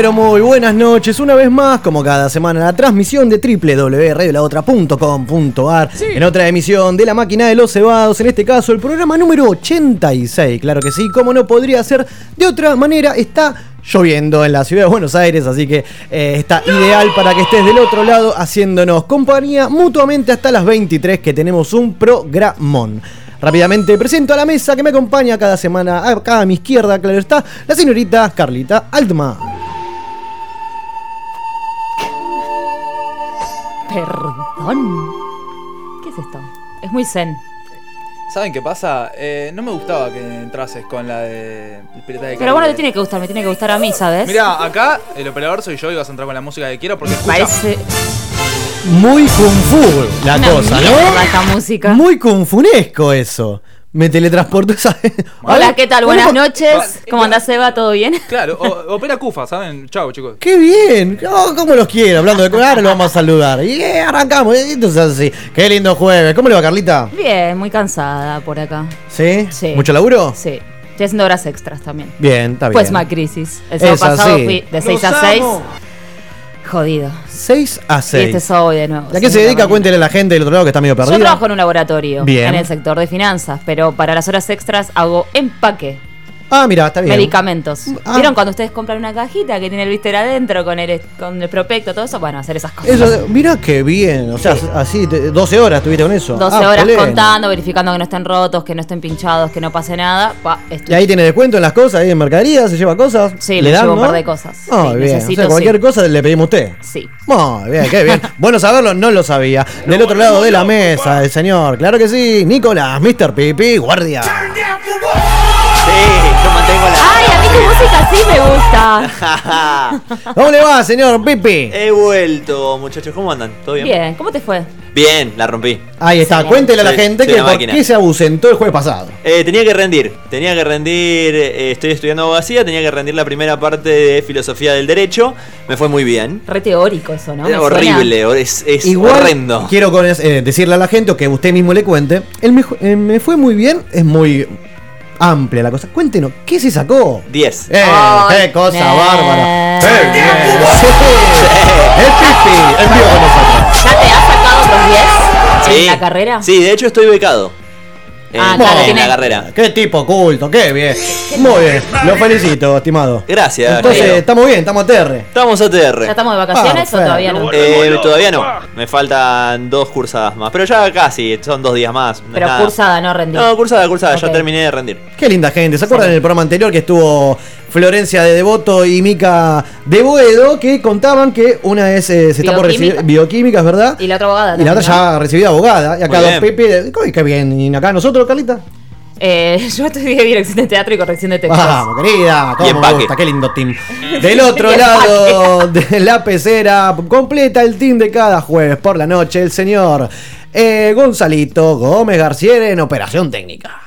pero muy buenas noches, una vez más, como cada semana, la transmisión de www.radiolaotra.com.ar en otra emisión de La Máquina de los Cebados, en este caso el programa número 86, claro que sí, como no podría ser de otra manera, está lloviendo en la ciudad de Buenos Aires, así que eh, está ideal para que estés del otro lado haciéndonos compañía mutuamente hasta las 23 que tenemos un programón. Rápidamente presento a la mesa que me acompaña cada semana, acá a mi izquierda, claro está, la señorita Carlita Altman. Perdón. ¿Qué es esto? Es muy zen. ¿Saben qué pasa? Eh, no me gustaba que entrases con la de el Pirata de Pero bueno, te tiene que gustar, me tiene que gustar a mí, ¿sabes? Mira, acá el operador soy yo y vas a entrar con la música que quiero porque escucha. Parece Muy kung fu la una cosa, ¿no? esta música. Muy kunfunesco eso. Me teletransportó esa. Hola, ¿qué tal? Buenas noches. ¿Cómo andás, Eva? ¿Todo bien? Claro, o- opera Cufa, ¿saben? Chao, chicos. ¡Qué bien! Oh, ¿Cómo los quiero? Hablando de ahora lo vamos a saludar. Y eh, arrancamos. Entonces así. Qué lindo jueves. ¿Cómo le va, Carlita? Bien, muy cansada por acá. ¿Sí? Sí. ¿Mucho laburo? Sí. Estoy haciendo horas extras también. Bien, está bien. Pues más crisis. El sábado pasado fui de 6 Los a 6. Jodido. 6 a Y 6. este sábado voy de nuevo. ¿A qué se dedica? Cuéntele a la gente del otro lado que está medio Yo perdida. trabajo en un laboratorio Bien. en el sector de finanzas, pero para las horas extras hago empaque. Ah, mira, está bien. Medicamentos. Ah. ¿Vieron cuando ustedes compran una cajita que tiene el blister adentro con el, con el prospecto, todo eso? Bueno, hacer esas cosas. Eso, mira qué bien. O sea, así, te- 12 horas estuviste con eso. 12 Ah, horas pleno. contando, verificando que no estén rotos, que no estén pinchados, que no pase nada. Pa, ¿Y ahí tiene descuento en las cosas? ¿Ahí en mercadería? ¿Se lleva cosas? Sí, ¿Le le dan, llevo un par de cosas. Muy Sí, bien. necesito, o sea, cualquier sí. cosa le pedimos a usted. Sí. Muy bien, qué bien. bueno saberlo, no lo sabía. Del otro lado de la mesa, el señor, claro que sí, Nicolás, Mr. Pipi, guardia. La. ¡Ay, a mí tu música sí me gusta! ¿Cómo le va, señor Pipi? He vuelto, muchachos, ¿cómo andan? ¿Todo bien? Bien, ¿cómo te fue? Bien, la rompí. Ahí está, cuéntele a la Soy- gente soy que una por máquina. qué se ausentó el jueves pasado. Eh, tenía que rendir, tenía que rendir, eh, estoy estudiando abogacía, tenía que rendir la primera parte de filosofía del derecho, me fue muy bien. Re teórico eso, ¿no? Me suena- horrible, hor- es, es Igual horrendo. quiero con- eh, decirle a la gente o que usted mismo le cuente, el me, eh, me fue muy bien, es muy amplia la cosa. Cuéntenos, ¿qué se sacó? 10. ¡Eh! ¡Qué cosa nah. bárbara! Sí. El Pipi, el vivo con nosotros. ¿Ya te has sacado otros 10 Sí. en la carrera? Sí, de hecho estoy becado. En, Ah, claro, en la carrera. ¡Qué tipo culto! ¡Qué bien! Muy bien, lo felicito, estimado. Gracias. Entonces, querido. estamos bien, estamos a TR. Estamos a TR. ¿Ya estamos de vacaciones o Perfecto. todavía no? Eh, todavía no, me faltan dos cursadas más, pero ya casi, son dos días más. Pero nada. cursada, no rendí. No, cursada, cursada, ya terminé de rendir. Qué linda gente. ¿Se acuerdan del programa anterior que estuvo Florencia de Devoto y Mica de Boedo? Que contaban que una es, eh, se está por Bioquímica. recibir bioquímicas, ¿verdad? Y la otra abogada Y la otra ya recibida abogada. Y acá bien. Pepe. Qué bien. ¿Y acá nosotros, Carlita? Eh, yo estudié dirección de teatro y corrección de textos. Vamos, querida. Cómo me gusta. Qué lindo team. Del otro lado de la pecera, completa el team de cada jueves por la noche, el señor eh, Gonzalito Gómez García en Operación Técnica.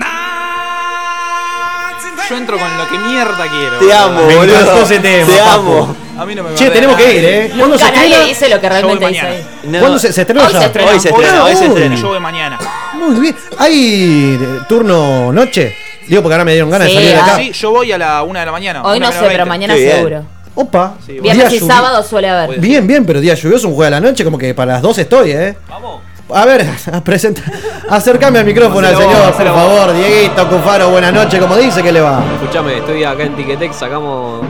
Yo entro con lo que mierda quiero. Te amo, Me boludo. ese tema, Te papu. amo. A mí no me Che, tenemos que ir, ¿eh? ¿Cuándo se Nunca nadie estrena? dice lo que realmente dice mañana. ahí. No, ¿Cuándo se, se estrena Hoy ya? se estrena. Hoy se estrena, hoy se estrena. Yo voy mañana. Muy bien. ¿Hay eh, turno noche? Digo, porque ahora me dieron ganas Sí, de salir de acá. Sí, yo voy a la una de la mañana. Hoy no sé, pero 20. mañana Qué bien. seguro. Opa. Sí, Viernes Día y lluvi- sábado suele haber. Bien, bien, pero día lluvioso, un juego de la noche, como que para las 12 estoy, ¿eh? Vamos. A ver, presenta, acercame al micrófono al señor, por favor. Dieguito, Cufaro, buenas noches, como dice, ¿qué le va? Escuchame, estoy acá en Ticketek, sacamos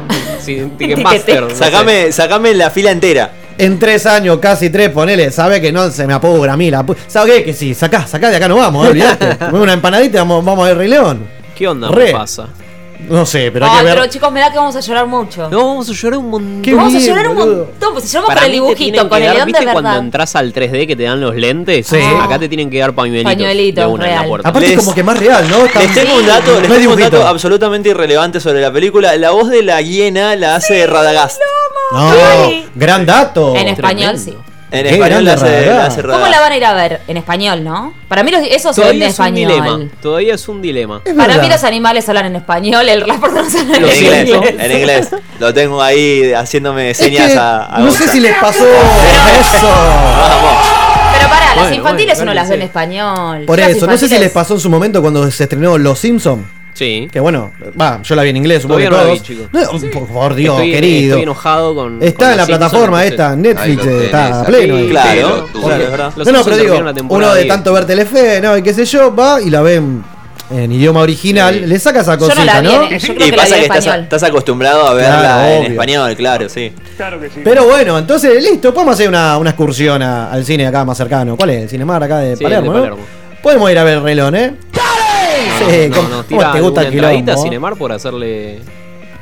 Ticketek. Ticketmaster. no sé. Sacame, sacame la fila entera. En tres años, casi tres, ponele, sabe que no se me apura a mí. La pu- ¿Sabe qué? Que sí, sacá, sacá de acá no vamos, eh, olvidate. Comemos una empanadita y vamos, vamos a ver Rey León. ¿Qué onda Re. ¿Qué pasa? No sé, pero hay Ay, que ver. pero chicos, me da que vamos a llorar mucho. No, vamos a llorar un montón. Qué vamos bien, a llorar un boludo. montón. Pues si lloramos por el dibujito, con el dar- león de ¿Viste cuando verdad. entras al 3D que te dan los lentes? Sí. Acá te tienen que dar pañuelitos. Pañuelitos, de una en la real. puerta. Aparte, Les- como que más real, ¿no? Les tengo un dato, No les es tengo un dibujito. dato absolutamente irrelevante sobre la película. La voz de la hiena la hace Radagast. No, gran dato. En español, Tremendo. En Qué español la hace, la hace ¿Cómo la van a ir a ver? En español, ¿no? Para mí los- eso se vende en es un español. dilema. Todavía es un dilema. Es Para mí los animales hablan en español, el rapper no habla en En inglés, siento. en inglés. Lo tengo ahí haciéndome Es señas que a, a no sé si les pasó eso. Vamos. Pero pará, las Bueno, infantiles bueno, uno las ve en español. Por Yo las eso, no sé si infantiles- les pasó en su momento cuando se estrenó Los Simpsons. Sí. Que bueno, va, yo la vi en inglés, supongo que no todos. vi, chicos. No, por favor, Dios, estoy, querido. estoy enojado con. Está con en la Simpsons, plataforma entonces- esta, Netflix, está a pleno. ahí. Claro, Pelotudo. claro, es verdad. Los No, no, pero digo, uno de 10. tanto ver Telefe, no, y qué sé yo, va y la ve en, idioma original, Sí. le saca esa Yo no cosita, la vi, ¿no? en- yo creo Y que la vi pasa que estás, acostumbrado a verla Claro, en obvio. español, claro, sí. Pero bueno, entonces listo, podemos hacer una, una excursión a- al cine acá más cercano. ¿Cuál es? El Cinemar acá de Sí, el de Palermo, ¿no? Palermo. Podemos ir a ver el reloj, ¿eh? Sí, No, ¿cómo, no, tira te gusta el entradita a quilombo? Cinemar por hacerle.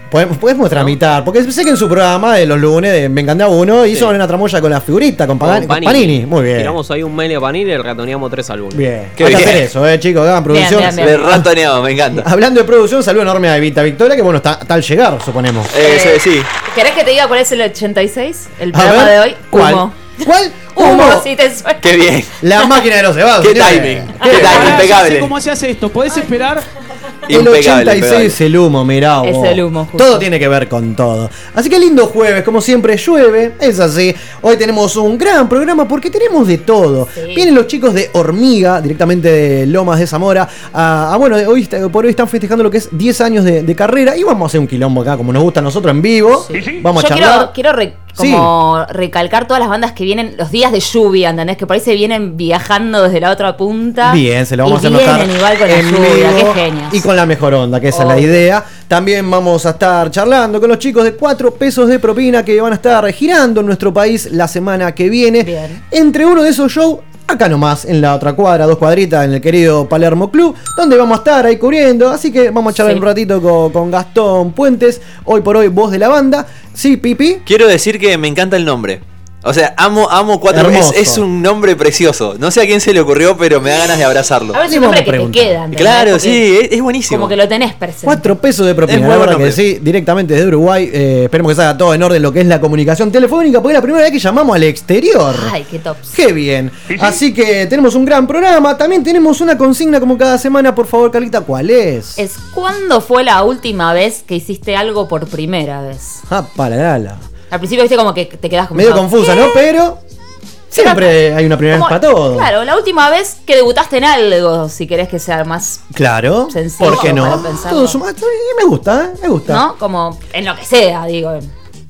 Podemos, podemos tramitar, porque sé que en su programa de los lunes de Me encanta uno hizo Sí. una tramoya con la figurita, con, Pagani- con con Panini. Muy bien. Tiramos ahí un mail a Panini y le ratoneamos tres álbumes. Bien. Qué Hay que bien. hacer eso, eh, chicos, hagan producción. bien, bien. De ratoneado, me encanta. Hablando de producción, saludo enorme a Evita Victoria, que bueno, está, está al llegar, suponemos. Eh, Eh, sí, sí. ¿Querés que te diga cuál es el 86? El programa de hoy. ¿cuál? Humo. ¿Cuál? Humo, si te suena. Qué bien. La máquina de los cebados. Qué señores. timing. Qué Qué timing, impecable. cómo se hace esto. Podés esperar. El Impecable, 86 impecable. es el humo, mirá. Es el humo, justo. Todo tiene que ver con todo. Así que lindo jueves, como siempre llueve, es así. Hoy tenemos un gran programa porque tenemos de todo. Sí. Vienen los chicos de Hormiga, directamente de Lomas de Zamora. A, a, bueno, hoy, por hoy están festejando lo que es 10 años de, de carrera y vamos a hacer un quilombo acá, como nos gusta a nosotros en vivo. Vamos a Yo charlar. quiero, quiero re- como recalcar todas las bandas que vienen los días de lluvia, ¿entendés? Que por ahí se vienen viajando desde la otra punta. Bien, se lo vamos y a notar igual con la lluvia, qué genios. y con la mejor onda, que esa es la idea. También vamos a estar charlando con los chicos de 4 pesos de propina que van a estar girando en nuestro país la semana que viene. Bien. Entre uno de esos shows, acá nomás, en la otra cuadra, dos cuadritas, en el querido Palermo Club, donde vamos a estar ahí cubriendo. Así que vamos a charlar Sí. un ratito con, con Gastón Puentes, hoy por hoy voz de la banda. Sí, Pipi. Quiero decir que me encanta el nombre. O sea, amo, amo cuatro es, es un nombre precioso. No sé a quién se le ocurrió, pero me da ganas de abrazarlo. A ver si Le un nombre que te queda. ¿entendés? Claro, Porque sí, es, es buenísimo. Como que lo tenés presente. 4 pesos de Es propina, muy la buen verdad que sí, directamente desde Uruguay. Eh, esperemos que salga todo en orden lo que es la comunicación telefónica, porque es la primera vez que llamamos al exterior. Ay, qué tops. Qué bien. Así que tenemos un gran programa. También tenemos una consigna como cada semana. Por favor, Carlita, ¿cuál es? Es ¿cuándo fue la última vez que hiciste algo por primera vez? Ah, para la. Al principio viste como que te quedas como Medio confusa, ¿qué? ¿no? Pero siempre hay una primera vez para todo. Claro, la última vez que debutaste en algo, si querés que sea más, Claro. Sencillo ¿Por qué no? Todo suma- Me gusta, ¿eh? Me gusta. ¿no? Como en lo que sea, digo.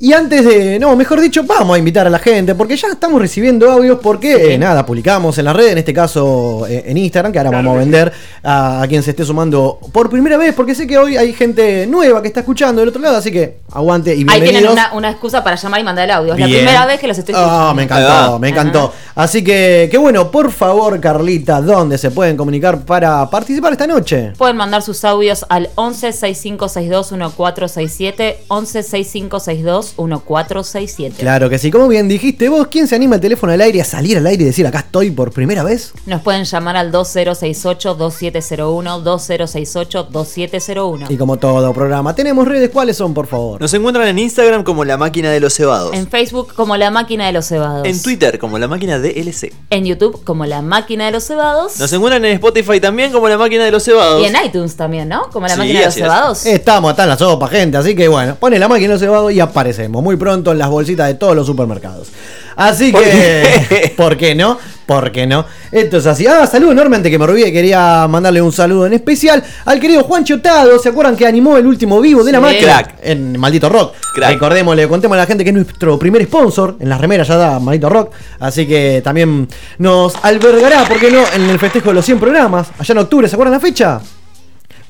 Y antes de, no, mejor dicho, vamos a invitar a la gente, porque ya estamos recibiendo audios, porque eh, nada, publicamos en la red, en este caso eh, en Instagram, que ahora vamos a vender a, a quien se esté sumando por primera vez, porque sé que hoy hay gente nueva que está escuchando del otro lado, así que aguante y Ahí bienvenidos. tienen una, una excusa para llamar y mandar el audio. Es la primera vez que los estoy Ah, escuchando. me Ahí encantó, me encantó. Así que, qué bueno, por favor, Carlita, ¿dónde se pueden comunicar para participar esta noche? Pueden mandar sus audios al 11 6562 1467 11 6562 1467. Claro que sí, como bien dijiste vos, ¿quién se anima el teléfono al aire a salir al aire y decir acá estoy por primera vez? Nos pueden llamar al 2068 2701 2068 2701. Y como todo programa, tenemos redes, ¿cuáles son, por favor? Nos encuentran en Instagram como La Máquina de los Cebados. En Facebook como La Máquina de los Cebados. En Twitter como La Máquina DLC. En YouTube como La Máquina de los Cebados. Nos encuentran en Spotify también como La Máquina de los Cebados. Y en iTunes también, ¿no? Como La Sí, Máquina de los así es. Cebados. Estamos hasta en la sopa, gente, así que bueno, pone la máquina en los cebados y muy pronto en las bolsitas de todos los supermercados. Así ¿Por que? ¿por qué no? ¿Por qué no? Esto es así. Ah, saludo enorme antes que me olvide. Quería mandarle un saludo en especial al querido Juan Chotado. ¿Se acuerdan que animó el último vivo de la Sí. máquina? Crack. En Maldito Rock. Crack. Recordémosle, contemos a la gente que es nuestro primer sponsor. En las remeras ya da Maldito Rock. Así que también nos albergará, ¿por qué no? En el festejo de los 100 programas. Allá en octubre, ¿se acuerdan la fecha?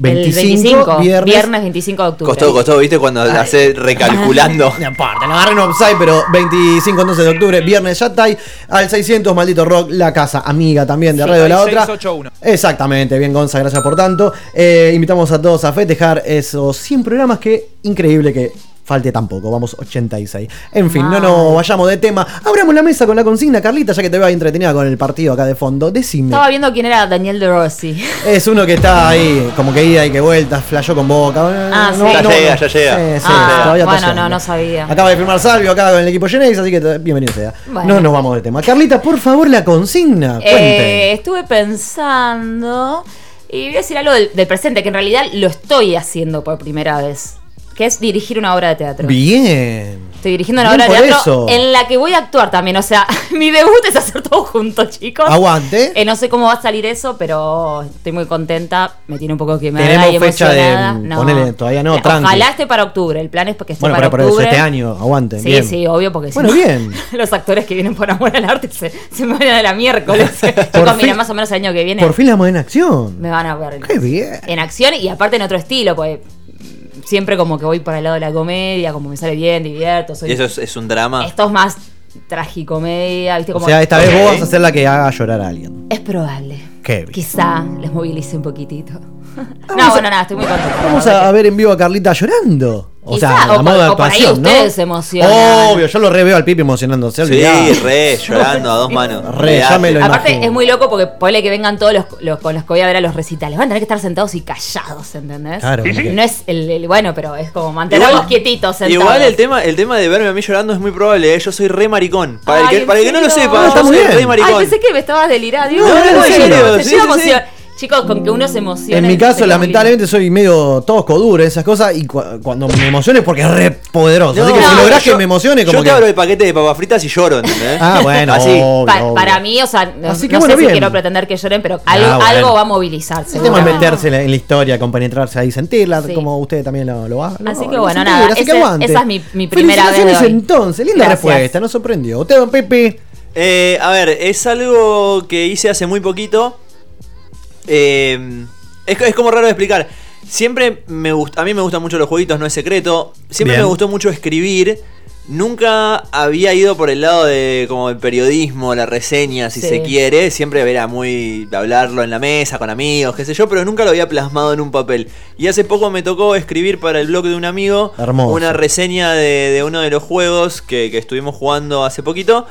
El 25, viernes. viernes. 25 de octubre. Costó, costó, ¿viste? Cuando la hace recalculando. Y aparte, la agarré en offside, pero 25 entonces de octubre, viernes ya está ahí, al 600 Maldito Rock, la casa amiga también de. Radio de la Otra. 681. Exactamente, bien Gonza, gracias por tanto. Eh, invitamos a todos a festejar esos 100 programas que increíble que falte tampoco, vamos 86. En fin, no nos vayamos de tema. Abramos la mesa con la consigna, Carlita, ya que te veo ahí entretenida con el partido acá de fondo. Decime. Estaba viendo quién era Daniel De Rossi. Es uno que está ahí, como que ida y que vuelta, flashó con boca. Ah, sí. Ya llega, ya llega. Sí, sí, Ah, está bueno, no, no sabía. Acaba de firmar Salvio acá con el equipo Genex, así que bienvenido sea. Bueno. No nos vamos de tema. Carlita, por favor, la consigna. Eh, estuve pensando y voy a decir algo del, del presente, que en realidad lo estoy haciendo por primera vez, que es dirigir una obra de teatro. Bien. Estoy dirigiendo una Bien obra de teatro eso. en la que voy a actuar también. O sea, mi debut es hacer todo junto, chicos. Aguante. Eh, no sé cómo va a salir eso, pero estoy muy contenta. Me tiene un poco que me Tenemos y fecha de- emocionada. ponele, todavía no, Eh, tranqui. Ojalá esté para octubre. El plan es porque esté Bueno, para pero por eso octubre. este año, aguante. Sí, bien. sí, obvio, porque si Bueno, no, bien. los actores que vienen por amor al arte se, se me van a la miércoles. Chicos, mira, más o menos el año que viene Por fin la vamos en acción. me van a ver. Qué bien. En acción y aparte en otro estilo, pues siempre como que voy por el lado de la comedia, como me sale bien, divierto. Soy... Y eso es, es un drama. Esto es más tragicomedia, ¿viste? O Como... sea, esta vez vos vas a ser la que haga llorar a alguien. Es probable. Qué bien. Quizá les movilice un poquitito. Vamos no, a- bueno, nada, estoy muy contenta. Vamos la a ver en vivo a Carlita llorando. O Quizá, sea, o a modo de por- o por ahí actuación, ¿no? ustedes se emocionan. Obvio, yo lo reveo al Pipi emocionándose. Sí, re, llorando a dos manos. Re, ya me lo Aparte imagino. es muy loco porque ponele que vengan todos los, los con los que voy a ver a los recitales. Van a tener que estar sentados y callados, ¿entendés? Claro, como que- No es el, el- bueno, pero es como mantenerlos Igual- quietitos sentados. Igual el tema, el tema de verme a mí llorando es muy probable, ¿eh? yo soy re maricón. Para, el Ay, que, ¿en para el que no lo serio? sepa, Ah, está yo muy soy bien. re maricón. Ay, pensé que me estabas delirando. No, no, no, en serio, Se sí, lleva sí, sí. emoción. Chicos, con que uno se emocione. En mi caso, lamentablemente, soy medio tosco, duro, esas cosas. Y cu- cuando me emociono es porque es re poderoso. Así que No, si lográs yo- que me emocione, como Yo te que. abro el paquete de papas fritas y lloro, ¿entendés? Ah, bueno, Así. obvio, Pa- obvio. para mí, o sea, no, Así que no bueno, sé si quiero pretender que lloren, pero algo, Ah, bueno. algo va a movilizarse. El tema es seguramente. meterse en la- en la historia, compenetrarse ahí, sentirla, Sí. como ustedes también lo, lo hacen. Así que bueno, sentir, nada, así que ese- aguante. esa es mi- mi primera vez entonces, linda Gracias. respuesta, nos sorprendió. Usted, don Pepe. Eh, a ver, es algo que hice hace muy poquito. Eh, es, es como raro de explicar. Siempre me gusta, a mí me gustan mucho los jueguitos, no es secreto. Siempre Bien. me gustó mucho escribir. Nunca había ido por el lado de como el periodismo, la reseña, si Sí. se quiere. Siempre era muy de hablarlo en la mesa, con amigos, qué sé yo, pero nunca lo había plasmado en un papel. Y hace poco me tocó escribir para el blog de un amigo Hermoso. una reseña de, de uno de los juegos que, que estuvimos jugando hace poquito.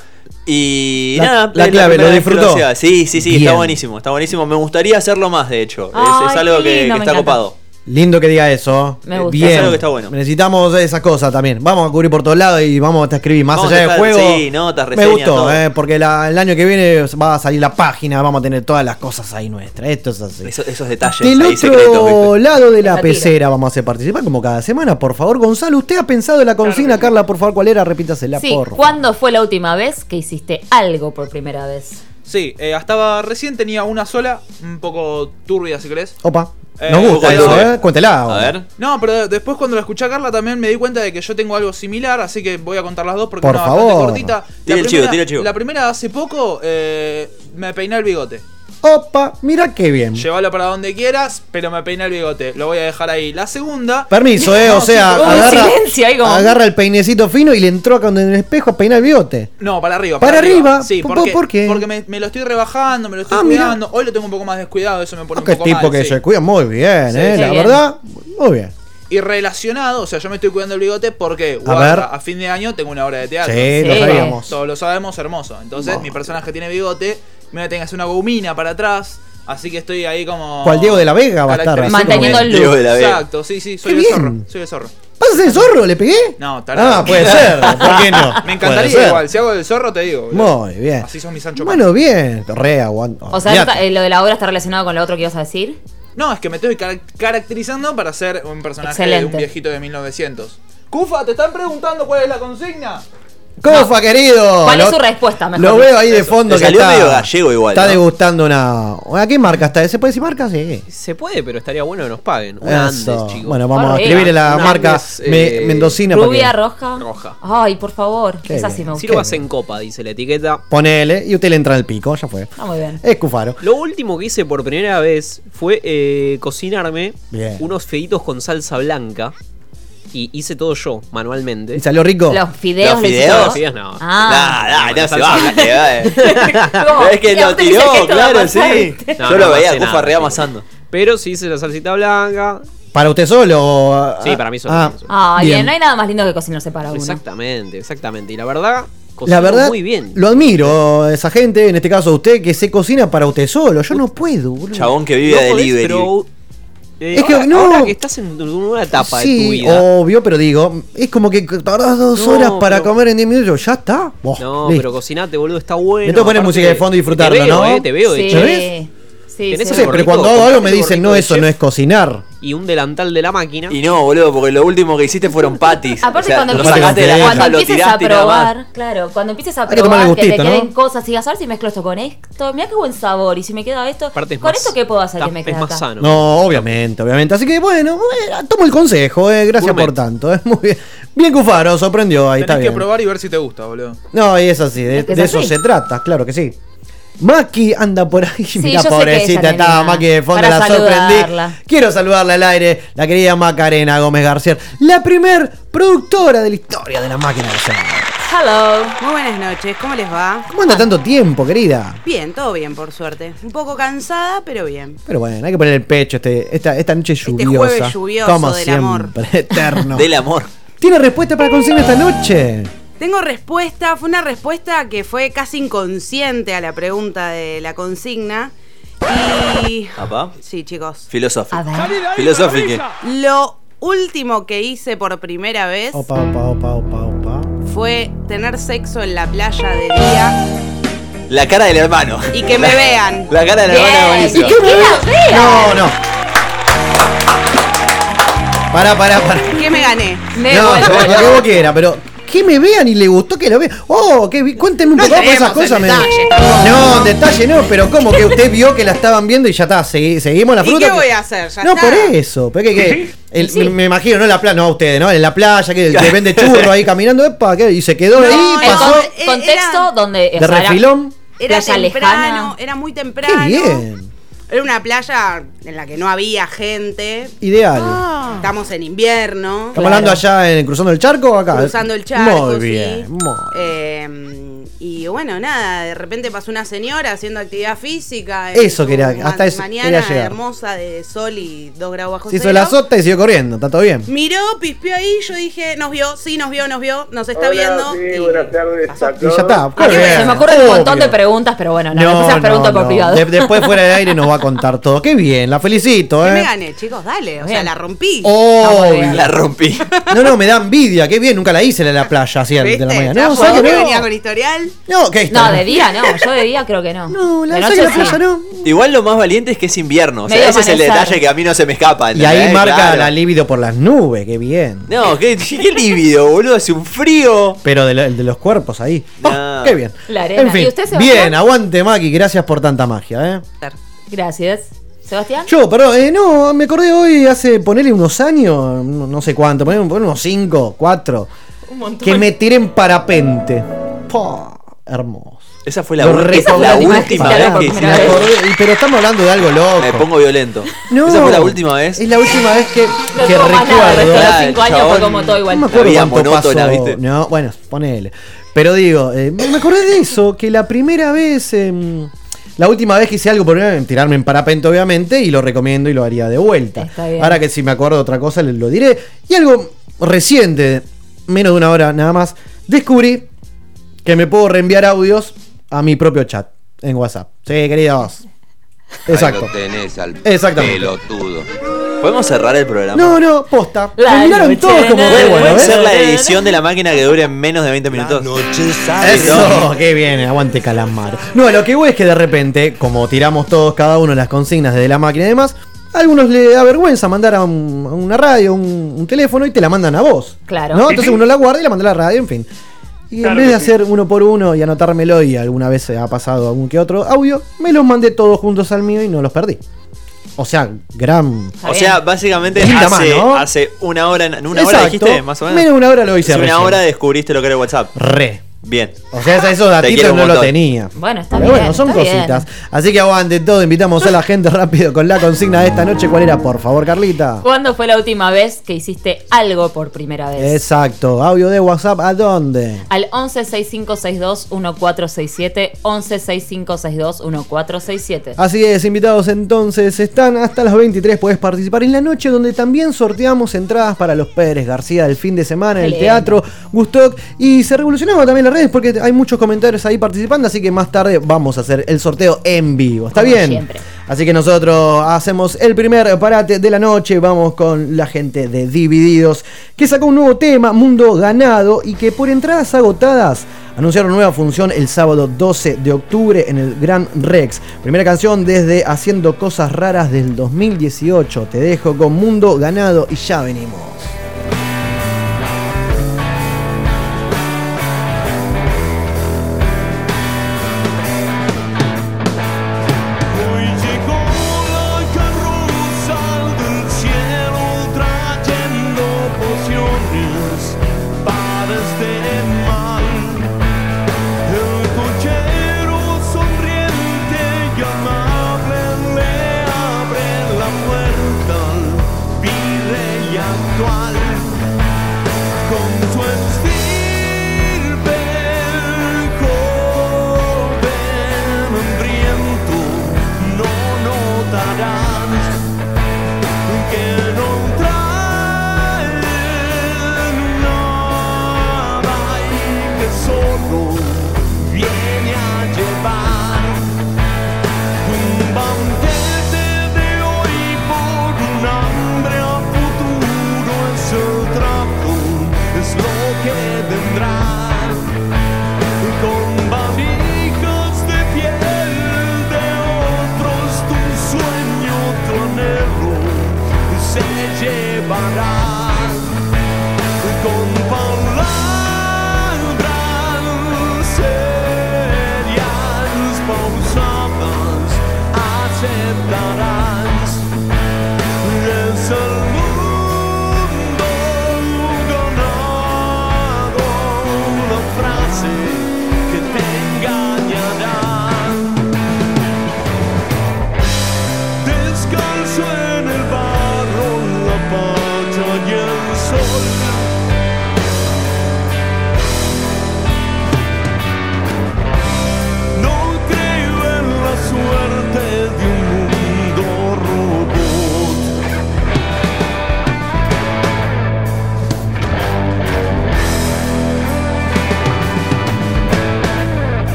Y La- nada, la clave, ¿lo disfrutó? Sí, sí, sí, está buenísimo, está buenísimo. Me gustaría hacerlo más, de hecho. Es- Ay, es, algo que, lindo, que me está encanta. copado. Lindo que diga eso. Me gusta. Bien. Es algo que está bueno. Necesitamos esas cosas también. Vamos a cubrir por todos lados y vamos a escribir más Vamos allá del juego. sí, notas, Me reseñas, gustó, todo. eh, porque la- el año que viene va a salir la página, vamos a tener todas las cosas ahí nuestras. Esto es así. Eso- esos detalles Del ahí otro secretos. lado de la Esa tira. pecera vamos a hacer participar como cada semana. Por favor, Gonzalo, ¿usted ha pensado en la consigna? Carla, por favor, ¿cuál era? Repítasela, Sí, por. ¿cuándo fue la última vez que hiciste algo por primera vez? Sí, eh, hasta recién tenía una sola, un poco turbia si querés. Opa, Eh, nos gusta ¿cuál eso, es? ¿eh? Cuéntela. A ver. No, pero después cuando la escuché a Carla también me di cuenta de que yo tengo algo similar, así que voy a contar las dos porque Por una bastante favor. cortita. Tira la el chivo, primera, tira el chivo. La primera hace poco eh, me peiné el bigote. Opa, mira qué bien. Llévalo para donde quieras, pero me peiné el bigote. Lo voy a dejar ahí. La segunda. Permiso, eh, o sea, sí, agarra, silencio ahí como- agarra el peinecito fino y le entró acá en el espejo a peinar el bigote. No, para arriba. ¿Para arriba? Sí, ¿Por- porque, por qué? porque me, me lo estoy rebajando, me lo estoy Ah, cuidando. Hoy lo tengo un poco más descuidado, eso me pone Ah, un qué poco tipo mal, que sí. se cuida muy bien, Sí, eh, la bien. verdad, muy bien. Y relacionado, o sea, yo me estoy cuidando el bigote porque A guarda, ver. a fin de año tengo una obra de teatro. Sí, lo sabíamos. Todos lo sabemos, hermoso. Entonces, mi personaje tiene bigote, me que hacer una gomina para atrás, así que estoy ahí como... ¿Cuál Diego de la Vega va a estar? Manteniendo el look. Diego de la Vega. Exacto, sí, sí, soy Qué el bien. zorro, soy el zorro. ¿Vas a ser zorro? ¿Le pegué? No, tarado. Ah, puede ser, ¿por qué no? Me encantaría igual, si hago el zorro te digo. boludo. Muy bien. Así son mis Sancho Bueno, bien, re aguanto. O sea, Olvídate. eh, lo de la obra está relacionado con lo otro que ibas a decir. No, es que me estoy car- caracterizando para ser un personaje de Excelente. un viejito de 1900. Cufa, ¿te están preguntando cuál es la consigna? ¿Cómo No. fue, querido? ¿Cuál es su respuesta, mejor Lo veo ahí de Eso. fondo. Le que salió está, medio gallego igual, Está ¿no? degustando una. ¿A qué marca está? ¿Se puede decir marca? Sí. Se puede, pero estaría bueno que nos paguen. Una. Andes, chicos. Bueno, vamos a escribirle la Una marca Andes, eh, mendocina. Rubia, roja. Roja. Ay, por favor. Qué Esa bien. sí me gusta. Sirvas en copa, dice la etiqueta. Ponele y usted le entra en el pico, ya fue. Está muy bien. Es Cufaro. Lo último que hice por primera vez fue eh, cocinarme Bien. unos feitos con salsa blanca. Y hice todo yo, manualmente. ¿Y salió rico? Los fideos, Los fideos. no. Ah. Nah, nah, no se va. eh. No, es que lo tiró, claro, sí. Yo no lo veía, Cufa nada, reamasando. Pero sí hice la salsita blanca. ¿Para usted solo? o- Sí, ah, para mí solo, ah, bien. bien. no hay nada más lindo que cocinarse para uno. Exactamente, exactamente. Y la verdad, La verdad, muy bien. lo admiro, esa gente, en este caso usted, que se cocina para usted solo. Yo no puedo, boludo. Chabón que vive No de podés, delivery. pero, eh, Es que ahora, no. ahora que estás en una etapa de tu Sí, vida. obvio, pero digo, es como que tardás dos No, horas para pero- comer en 10 minutos. Ya está. No, listo. pero cocinate, boludo, está bueno. Me tengo que poner Aparte, música de fondo y disfrutarlo, te veo, ¿no? eh, te veo, de Sí. hecho. ¿Ya ves? Sí, sí. Pero cuando hago algo me dicen, no, de eso chef. no es cocinar. Y un delantal de la máquina. Y no, boludo, porque lo último que hiciste fueron patis. Aparte, O sea, cuando, empieces, sacaste de la cuando caja, lo empieces a probar, claro, cuando empieces a que probar, que te queden cosas y a ver si mezclo esto con esto, mira qué buen sabor, y si me queda esto, Aparte es ¿con más- esto qué puedo hacer que me es quede más acá? sano. No, obviamente, obviamente. Así que bueno, eh, tomo el consejo, eh, gracias Gourmet. por tanto. eh, muy bien. Bien, Cufaro, sorprendió, ahí está Tenés que bien. probar y ver si te gusta, boludo. No, y es así, de, Es que es de eso se trata, claro que sí. Maki anda por ahí, sé que pobrecita, estaba Maki de fondo, para la sorprendí. saludarla. Quiero saludarla al aire, la querida Macarena Gómez García, la primer productora de la historia de la máquina de hacer. Hello. Muy buenas noches, ¿cómo les va? ¿Cómo anda tanto tiempo, querida? Bien, todo bien, por suerte. Un poco cansada, pero bien. Pero bueno, hay que poner el pecho este, esta, esta noche lluviosa. jueves lluvioso como del siempre, amor. eterno. Del amor. ¿Tiene respuesta para consigna esta noche? Tengo respuesta, fue una respuesta que fue casi inconsciente a la pregunta de la consigna. Y... Papá. Sí, chicos. Filosófico. Filosófico. Lo último que hice por primera vez Opa, opa, opa, opa, opa. fue tener sexo en la playa de día La cara del hermano. y que me vean. La cara del hermano es buenísima. ¿Y qué la vea? No, no. Pará, pará, pará. ¿Qué me gané? Me No, lo que vos quieras, pero que me vean y le gustó que lo vean. Oh, que vi- cuénteme un No poco más esas cosas. me- detalle. No, detalle no, pero como que usted vio que la estaban viendo y ya está, segui- seguimos la ¿Y fruta. qué voy a hacer? ¿Ya no, está? por eso. Pero que, que- el- Sí. me, me imagino, no en la playa, no ustedes, ¿no? En la playa, que, que vende churro ahí caminando, epa, ¿qué? y se quedó No, ahí, El pasó con- contexto era- donde. o de sea, era refilón. Era playa temprano, lejana. era muy Qué temprano. bien. Era una playa en la que no había gente. Ideal. Ah. Estamos en invierno. ¿Estamos hablando allá en Cruzando el Charco o acá? Cruzando el charco. Muy sí. bien. muy- Eh, y bueno, nada, de repente pasó una señora haciendo actividad física. Eso quería- hasta eso Mañana quería hermosa de sol y 2 grados bajo Se hizo cero. la sota y siguió corriendo, está todo bien. Miró, pispeó ahí, yo dije, nos vio, sí, nos vio, nos vio, nos está viendo. Sí, y buenas tardes pasó. a Y ya está. A mí bien. se me ocurren un montón de preguntas, pero bueno, no, no, preguntas por no. privado. De- después fuera del aire nos va a contar todo. Qué bien, la felicito, ¿Qué ¿eh? me gané, chicos? Dale, o sea, la rompí. Oh. La rompí. no, no, me da envidia, qué bien, nunca la hice en la playa así de ¿Viste? la mañana. ¿Te No, das ¿sabes cuenta que que no? venía con historial? No, ¿qué No, está? de día no. Yo de día creo que no. No, la, de ¿sabes noche que la playa sí. no. Igual lo más valiente es que es invierno. O sea, ese es el detalle que a mí no se me escapa. Y ahí marca Claro. la libido por las nubes, qué bien. No, qué, qué lívido, boludo. Hace un frío. Pero de, lo- de los cuerpos ahí. Oh, No. qué bien. La arena. En fin, ¿Y usted, Sebastián? bien, aguante Maki, gracias por tanta magia, ¿eh? Gracias. Sebastián. Yo, perdón, eh, no, me acordé hoy, hace ponerle unos años, no, no sé cuánto, poner, poner unos 5, 4, que me tiré en parapente. Po, hermoso. Esa fue la, esa fue la última vez que y- pero estamos hablando de algo loco. me pongo violento. No, Esa fue la última vez. Es la última vez que, No que nada, recuerdo. los cinco años fue chabón. como todo No igual. me acuerdo cuánto monótona, pasó. ¿viste? No, bueno, ponele. Pero digo, eh, me acordé de eso, que la primera vez, em, la última vez que hice algo por tirarme en parapente obviamente, y lo recomiendo y lo haría de vuelta. Está bien. Ahora que si me acuerdo de otra cosa, les lo diré. Y algo reciente, menos de una hora nada más, descubrí que me puedo reenviar audios a mi propio chat en WhatsApp. Sí, queridos. Exacto. tenés al Exactamente. pelotudo. ¿Podemos cerrar el programa? No, no, posta. La Me miraron noche todos como ¿Puede, bueno, ser la edición de la máquina que dure menos de 20 minutos? Eso, qué bien, aguante calamar. No, lo que voy es que de repente, como tiramos todos cada uno las consignas desde la máquina y demás, a algunos le da vergüenza mandar a, un- a una radio, un, un teléfono y te la mandan a vos. Claro. ¿no? Entonces uno la guarda y la manda a la radio, en fin. Y Claro en vez de sí. hacer uno por uno y anotármelo, y alguna vez se ha pasado algún que otro audio, me los mandé todos juntos al mío y no los perdí. O sea, gran. O sea, básicamente hace, mano. hace una hora, en una hora dijiste, más o menos. Una hora lo hice Hace una recién. hora descubriste lo que era el WhatsApp. Re. Bien. O sea, esos datitos no lo tenía. Bueno, está Pero bien. bueno, son está bien. cositas. Así que aguante todo. Invitamos a la gente rápido con la consigna de esta noche. ¿Cuál era, por favor, Carlita? ¿Cuándo fue la última vez que hiciste algo por primera vez? Exacto. Audio de WhatsApp, ¿a dónde? Al 11 6562 1467 11 6562 1467. Así es, invitados entonces están hasta las 23. Puedes participar en la noche donde también sorteamos entradas para los Pérez García del fin de semana en el Teatro Gustoc. Y se revolucionaron también las redes porque hay muchos comentarios ahí participando. Así que más tarde vamos a hacer el sorteo en vivo. ¿Está Como bien? siempre. Así que nosotros hacemos el primer parate de la noche. Vamos con la gente de Divididos que sacó un nuevo tema, Mundo Ganado, y que por entradas agotadas anunciaron nueva función el sábado 12 de octubre en el Gran Rex. Primera canción desde Haciendo Cosas Raras del 2018. Te dejo con Mundo Ganado y ya venimos.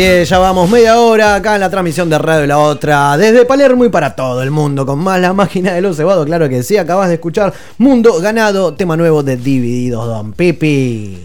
Así es, ya vamos media hora acá en la transmisión de Radio La Otra, desde Palermo y para todo el mundo, con más la máquina de los cebados, claro que sí, acabas de escuchar Mundo Ganado, tema nuevo de Divididos Don Pipi.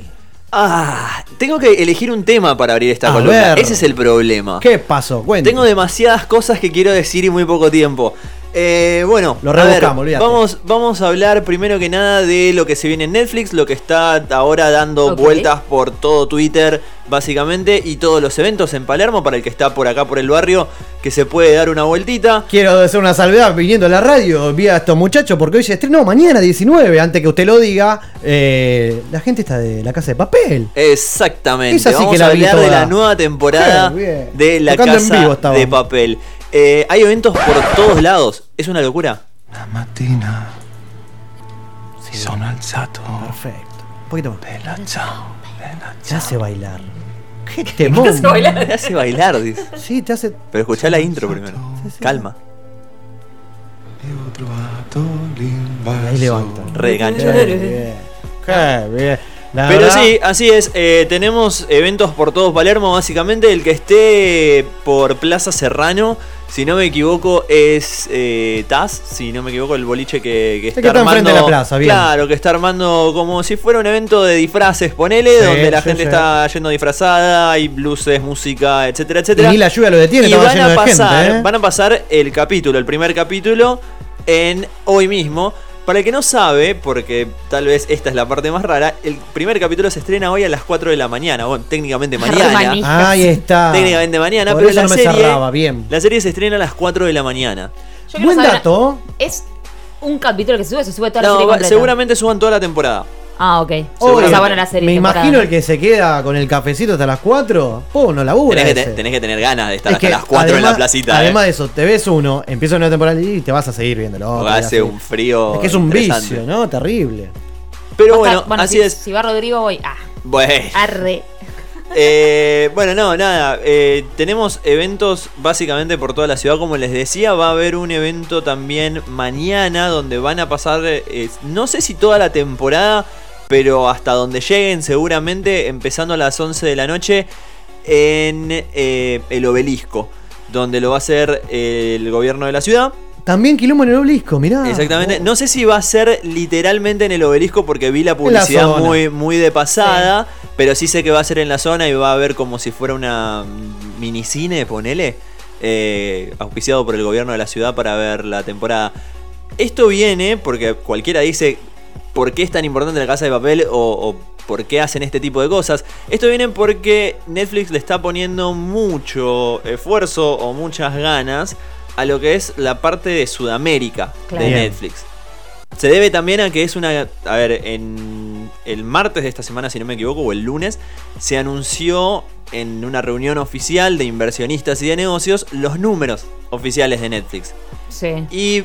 Ah, tengo que elegir un tema para abrir esta A columna. ver. Ese es el problema. ¿Qué pasó? Cuéntame. Tengo demasiadas cosas que quiero decir y muy poco tiempo. Eh, bueno, Lo a ver, vamos, vamos a hablar primero que nada de lo que se viene en Netflix, lo que está ahora dando vueltas por todo Twitter, básicamente, y todos los eventos en Palermo, para el que está por acá por el barrio, que se puede dar una vueltita. Quiero hacer una salvedad viniendo a la radio, vi a estos muchachos, porque hoy se estrena, no, mañana 19, antes que usted lo diga, eh, la gente está de la casa de papel. Exactamente. Vamos que la a hablar de la nueva temporada bien. de la Tocando en casa de papel. Eh, hay eventos por todos lados. Es una locura. La mattina si sono alzato. Perfecto. Un poquito más. Bella ciao, bella Te ciao. hace bailar. Qué temón. hace bailar? Te hace bailar, dice. Sí, te hace. Pero escuchá la intro primero. Calma. E ho trovato Y l'invaso. ahí levanta. Re gancho. Qué bien. Qué bien. La Pero verdad, sí, así es. eh, tenemos eventos por todo Palermo, básicamente. El que esté por Plaza Serrano, si no me equivoco, es eh, Taz. Si no me equivoco, el boliche que, que está, que está armando. de la plaza, bien. Claro, que está armando como si fuera un evento de disfraces, ponele, Sí, donde la sí, gente sí. está yendo disfrazada, hay luces, música, etcétera, etcétera. Y ni la lluvia lo detiene, Y van a pasar, gente. ¿eh? van a pasar el capítulo, el primer capítulo, en hoy mismo. Para el que no sabe, porque tal vez esta es la parte más rara, el primer capítulo se estrena hoy a las 4 de la mañana. Bueno, técnicamente mañana. Manija. Ahí está. Técnicamente mañana, Por pero eso la no me serie, cerraba, bien. la serie se estrena a las 4 de la mañana. Yo Buen saber, dato. ¿Es un capítulo que se sube? ¿Se sube toda la No, serie completa? seguramente suban toda la temporada. Ah, ok. La serie Me temporada. imagino el que se queda con el cafecito hasta las 4. Po, no labura. Tenés que, ese. te- tenés que tener ganas de estar Es hasta que las 4 en además- la placita. eh. Además de eso, te ves uno, empieza una temporada y te vas a seguir viéndolo. Porque te vas a hace seguir. un frío. Es que es un interesante. vicio, ¿no? Terrible. Pero bueno, bueno, así si, es. Si va Rodrigo, voy. Ah, Bueno. arre. Eh, bueno, no, nada. eh, tenemos eventos básicamente por toda la ciudad. Como les decía, va a haber un evento también mañana donde van a pasar, eh, no sé si toda la temporada, pero hasta donde lleguen seguramente, empezando a las 11 de la noche en eh, el obelisco, donde lo va a hacer eh, el gobierno de la ciudad. También quilombo en el obelisco, mirá. Exactamente. Oh. No sé si va a ser literalmente en el obelisco porque vi la publicidad muy, muy de pasada. Pero sí sé que va a ser en la zona y va a haber como si fuera una minicine, ponele. eh, auspiciado por el gobierno de la ciudad para ver la temporada. Esto viene porque cualquiera dice por qué es tan importante la casa de papel o, o por qué hacen este tipo de cosas. Esto viene porque Netflix le está poniendo mucho esfuerzo o muchas ganas a lo que es la parte de Sudamérica Claro. de. Netflix. Se debe también a que es una... A ver, en el martes de esta semana, si no me equivoco, o el lunes, se anunció en una reunión oficial de inversionistas y de negocios los números oficiales de Netflix. Sí. Y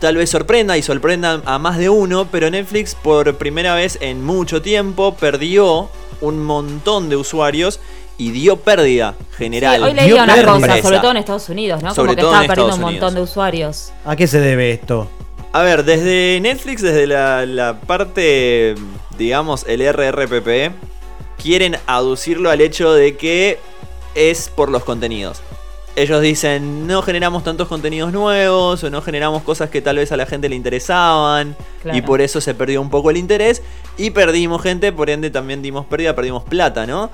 tal vez sorprenda y sorprenda a más de uno, pero Netflix por primera vez en mucho tiempo perdió un montón de usuarios y dio pérdida general. Hoy Dio leía una pérdida. cosa, sobre todo en Estados Unidos, ¿no? Sobre Como que todo estaba en perdiendo un montón de usuarios. ¿A qué se debe esto? A ver, desde Netflix, desde la, la parte, digamos, el RRPP, quieren aducirlo al hecho de que es por los contenidos. Ellos dicen, no generamos tantos contenidos nuevos o no generamos cosas que tal vez a la gente le interesaban Claro. y por eso se perdió un poco el interés y perdimos gente, por ende también dimos pérdida, perdimos plata, ¿no?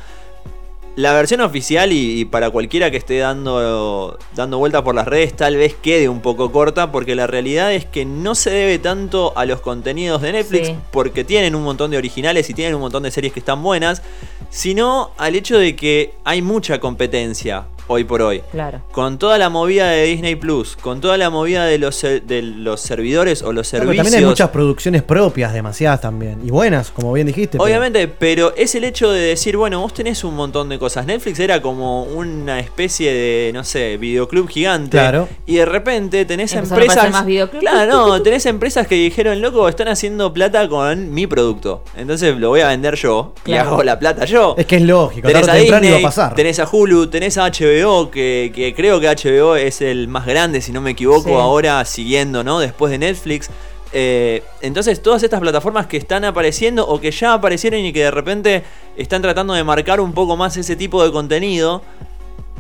La versión oficial y, y para cualquiera que esté dando, dando vuelta por las redes tal vez quede un poco corta porque la realidad es que no se debe tanto a los contenidos de Netflix Sí. porque tienen un montón de originales y tienen un montón de series que están buenas, sino al hecho de que hay mucha competencia hoy por hoy. Claro. Con toda la movida de Disney Plus, con toda la movida de los, ser- de los servidores o los Claro, servicios. también hay muchas producciones propias, demasiadas también. Y buenas, como bien dijiste. pero- Obviamente, pero es el hecho de decir, bueno, vos tenés un montón de cosas. Netflix era como una especie de, no sé, videoclub gigante. Claro. Y de repente tenés Empezaron empresas. más. Claro, no, tenés empresas que dijeron, loco, están haciendo plata con mi producto. Entonces lo voy a vender yo y Claro. hago la plata yo. Es que es lógico, Tenés tarde a temprano Disney, iba a pasar. tenés a Hulu, tenés a HBO, que, que creo que HBO es el más grande, si no me equivoco, Sí. ahora siguiendo, ¿no? Después de Netflix. Eh, entonces, todas estas plataformas que están apareciendo o que ya aparecieron y que de repente están tratando de marcar un poco más ese tipo de contenido,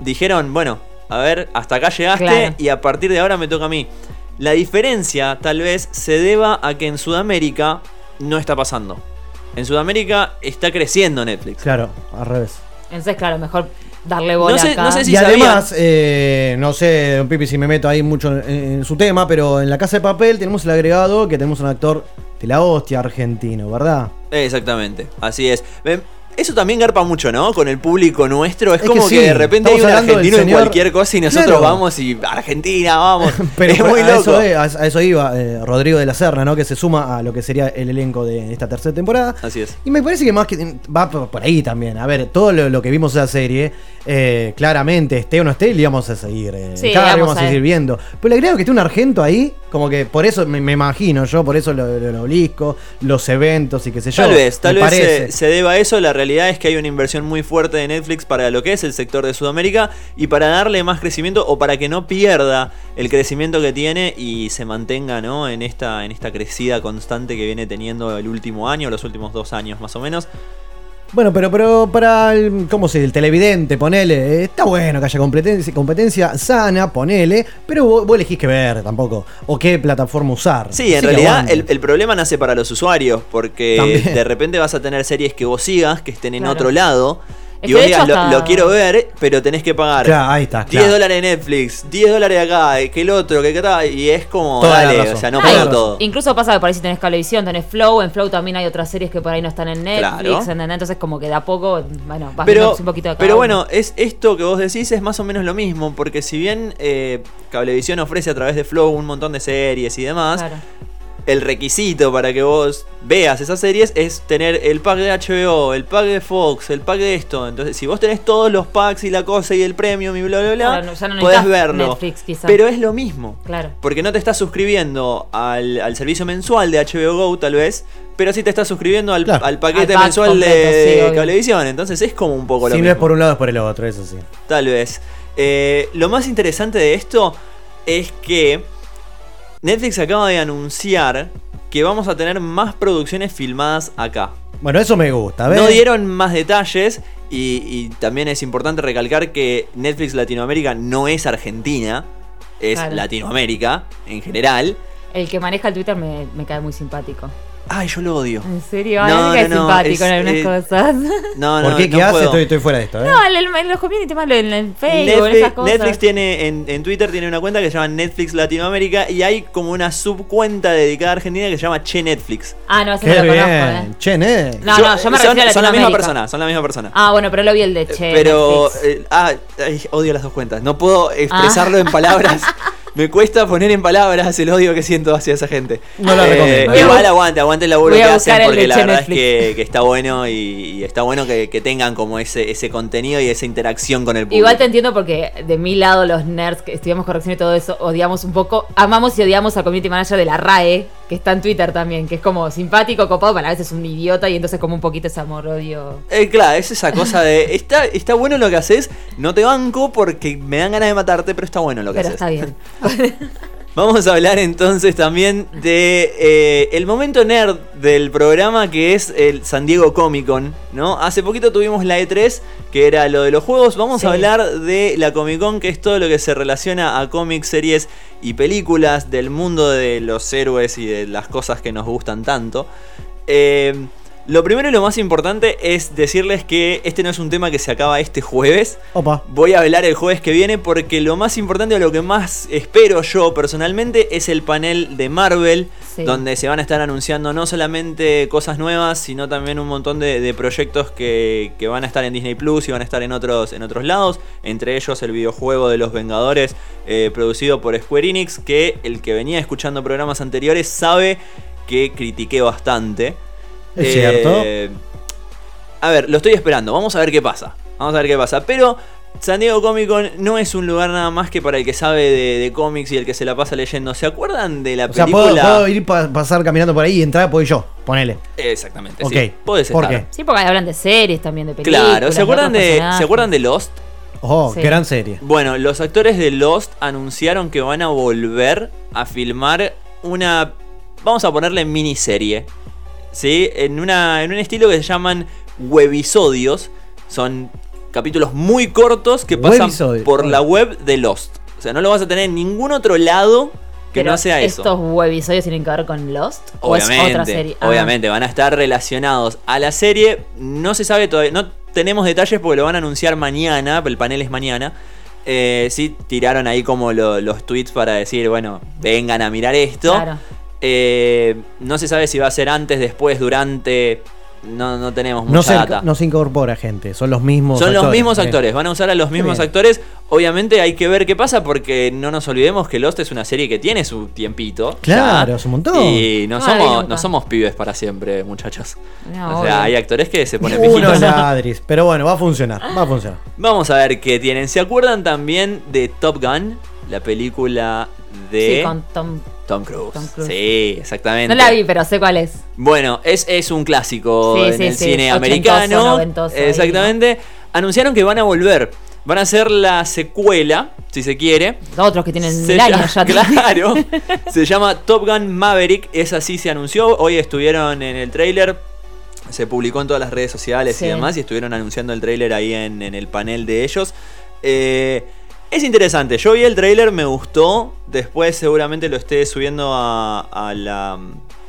dijeron, bueno, a ver, hasta acá llegaste Claro. y a partir de ahora me toca a mí. La diferencia tal vez se deba a que en Sudamérica no está pasando. En Sudamérica está creciendo Netflix. Claro, al revés. Entonces, claro, mejor darle bola No sé- acá. no sé si y sabía- además, eh, no sé, don Pipi, si me meto ahí mucho en, en su tema, pero en la casa de papel tenemos el agregado que tenemos un actor de la hostia argentino, ¿verdad? Exactamente, así es. Eso también garpa mucho, ¿no? Con el público nuestro. Es, Es como que de repente hay estamos un hablando del argentino en señor- cualquier cosa y nosotros Claro. vamos y Argentina, vamos. Pero es muy a, loco. Eso, es, a, eso iba eh, Rodrigo de la Serna, ¿no? Que se suma a lo que sería el elenco de esta tercera temporada. Así es. Y me parece que más que va por ahí también. A ver, todo lo, lo que vimos en la serie, eh, claramente, esté o no esté, le íbamos a seguir. eh, Sí, cada vamos vamos a a seguir viendo. Pero le agrego que esté un argento ahí, como que por eso me, me imagino yo, por eso lo, lo, lo obelisco, los eventos y qué sé yo. Tal vez, tal vez se deba a eso. La realidad es que hay una inversión muy fuerte de Netflix para lo que es el sector de Sudamérica y para darle más crecimiento o para que no pierda el crecimiento que tiene y se mantenga ¿no? en, esta, en esta crecida constante que viene teniendo el último año, los últimos dos años más o menos. Bueno, pero, pero para el, ¿cómo se dice? El televidente, ponele, está bueno que haya competencia, competencia sana, ponele, pero vos, vos elegís qué ver tampoco, o qué plataforma usar. Sí, en realidad el, el problema nace para los usuarios, porque También. de repente vas a tener series que vos sigas, que estén en Claro. otro lado, Es y vos digas, lo, quiero ver, pero tenés que pagar Claro, ahí está, 10 claro. dólares de Netflix, 10 dólares acá, que el otro, que acá, y es como, Toda dale, o sea, no razón. todo. Incluso pasa que por ahí si tenés cablevisión, tenés Flow, en Flow también hay otras series que por ahí no están en Netflix, Claro. ¿entendés? entonces como que de a poco, bueno, vas Pero, un poquito de pero uno. bueno, es esto que vos decís es más o menos lo mismo, porque si bien eh, Cablevisión ofrece a través de Flow un montón de series y demás, Claro. El requisito para que vos veas esas series es tener el pack de HBO, el pack de Fox, el pack de esto. Entonces, si vos tenés todos los packs y la cosa y el premium y bla bla bla, Claro, no- ya no podés verlo. Netflix. Pero es lo mismo. Claro. Porque no te estás suscribiendo al, al servicio mensual de HBO Go, tal vez, pero sí te estás suscribiendo al, Claro. al paquete Al pack mensual completo, de, sí. Cablevisión. Entonces es como un poco lo Si no mismo. es por un lado, es por el otro, eso sí. Tal vez. Eh, lo más interesante de esto es que Netflix acaba de anunciar que vamos a tener más producciones filmadas acá. Bueno, eso me gusta, ¿ves? No dieron más detalles y, y también es importante recalcar que Netflix Latinoamérica no es Argentina, es Claro. Latinoamérica en general. El que maneja el Twitter me, me cae muy simpático. Ay, yo lo odio. ¿En serio? No, no, simpático es, en algunas eh, cosas. No, no, ¿Por qué? no ¿Qué hace? Estoy, estoy fuera de esto, ¿eh? No, en, el- en los community más en el Facebook, en esas Netflix, cosas. Netflix tiene en, en Twitter tiene una cuenta que se llama Netflix Latinoamérica y hay como una subcuenta dedicada a Argentina que se llama Che Netflix. Ah, no, ese Qué no lo bien. conozco, ¿eh? Che, ne. No, no, yo me son, refiero a son la misma persona, son la misma persona. Ah, bueno, pero lo vi el de Che. Pero Netflix. eh, ah, ay, odio las dos cuentas. No puedo expresarlo en palabras. Me cuesta poner en palabras el odio que siento hacia esa gente. No la recomiendo. Igual aguante, aguante el laburo Voy a que hacen buscar el porque la verdad es Netflix. que, que está bueno y, y está bueno que, que tengan como ese, ese contenido y esa interacción con el público. Igual te entiendo porque de mi lado los nerds que estudiamos corrección y todo eso odiamos un poco, amamos y odiamos al community manager de la RAE, que está en Twitter también, que es como simpático, copado, pero a veces un idiota y entonces como un poquito ese amor odio. Eh, claro, es esa cosa de. Está, está bueno lo que haces, no te banco porque me dan ganas de matarte, pero está bueno lo que Pero haces. está bien. Vamos a hablar entonces también de eh, el momento nerd del programa que es el San Diego Comic Con, ¿no? Hace poquito tuvimos la E3, que era lo de los juegos. Vamos Sí. a hablar de la Comic Con, que es todo lo que se relaciona a cómics, series y películas del mundo de los héroes y de las cosas que nos gustan tanto. Eh, lo primero y lo más importante es decirles que este no es un tema que se acaba este jueves. Opa. Voy a hablar el jueves que viene porque lo más importante o lo que más espero yo personalmente es el panel de Marvel, Sí. donde se van a estar anunciando no solamente cosas nuevas, sino también un montón de, de proyectos que, que van a estar en Disney Plus y van a estar en otros, en otros lados, entre ellos el videojuego de los Vengadores eh, producido por Square Enix, que el que venía escuchando programas anteriores sabe que critiqué bastante. Es Eh, cierto. a ver, lo estoy esperando. Vamos a ver qué pasa. Vamos a ver qué pasa. Pero San Diego Comic Con no es un lugar nada más que para el que sabe de, de cómics y el que se la pasa leyendo. ¿Se acuerdan de la O sea, película? ¿puedo, puedo ir pa- pasar caminando por ahí y entrar, pues yo, ponele. Exactamente, Ok. sí. Podés ¿Por estar. qué? Sí, porque hablan de series también, de películas. Claro, ¿se acuerdan, de. ¿se acuerdan de Lost? Oh, Sí. gran serie. Bueno, los actores de Lost anunciaron que van a volver a filmar una. Vamos a ponerle miniserie. ¿Sí? En, una, en un estilo que se llaman webisodios. Son capítulos muy cortos que pasan por la web de Lost. O sea, no lo vas a tener en ningún otro lado que Pero no sea eso. ¿Estos webisodios tienen que ver con Lost? ¿O es Obviamente, otra serie? Ah. obviamente, van a estar relacionados a la serie. No se sabe todavía, no tenemos detalles porque lo van a anunciar mañana, el panel es mañana. Eh, sí, tiraron ahí como lo- los tweets para decir, bueno, vengan a mirar esto. Claro. Eh, no se sabe si va a ser antes, después, durante. No, no tenemos mucha No se, data. no se incorpora gente, son los mismos Son los mismos actores, van a usar a los mismos bien. actores. Obviamente hay que ver qué pasa porque no nos olvidemos que Lost es una serie que tiene su tiempito. Claro, ya. es un montón. Y no No, somos, no somos pibes para siempre, muchachos. No, o obvio. sea, hay actores que se ponen ladris, pero bueno, va a funcionar, va a funcionar. Vamos a ver qué tienen. ¿Se acuerdan también de Top Gun? La película de Sí, con Tom. Tom, Cruise. Tom Cruise. Sí, exactamente. No la vi, pero sé cuál es. Bueno, es, es un clásico Sí, en sí, el cine ochentoso, americano. noventoso ahí, Exactamente. Anunciaron que van a volver. Van a hacer la secuela, si se quiere. Otros que tienen mil años ya. claro. se llama Top Gun Maverick. Es así se anunció. Hoy estuvieron en el trailer. Se publicó en todas las redes sociales Sí. y demás. Y estuvieron anunciando el trailer ahí en, en el panel de ellos. Eh, es interesante. Yo vi el trailer, me gustó. Después seguramente lo esté subiendo a, a la,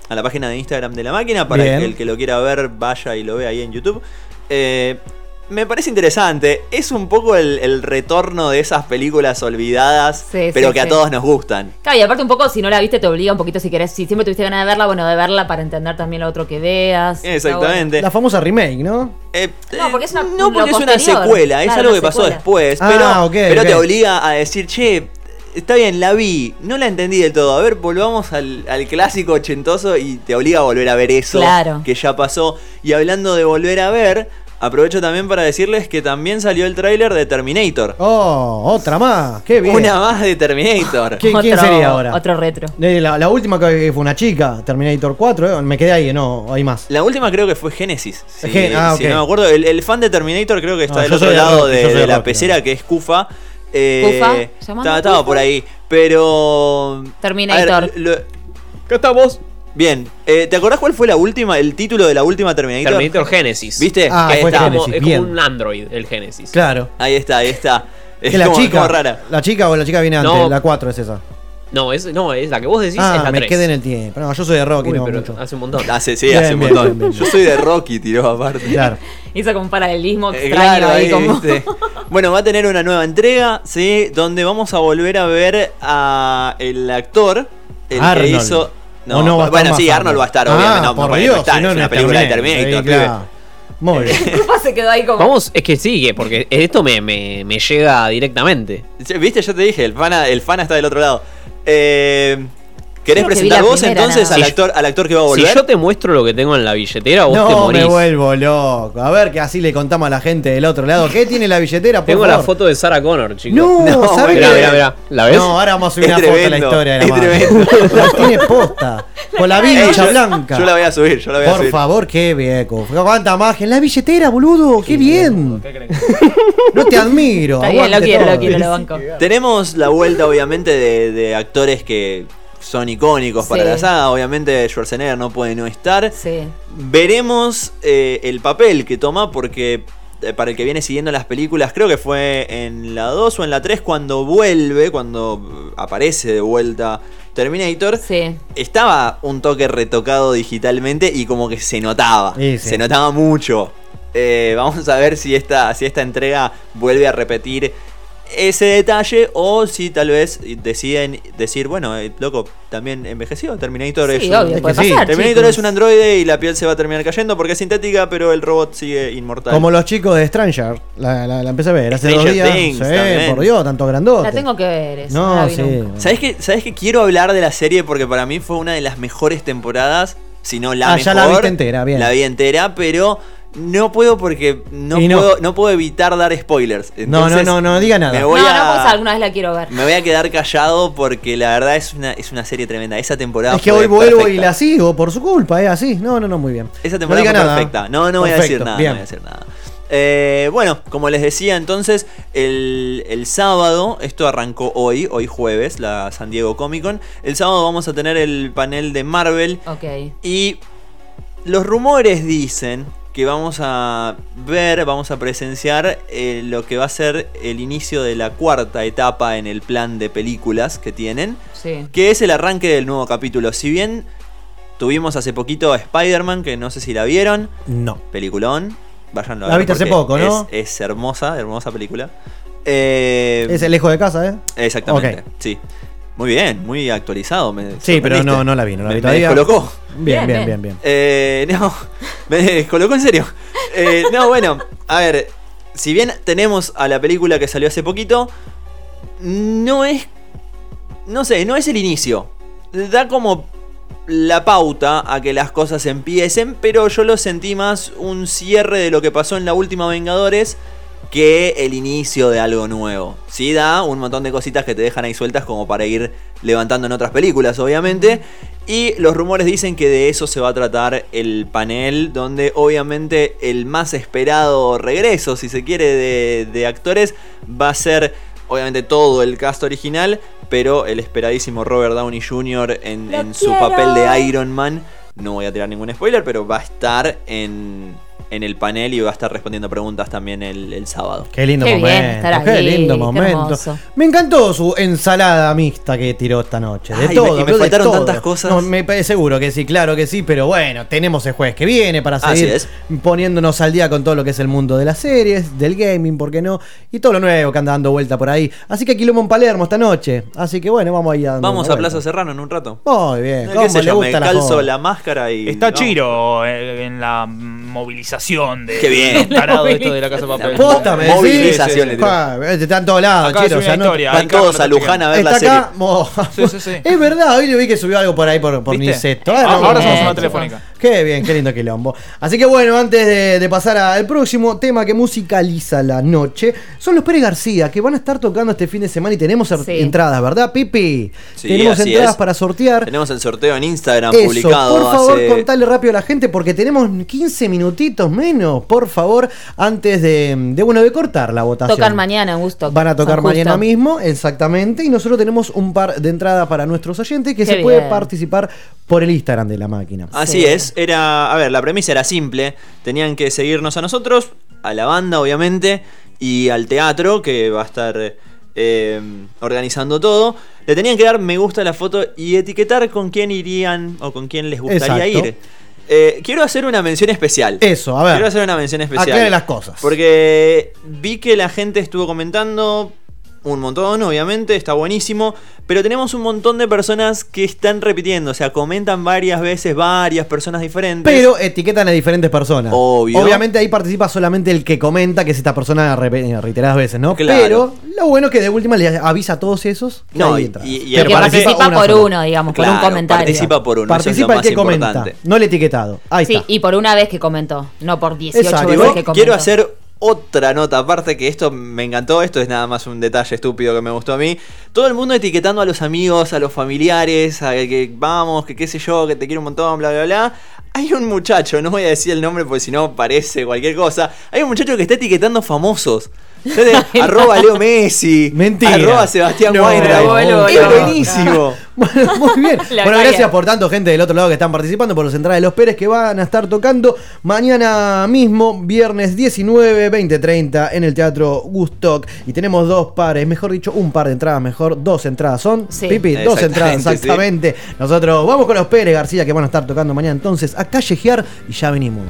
a la página de Instagram de la máquina. Para Bien. que el que lo quiera ver vaya y lo vea ahí en YouTube. Eh, me parece interesante. Es un poco el, el retorno de esas películas olvidadas, Sí, pero sí, que a todos nos gustan. Claro, y aparte un poco, si no la viste, te obliga un poquito si querés. Si siempre tuviste ganas de verla, bueno, de verla para entender también lo otro que veas. Exactamente. La famosa remake, ¿no? Eh, No, porque es una- no porque es una secuela, es Claro, algo que pasó después. Ah, pero ok, pero te obliga a decir, che, está bien, la vi, no la entendí del todo. A ver, volvamos al, al clásico ochentoso y te obliga a volver a ver eso Claro. que ya pasó. Y hablando de volver a ver, aprovecho también para decirles que también salió el tráiler de Terminator. Oh, otra más, qué bien. Una más de Terminator. ¿Quién, quién Otro- sería ahora? Otro retro. Eh, La, la última que fue una chica, Terminator 4, eh, me quedé ahí, no, hay más. La última creo que fue Genesis. Si, Gen- ah, si ok. no me acuerdo. El, el fan de Terminator creo que está No, del yo otro soy de lado de, yo soy de de la pecera, que es Kufa. Eh, ¿Kufa? ¿Llamando Estaba, estaba Kufa? por ahí. Pero. Terminator. A ver, lo- Acá estamos. Bien. Eh, ¿Te acordás cuál fue la última, el título de la última Terminator? Terminator Genesis. ¿Viste? Ah, Ahí está. Genesis. Como- es bien. como un Android el Genesis. Claro. Ahí está, ahí está. Es Que la como, chica, como rara. la chica o la chica viene antes, No. la 4 es esa. No, es, no, es la que vos decís es Ah, la me 3. quedé en el tiempo. No, yo soy de Rocky, Uy, no pero mucho. hace un montón. Hace, sí, Bien, hace un montón. bien, bien. Yo soy de Rocky, tiró aparte. Claro. Hizo como un paralelismo Eh, extraño claro, ahí, como. Bueno, va a tener una nueva entrega, ¿sí? Donde vamos a volver a ver a el actor, el Arnold. que hizo. No, ¿O no va a estar bueno, más sí, Arnold va a estar, obviamente. Ah, No, por Dios, no estar, si no, es una película de Terminator. Claro. Muy bien. Se quedó ahí como. Vamos, es que sigue, porque esto me, me, me llega directamente. Viste, yo te dije, el fana, el fana está del otro lado. Eh, ¿Querés Creo que vi presentar la vos primera, entonces nada al más. actor, al actor que va a Si volver? yo te muestro lo que tengo en la billetera, vos te No, morís. me vuelvo loco. A ver que así le contamos a la gente del otro lado. ¿Qué tiene la billetera? Por Tengo la favor? foto de Sarah Connor, chicos. No, No, ¿sabes Mirá, qué? mirá, mirá. ¿La ves? No, ahora vamos a subir Es una foto de la tremendo, historia de la es madre. tremendo. La tiene posta. Con la vincha blanca. Yo la voy a subir, yo la voy a Por subir. favor, qué viejo. ¿Cuánta magia? En la billetera, boludo. Qué bien. No te admiro. Está bien, lo aguante quiero, todo. lo quiero, lo banco. Tenemos la vuelta, obviamente, de, de actores que son icónicos para la saga. Obviamente, Schwarzenegger no puede no estar. Sí. Veremos eh, el papel que toma porque eh, para el que viene siguiendo las películas, creo que fue en la 2 o en la 3 cuando vuelve, cuando eh, aparece de vuelta Terminator. Sí. Estaba un toque retocado digitalmente y como que se notaba. Sí, sí. Se notaba mucho. Eh, vamos a ver si esta, si esta entrega vuelve a repetir ese detalle o si tal vez deciden decir, bueno, eh, loco, también envejeció. Terminator Sí, es un- obvio, puede pasar. Terminator chicos. es un androide y la piel se va a terminar cayendo porque es sintética, pero el robot sigue inmortal. Como los chicos de Stranger. La, la, la empecé a ver hace dos días. Things sí, por Dios, tanto grandote. La tengo que ver. Eso, No, la vi sí. ¿Sabes que, ¿Sabes que quiero hablar de la serie? Porque para mí fue una de las mejores temporadas, si no la Ah, mejor. ya la viste entera, bien. La vi entera, pero no puedo porque no, no. Puedo, no puedo evitar dar spoilers. No, no, no, no diga nada. Me No, voy no, a, pues alguna vez la quiero ver. me voy a quedar callado porque la verdad es una, es una serie tremenda. Esa temporada Es que hoy vuelvo y la sigo por su culpa, es así. No, no, no, muy bien. Esa no temporada diga fue nada. perfecta. No, no voy a decir nada. bien. No voy a decir nada. Eh, bueno, como les decía entonces, el, el sábado, esto arrancó hoy, hoy jueves, la San Diego Comic Con. El sábado vamos a tener el panel de Marvel Ok. y los rumores dicen que vamos a ver, vamos a presenciar eh, lo que va a ser el inicio de la cuarta etapa en el plan de películas que tienen, Sí. que es el arranque del nuevo capítulo. Si bien tuvimos hace poquito a Spider-Man, que no sé si la vieron, No. peliculón, vayan a La viste hace poco, ¿no? Es, es hermosa, hermosa película. Eh, Es el lejos de casa, ¿eh? Exactamente, sí. Muy bien, muy actualizado. Me Sí, pero no, no la vi, no la vi Me- me todavía. descolocó. Bien, Bien, bien, bien. bien, bien. Eh, no, me descolocó en serio. Eh, no, bueno, a ver, si bien tenemos a la película que salió hace poquito, no es, no sé, no es el inicio. Da como la pauta a que las cosas empiecen, pero yo lo sentí más un cierre de lo que pasó en la última Vengadores que el inicio de algo nuevo. Sí da un montón de cositas que te dejan ahí sueltas como para ir levantando en otras películas, obviamente. Y los rumores dicen que de eso se va a tratar el panel, donde obviamente el más esperado regreso, si se quiere, de, de actores va a ser obviamente todo el cast original, pero el esperadísimo Robert Downey Jr. en, ¡Lo en su papel de Iron Man. No voy a tirar ningún spoiler, pero va a estar en, en el panel y va a estar respondiendo preguntas también el, el sábado. Qué lindo Qué bien momento. estar qué ahí, lindo qué momento. Me encantó su ensalada mixta que tiró esta noche. De Ay, me- todo. y me de faltaron todo. tantas cosas. No, me parece seguro que sí, claro que sí, pero bueno, tenemos el jueves que viene para seguir poniéndonos al día con todo lo que es el mundo de las series, del gaming, ¿por qué no? Y todo lo nuevo que anda dando vuelta por ahí. Así que quilombo en Palermo esta noche. Así que bueno, vamos ahí a Vamos a Plaza Serrano en un rato. Muy bien. ¿Qué ¿Cómo le yo? Me gusta la calzo la máscara y. Está. Chiro eh, en la movilización de. Qué bien. Tarado esto de la Casa de Papel. Posta, me. Movilización le tiró. Ja, Está en todos lados, es o sea, no-. Van todos a Luján a ver Está la serie. acá. mo- Sí, sí, sí. Es verdad, hoy le vi que subió algo por ahí por, por ¿Viste? Niceto. Ah, Bueno, ahora bien. somos una telefónica. Qué bien, qué lindo quilombo. Así que bueno, antes de, de pasar al próximo tema que musicaliza la noche, son los Pérez García, que van a estar tocando este fin de semana y tenemos er- Sí. entradas, ¿verdad, Pipi? Sí, tenemos así entradas es. para sortear. Tenemos el sorteo en Instagram Eso, publicado por favor, hace. contale rápido a la gente porque tenemos 15 minutitos menos, por favor, antes de, de, bueno, de cortar la votación. Tocan mañana Gusto. Van a tocar mañana mismo, exactamente. Y nosotros tenemos un par de entradas para nuestros oyentes que Qué se puede participar por el Instagram de la máquina. Así Sí. es, era, a ver, la premisa era simple, tenían que seguirnos a nosotros, a la banda obviamente, y al teatro que va a estar eh, organizando todo. Le tenían que dar me gusta a la foto y etiquetar con quién irían o con quién les gustaría Exacto. ir. Eh, quiero hacer una mención especial. Eso, a ver. Quiero hacer una mención especial. Aclare las cosas. Porque vi que la gente estuvo comentando un montón, obviamente, está buenísimo. Pero tenemos un montón de personas que están repitiendo, o sea, comentan varias veces, varias personas diferentes. Pero etiquetan a diferentes personas. Obvio. Obviamente ahí participa solamente el que comenta, que es esta persona re- reiteradas veces, ¿no? Claro. Pero lo bueno es que de última le avisa a todos esos. que No, y- y- y Pero que participa por uno, digamos, por un comentario. Participa por uno, Participa eso es el más que comenta, no el etiquetado. Ahí Sí, está. y por una vez que comentó, no por 18 Exacto. veces que comentó. quiero hacer otra nota aparte que esto me encantó, esto es nada más un detalle estúpido que me gustó a mí. Todo el mundo etiquetando a los amigos, a los familiares, a que vamos, que qué sé yo, que te quiero un montón, bla bla bla. Hay un muchacho, no voy a decir el nombre porque si no parece cualquier cosa. Hay un muchacho que está etiquetando famosos. Entonces, arroba Leo Messi, Mentira. arroba Sebastián No, Weinreich. Es buenísimo. Bueno, muy bien. La bueno, gracias por tanto, gente del otro lado que están participando, por los entradas de los Pérez que van a estar tocando mañana mismo, viernes 19, 20, 30, en el Teatro Gustock. Y tenemos dos pares, mejor dicho, un par de entradas, mejor, dos entradas son. Sí. Pipi, dos entradas, Exactamente, exactamente. Nosotros vamos con los Pérez García que van a estar tocando mañana entonces a callejear y ya venimos.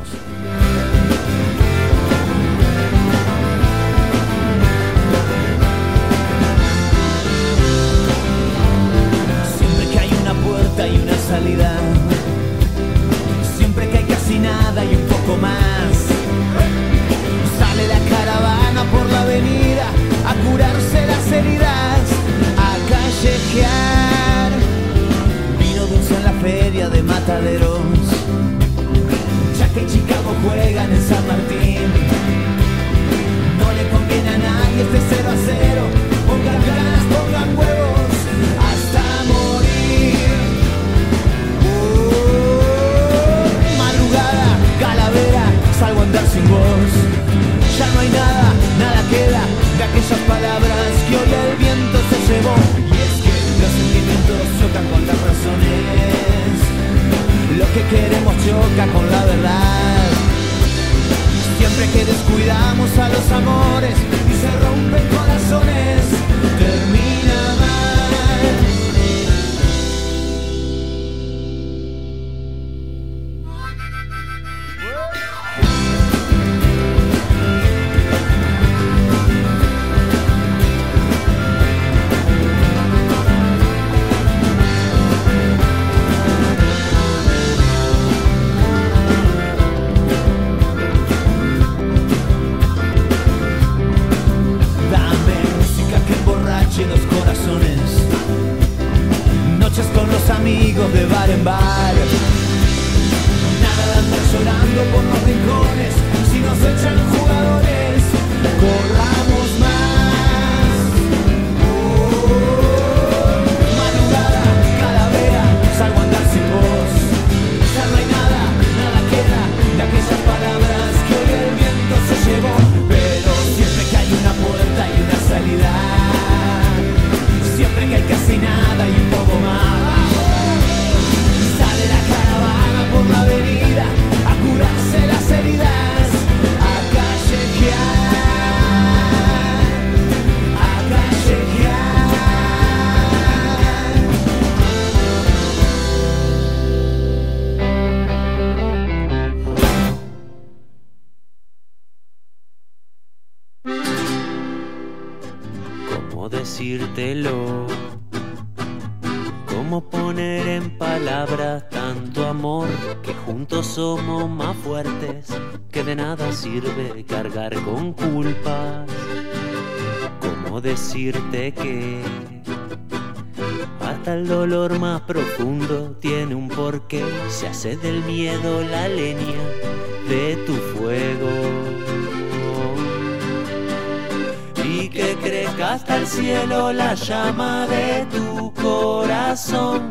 Hasta el cielo la llama de tu corazón,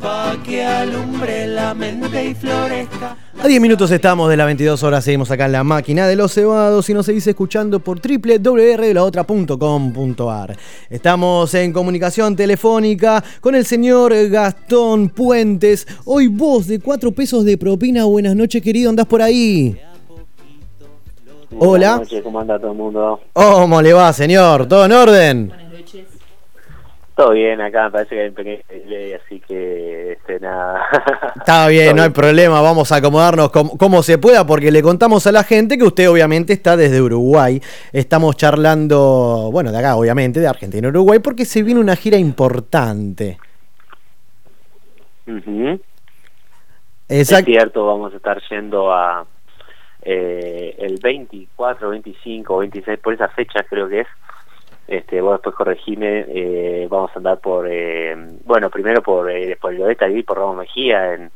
pa' que alumbre la mente y florezca. A 10 minutos estamos de las 22 horas, seguimos acá en la máquina de los cebados y nos seguís escuchando por www.laotra.com.ar. Estamos en comunicación telefónica con el señor Gastón Puentes. Hoy vos de 4 pesos de propina. Buenas noches, querido, andás por ahí. Hola. Buenas noches, ¿cómo anda todo el mundo? ¿Cómo le va, señor? ¿Todo en orden? Todo bien, acá me parece que hay un pequeño delay, así que este, nada. Está bien, no hay problema, vamos a acomodarnos como, como se pueda porque le contamos a la gente que usted obviamente está desde Uruguay. Estamos charlando, bueno, de acá obviamente, de Argentina y Uruguay, porque se viene una gira importante. Es cierto, vamos a estar yendo a eh, el 24, 25, 26, por esa fecha creo que es. Este, vos después corregime, eh, vamos a andar por, eh, bueno, primero por, por el Oeste ahí, por Ramos Mejía, en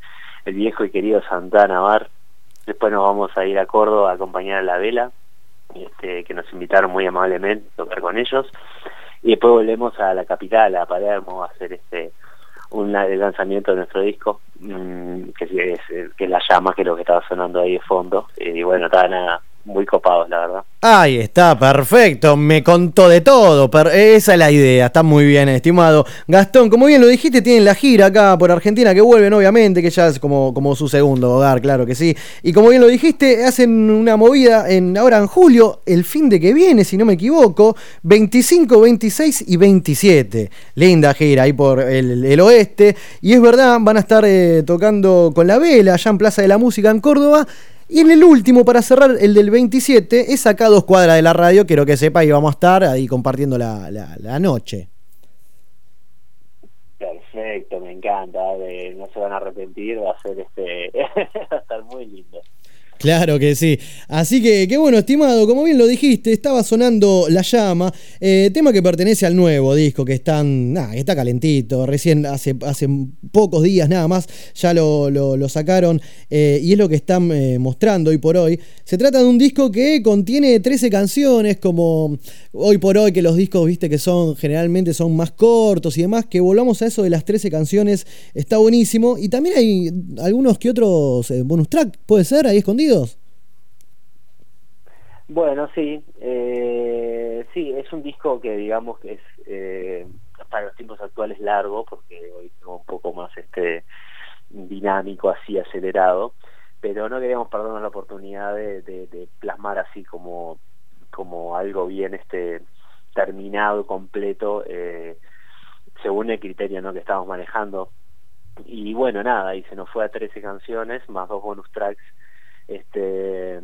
el viejo y querido Santana Bar. Después nos vamos a ir a Córdoba a acompañar a la vela, este, que nos invitaron muy amablemente a tocar con ellos. Y después volvemos a la capital, a Palermo, a hacer este un el lanzamiento de nuestro disco, mm, que, es, eh, que es La Llama, que es lo que estaba sonando ahí de fondo. Y bueno, estaba nada, muy copados, la verdad. Ahí está, perfecto, me contó de todo, esa es la idea, está muy bien, estimado. Gastón, como bien lo dijiste, tienen la gira acá por Argentina, que vuelven obviamente, que ya es como, como su segundo hogar, claro que sí. Y como bien lo dijiste, hacen una movida en ahora en julio, el fin de que viene, si no me equivoco, 25, 26 y 27. Linda gira ahí por el, el oeste. Y es verdad, van a estar eh, tocando con la vela allá en Plaza de la Música en Córdoba. Y en el último, para cerrar, el del 27, es acá dos cuadras de la radio. Quiero que sepa y vamos a estar ahí compartiendo la, la- noche. Perfecto, me encanta. no se van a arrepentir, va a ser este. va a estar muy lindo. Claro que sí. Así que, qué bueno, estimado, como bien lo dijiste, estaba sonando La Llama, eh, tema que pertenece al nuevo disco, que, están, está calentito, recién hace, hace pocos días nada más ya lo, lo- sacaron eh, y es lo que están eh, mostrando hoy por hoy. Se trata de un disco que contiene 13 canciones, como hoy por hoy que los discos, viste, que son generalmente son más cortos y demás, que volvamos a eso de las 13 canciones, está buenísimo. Y también hay algunos que otros bonus track, puede ser, ahí Bueno, sí, eh, sí, es un disco que digamos que es eh, para los tiempos actuales largo, porque hoy tengo un poco más este dinámico, así acelerado, pero no queríamos perdernos la oportunidad de plasmar así como, como algo bien este terminado, completo, eh, según el criterio ¿no? que estábamos manejando. Y bueno, nada, y se nos fue a 13 canciones, más dos bonus tracks, este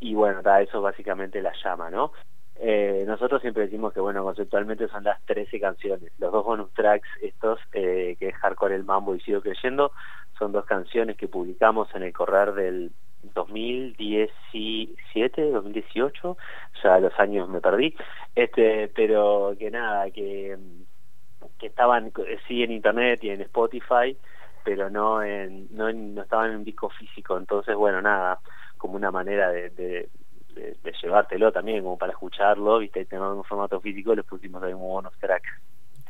y bueno, nada, eso básicamente la llama, ¿no? Eh, nosotros siempre decimos que, bueno, conceptualmente son las 13 canciones. Los dos bonus tracks, estos, eh, que es Hardcore el Mambo y Sigo Creyendo, son dos canciones que publicamos en el correr del 2017, 2018, ya los años me perdí, este pero que nada, que, que estaban eh, sí en internet y en Spotify, pero no en no, en- no estaban en un disco físico, entonces bueno, nada, como una manera de, de, de- de llevártelo también, como para escucharlo, viste, y tenerlo en un formato físico, los pusimos ahí como bonus track.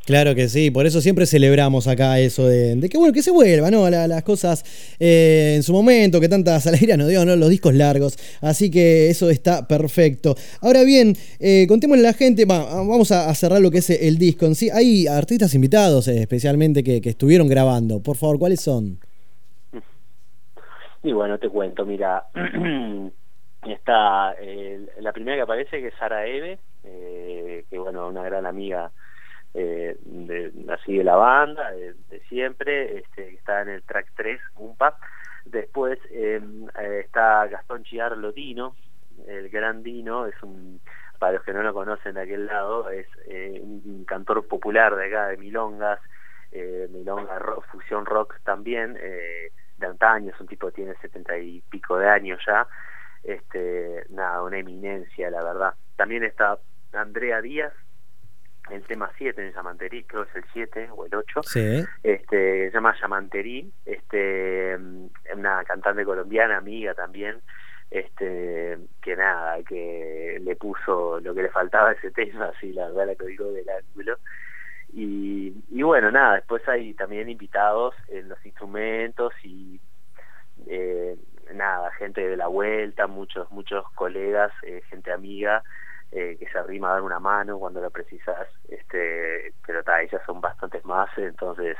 Claro que sí, por eso siempre celebramos acá eso de, que bueno, que se vuelva, ¿no? La- las cosas eh, en su momento, que tantas alegrías nos dio, ¿no? Los discos largos. Así que eso está perfecto. Ahora bien, eh, contémosle a la gente, va, vamos a, a cerrar lo que es el disco en sí. Hay artistas invitados, eh, especialmente, que, que estuvieron grabando. Por favor, ¿cuáles son? Y bueno, te cuento, mira, está eh, la primera que aparece que es Sara Eve, eh, que bueno, una gran amiga eh, de, así de la banda, de, siempre, este, está en el track 3, Umpa. Después eh, eh, está Gastón Chiar Lotino, el gran Dino, es un, para los que no lo conocen de aquel lado, es eh, un cantor popular de acá, de Milongas, eh, Milonga rock, fusión rock también, eh, de antaño, es un tipo que tiene setenta y pico de años ya, este, nada, una eminencia, la verdad. También está Andrea Díaz, el tema 7 en Yamanterí, creo que es el 7 o el 8, Sí. este, se llama Yamanterí, este, una cantante colombiana, amiga también, este, que nada, que le puso lo que le faltaba a ese tema, así la verdad la colgó del ángulo. Y, y bueno, nada, después hay también invitados en los instrumentos y eh, nada, gente de la vuelta, muchos, muchos colegas, eh, gente amiga, eh, que se arrima a dar una mano cuando lo precisas, este, pero ta, ellas son bastantes más, entonces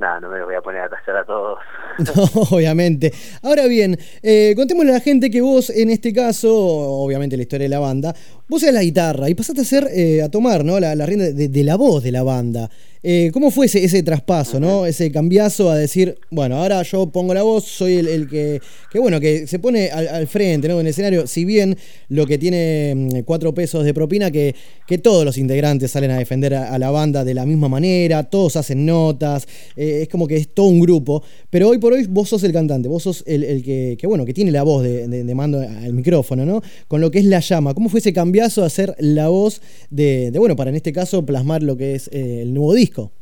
nada, no me los voy a poner a tallar a todos. No, obviamente. Ahora bien, eh, contémosle a la gente que vos, en este caso, obviamente la historia de la banda, vos eras la guitarra y pasaste a ser, eh, a tomar, ¿no? La, la rienda de, de la voz de la banda. Eh, ¿Cómo fue ese, ese traspaso, ¿no? Ese cambiazo a decir, bueno, ahora yo pongo la voz, soy el, el que, que, bueno, que se pone al, al frente, ¿no? En el escenario, si bien lo que tiene mm, cuatro pesos de propina, que, que todos los integrantes salen a defender a, a la banda de la misma manera, todos hacen notas, eh, es como que es todo un grupo, pero hoy por hoy vos sos el cantante, vos sos el, el que, que, bueno, que tiene la voz de, de- de mando al micrófono, ¿no? Con lo que es la llama. ¿Cómo fue ese cambiazo a ser la voz de, bueno, para en este caso plasmar lo que es eh, el nuevo disco?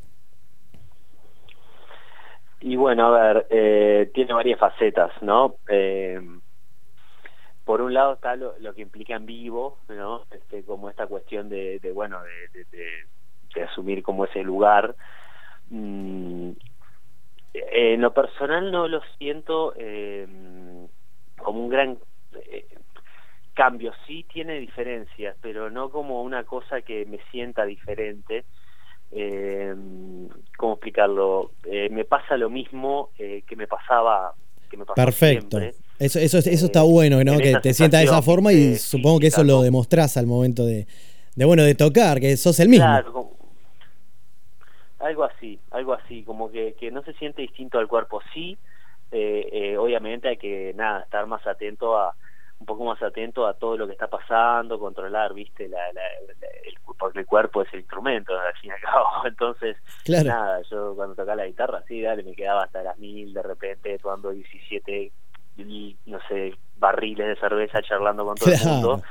Y bueno, a ver, eh, tiene varias facetas, ¿no? Eh, por un lado está lo, que implica en vivo, ¿no? Este, como esta cuestión de, de bueno, de, asumir como ese lugar. Mm, en lo personal no lo siento eh, como un gran eh, cambio. Sí tiene diferencias, pero no como una cosa que me sienta diferente. Eh, ¿Cómo explicarlo? Eh, me pasa lo mismo eh, que me pasaba, que me Perfecto. siempre. Eso, eso, eso está bueno, ¿no? Que te sientas de esa forma y eh, supongo que eso lo demostrás al momento de, de, bueno, de tocar, que sos el mismo. Claro, como- algo así, algo así, como que, que no se siente distinto al cuerpo. Sí, eh, eh, obviamente hay que nada estar más atento a poco más atento a todo lo que está pasando, controlar, viste, la, la- la- el, porque el cuerpo es el instrumento, al fin y al cabo. Entonces, Claro. nada, yo cuando tocaba la guitarra, sí, dale, me quedaba hasta las mil, de repente tomando 17, y, no sé, barriles de cerveza charlando con todo el mundo.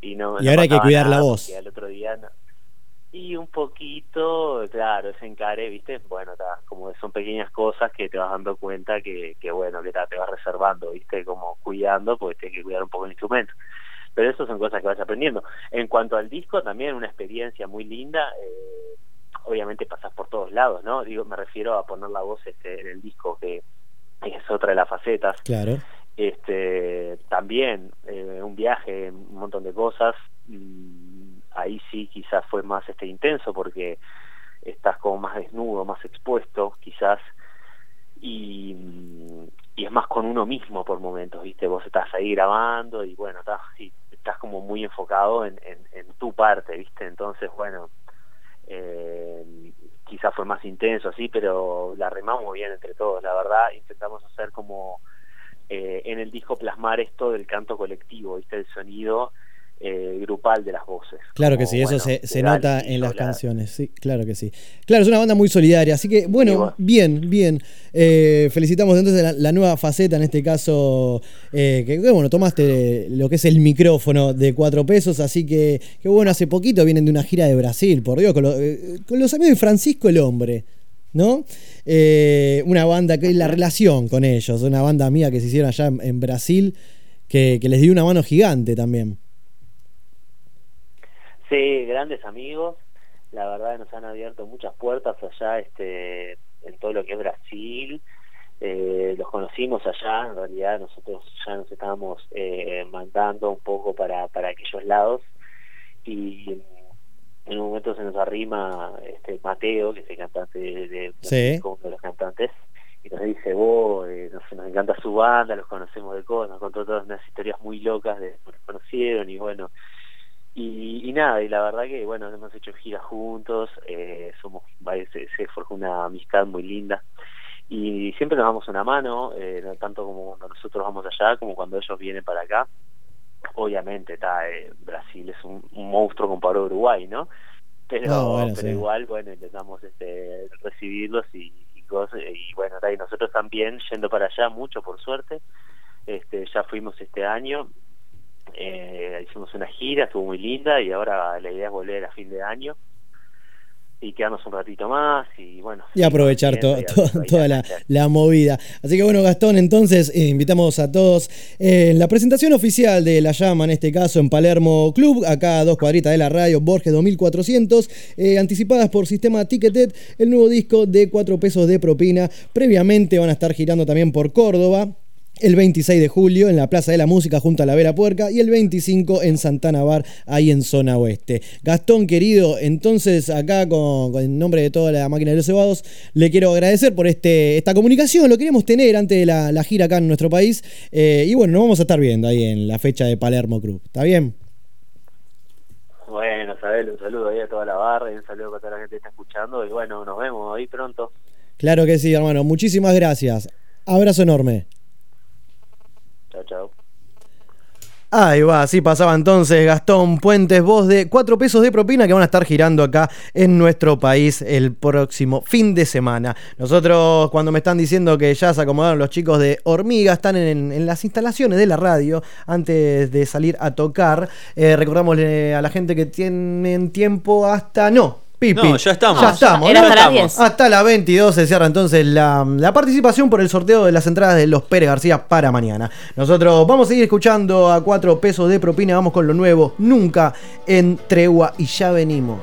Y, no, Y no ahora hay que cuidar la voz. porque Al otro día no. Y un poquito, claro, ese encare, ¿viste? Bueno, ta, como son pequeñas cosas que te vas dando cuenta que, que bueno, que ta, te vas reservando, ¿viste? Como cuidando, porque tienes que cuidar un poco el instrumento. Pero eso son cosas que vas aprendiendo. En cuanto al disco, también una experiencia muy linda. eh, obviamente pasas por todos lados, ¿no? Digo, me refiero a poner la voz este, en el disco, que es otra de las facetas Claro. este también eh, un viaje un montón de cosas mm, ahí sí quizás fue más este intenso porque estás como más desnudo más expuesto quizás y, y es más con uno mismo por momentos, ¿viste? Vos estás ahí grabando y bueno, estás, estás como muy enfocado en, en, en tu parte, ¿viste? Entonces, bueno, eh, quizás fue más intenso así, pero la remamos bien entre todos, la verdad, intentamos hacer como eh, en el disco plasmar esto del canto colectivo, ¿viste? El sonido eh, grupal de las voces. Claro que Como, sí, eso bueno, se, nota en las la- canciones, sí, claro que sí. Claro, es una banda muy solidaria, así que bueno, bien, bien. Eh, felicitamos entonces la, la nueva faceta, en este caso, eh, que, bueno, tomaste lo que es el micrófono de cuatro pesos, así que, que bueno, hace poquito vienen de una gira de Brasil, por Dios, con, lo- con los amigos de Francisco el Hombre. ¿No? Eh, una banda que es la relación con ellos, una banda amiga que se hicieron allá en, en Brasil, que, que les dio una mano gigante también. Sí, grandes amigos. La verdad nos han abierto muchas puertas allá este, en todo lo que es Brasil. Eh, los conocimos allá, en realidad nosotros ya nos estábamos eh, mandando un poco para, para aquellos lados y en un momento se nos arrima este Mateo, que es el cantante de, de- Sí. uno de los cantantes, y nos dice, vos, eh, nos, nos encanta su banda, los conocemos de cosas, nos contó todas unas historias muy locas de cómo nos conocieron y bueno, y, y nada, y la verdad que bueno, hemos hecho giras juntos, eh, somos se, se forjó una amistad muy linda y siempre nos damos una mano, eh, no tanto como cuando nosotros vamos allá como cuando ellos vienen para acá. Obviamente, está Brasil es un, un monstruo comparado a Uruguay, ¿no? Pero, No, bueno, pero sí. igual, bueno, intentamos este, recibirlos y, y y bueno, y nosotros también yendo para allá mucho por suerte, este, ya fuimos este año eh, hicimos una gira, estuvo muy linda y ahora la idea es volver a fin de año y quedarnos un ratito más y bueno. y aprovechar to- to- toda la, la movida. Así que bueno, Gastón, entonces eh, invitamos a todos eh, en la presentación oficial de La Llama, en este caso en Palermo Club, acá a dos cuadritas de la radio, Borges 2400, eh, anticipadas por sistema Ticketed, el nuevo disco de 4 pesos de propina. Previamente van a estar girando también por Córdoba. El 26 de julio en la Plaza de la Música junto a la Vera Puerca y el 25 en Santana Bar, ahí en zona oeste. Gastón, querido, entonces acá con, con el nombre de toda la máquina de los cebados, le quiero agradecer por este, esta comunicación, lo queríamos tener antes de la, la gira acá en nuestro país. eh, y bueno, nos vamos a estar viendo ahí en la fecha de Palermo Club. ¿Está bien? Bueno, Sabel, un saludo ahí a toda la barra y un saludo para toda la gente que está escuchando y bueno, nos vemos ahí pronto. Claro que sí, hermano. Muchísimas gracias. Abrazo enorme. Chao, chao. Ahí va, así pasaba entonces Gastón Puentes, voz de 4 pesos de propina que van a estar girando acá en nuestro país el próximo fin de semana. Nosotros cuando me están diciendo que ya se acomodaron los chicos de Hormiga, están en, las instalaciones de la radio antes de salir a tocar, eh, recordamosle a la gente que tienen tiempo hasta... No. Pipi. No, ya estamos. Ya estamos. Era ¿no? hasta las Estamos. 10. Hasta las 22 se cierra entonces la, la participación por el sorteo de las entradas de los Pérez García para mañana. Nosotros vamos a seguir escuchando a 4 pesos de propina. Vamos con lo nuevo. Nunca en tregua y ya venimos.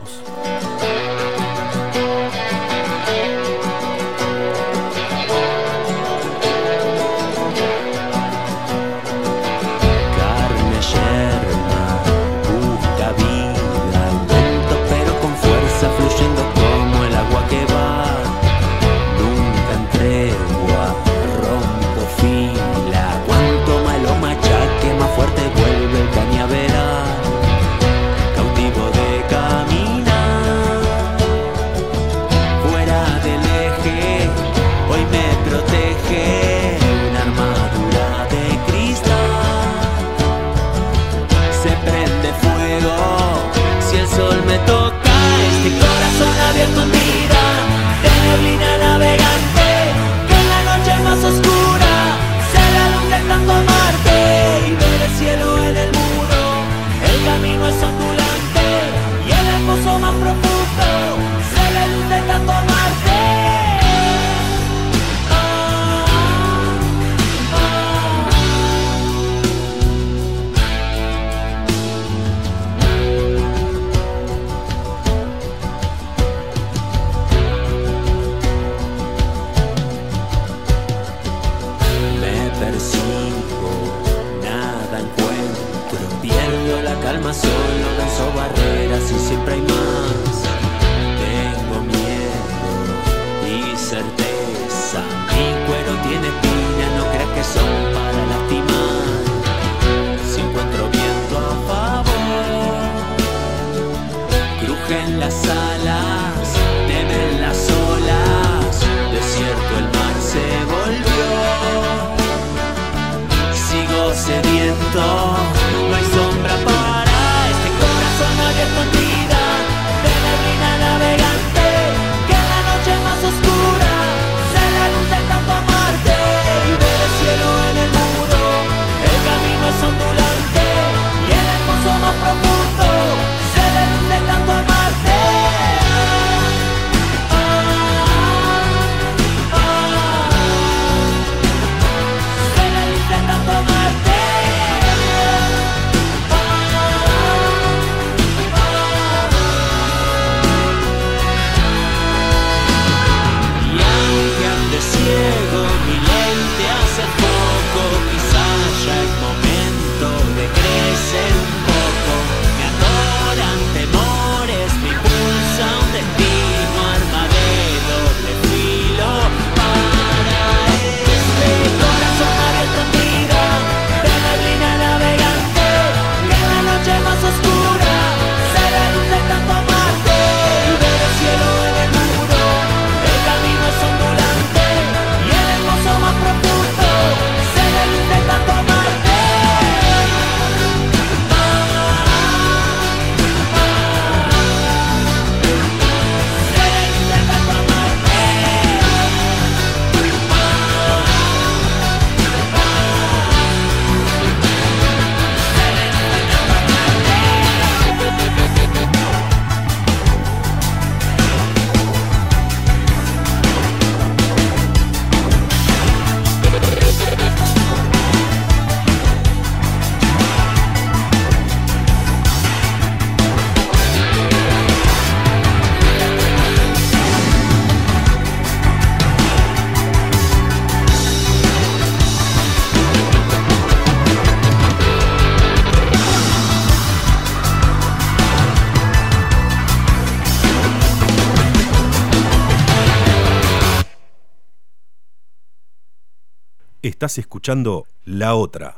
Estás escuchando La Otra,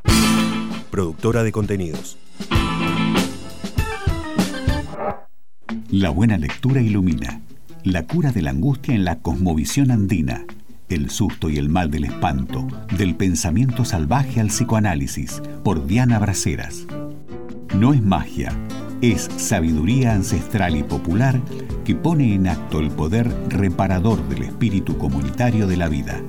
productora de contenidos. La buena lectura ilumina. La cura de la angustia en la cosmovisión andina. El susto y el mal del espanto. Del pensamiento salvaje al psicoanálisis. Por Diana Braceras. No es magia. Es sabiduría ancestral y popular que pone en acto el poder reparador del espíritu comunitario de la vida.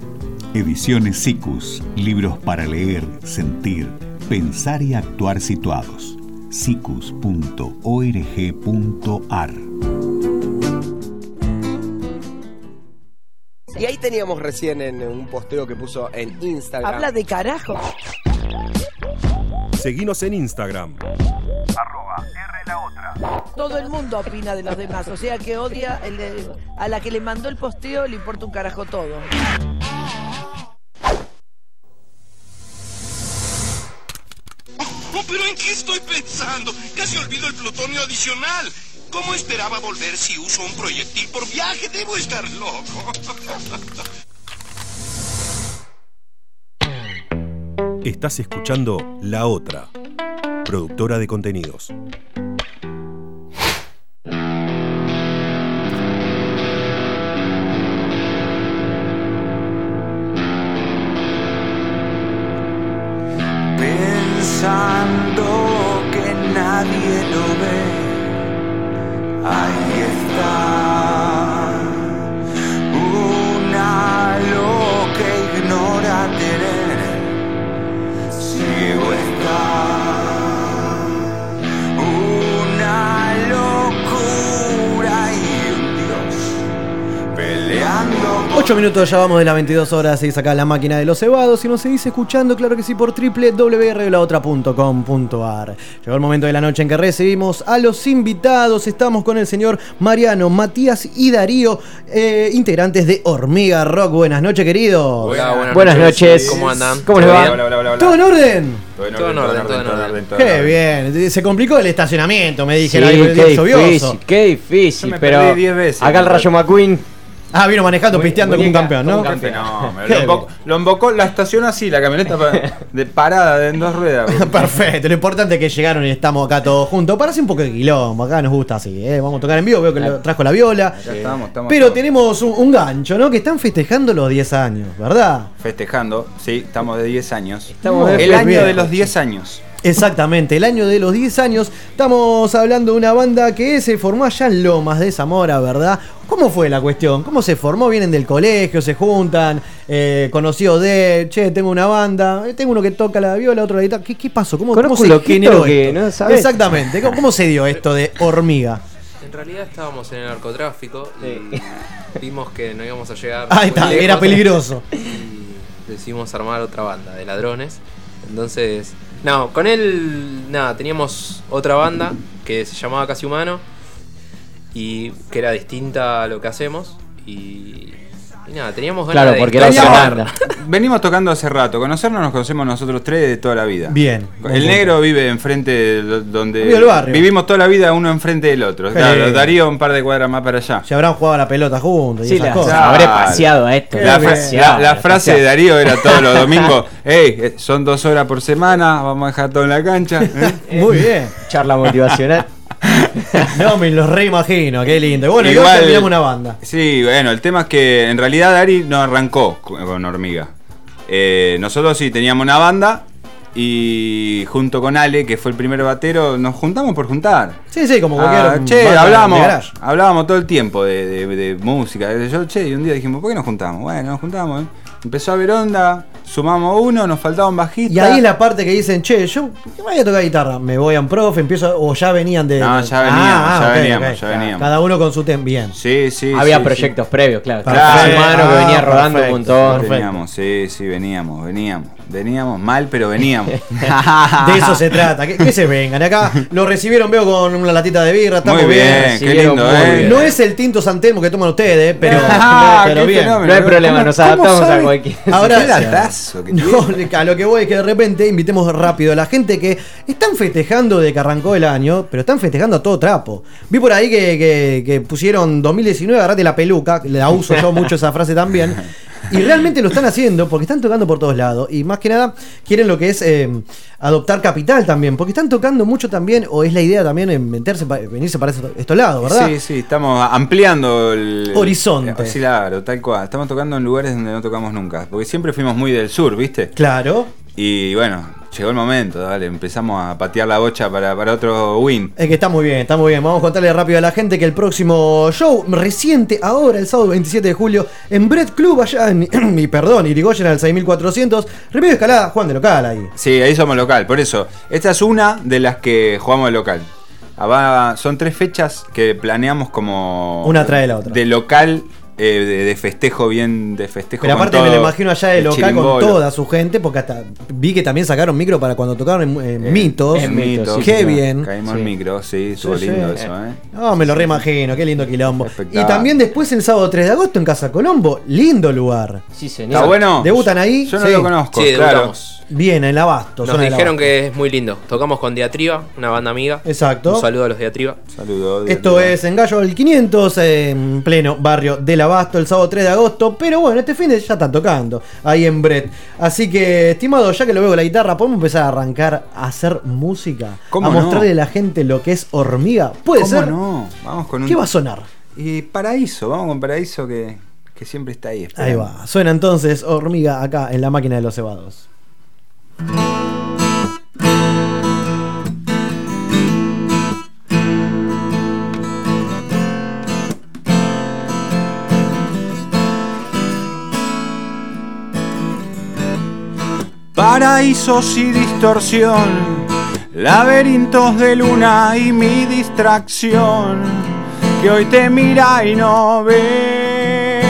Ediciones SICUS. Libros para leer, sentir, pensar y actuar situados. sicus.org.ar Y ahí teníamos recién en un posteo que puso en Instagram. Habla de carajo. Seguinos en Instagram. Todo el mundo opina de los demás, o sea que odia el de- a la que le mandó el posteo, le importa un carajo todo. Pero ¿en qué estoy pensando? Casi olvido el plutonio adicional. ¿Cómo esperaba volver si uso un proyectil por viaje? Debo estar loco. Estás escuchando La Otra, productora de contenidos. Nadie lo ve, 8 minutos ya vamos de las 22 horas y saca la máquina de los cebados y nos seguís escuchando, claro que sí, por www.laotra.com.ar. Llegó el momento de la noche en que recibimos a los invitados. Estamos con el señor Mariano, Matías y Darío, eh, integrantes de Hormiga Rock. Buenas noches, queridos. Hola, buenas Buenas noches. noches. ¿Cómo andan? ¿Cómo les ¿Todo va? bien? Hola, hola, hola, hola. ¿Todo en orden? Todo en orden, todo en orden, todo en orden. todo en Qué bien. Se complicó el estacionamiento, me Sí, dijeron. ahí, qué difícil, qué difícil, pero perdí 10 veces. acá el Rayo McQueen. Ah, vino manejando, Mu- pisteando como un muñeca, campeón, ¿no? como un campeón. No, Qué lo, invocó, la estación así, la camioneta pa- de parada en dos ruedas. Perfecto, lo importante es que llegaron y estamos acá todos juntos. Para hacer un poco de quilombo, acá nos gusta así, ¿eh? Vamos a tocar en vivo, veo que lo trajo la viola. Acá estamos, estamos Pero todos tenemos un, un gancho, ¿no? Que están festejando los 10 años, ¿verdad? festejando, sí, estamos de 10 años. Estamos de el año bien. de los 10 años. Exactamente, el año de los 10 años. Estamos hablando de una banda que se formó allá en Lomas de Zamora, ¿verdad? ¿Cómo fue la cuestión? ¿Cómo se formó? Vienen del colegio, se juntan, eh, conocidos de, che, tengo una banda, eh, tengo uno que toca la viola, otro la guitarra. ¿Qué, qué pasó? ¿Cómo, cómo se generó que esto? no sabe. Exactamente, ¿cómo, cómo se dio esto de hormiga? En realidad estábamos en el narcotráfico y vimos que no íbamos a llegar. Ahí está, lejos era peligroso. Y decidimos armar otra banda de ladrones. Entonces, no, con él, nada, teníamos otra banda que se llamaba Casi Humano y que era distinta a lo que hacemos. Y, y nada, teníamos ganas Claro, de porque era otra explorar. banda. Venimos tocando hace rato. Conocernos nos conocemos nosotros tres de toda la vida. Bien. El negro vive enfrente de donde Vive el barrio. vivimos toda la vida uno enfrente del otro. Claro. Darío un par de cuadras más para allá. Se habrán jugado a la pelota juntos y Sí, esas la- cosas. habré paseado a esto. La, frase paseado. de Darío era todos los domingos, hey, eh, son dos horas por semana, vamos a dejar todo en la cancha. ¿eh? Muy bien. Charla motivacional. No, me lo reimagino, qué lindo. Bueno, igual Igual- terminamos una banda. Sí, bueno, el tema es que en realidad Dari no arrancó con Hormiga. Eh, nosotros sí teníamos una banda y junto con Ale, que fue el primer batero, nos juntamos por juntar. Sí, sí, como cualquier Ah, che, hablábamos, todo el tiempo de, de- de música. Yo, che, y un día dijimos, ¿por qué nos juntamos? Bueno, nos juntamos. ¿eh? Empezó a haber onda, sumamos uno, nos faltaba un bajista. Y ahí es la parte que dicen, che, yo voy a tocar guitarra, me voy a un profe, empiezo, o ya venían de. No, ya veníamos, ya veníamos, ya veníamos. Cada uno con su tema, bien. Sí, sí. Había sí, proyectos previos, claro. Perfecto. Estaba su mano que Ah, venía rodando perfecto, un montón. perfecto. Veníamos, sí, sí, veníamos, veníamos. Veníamos mal, pero veníamos. De eso se trata, que, que se vengan. Acá lo recibieron, veo con una latita de birra, estamos Muy bien, bien. qué lindo, muy ¿eh? bien. No es el tinto Santelmo que toman ustedes, pero, Ah, pero qué bien. fenómeno. No hay problema, ¿Cómo- nos adaptamos a cualquier. Ahora Qué latazo que No, a lo que voy es que de repente invitemos rápido a la gente que están festejando de que arrancó el año, pero están festejando a todo trapo. Vi por ahí que, que- que pusieron 2019, agarrate la peluca, la uso yo mucho esa frase también. Y realmente lo están haciendo porque están tocando por todos lados. Y más que nada quieren lo que es eh, adoptar capital también. Porque están tocando mucho también, o es la idea también en meterse, pa- venirse para estos, estos lados, ¿verdad? Sí, sí, estamos ampliando el Horizonte. eh, Sí, claro, tal cual. Estamos tocando en lugares donde no tocamos nunca. Porque siempre fuimos muy del sur, ¿viste? Claro. Y bueno, llegó el momento, dale, empezamos a patear la bocha para, para otro win. Es que está muy bien, está muy bien. Vamos a contarle rápido a la gente que el próximo show reciente, ahora el sábado 27 de julio, en Bread Club, allá en, mi perdón, Irigoyen al 6400, Remedio Escalada, Juan de local ahí. Sí, ahí somos local, por eso. Esta es una de las que jugamos de local. Ah, va- son tres fechas que planeamos como. Una trae la otra. De local, eh, de, de festejo, bien de festejo. Pero con aparte me lo imagino allá de local con toda su gente, porque hasta vi que también sacaron micro para cuando tocaron en, en Mitos. En mitos, Qué sí, bien. Caímos en micro, sí, estuvo Sí, lindo sí. eso, ¿eh? No, me lo reimagino, qué lindo quilombo. Y también después el sábado 3 de agosto en Casa Colombo, lindo lugar. Sí, señor. ¿Está bueno? ¿Debutan ahí? Yo no Sí. lo conozco, Sí, claro. debutamos. Bien, en el abasto. Nos dijeron Abasto. que es muy lindo. Tocamos con Diatriba, una banda amiga. Exacto. Un saludo a los Diatriba. Saludos. Esto es en Gallo del 500, en pleno barrio del Abasto, el sábado 3 de agosto. Pero bueno, este fin de ya están tocando ahí en Brett. Así que, estimado, ya que lo veo con la guitarra, ¿podemos empezar a arrancar a hacer música? ¿Cómo a no? mostrarle a la gente lo que es hormiga. ¿Puede ¿Cómo ser? no? Vamos con un. ¿Qué va a sonar? Y Paraíso, vamos con Paraíso que, que siempre está ahí. Ahí va. Suena entonces hormiga acá en la máquina de los cebados. Paraísos y distorsión, laberintos de luna y mi distracción, que hoy te mira y no ve,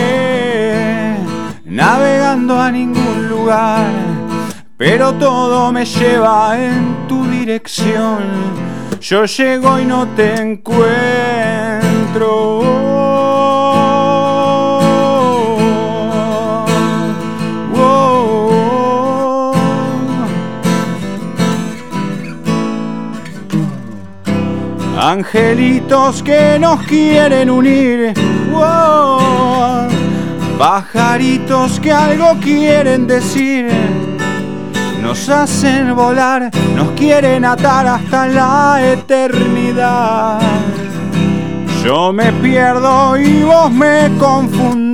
navegando a ningún lugar, pero todo me lleva en tu dirección. Yo llego y no te encuentro. Angelitos que nos quieren unir. Wow. Pajaritos que algo quieren decir. Nos hacen volar, nos quieren atar hasta la eternidad. Yo me pierdo y vos me confundís.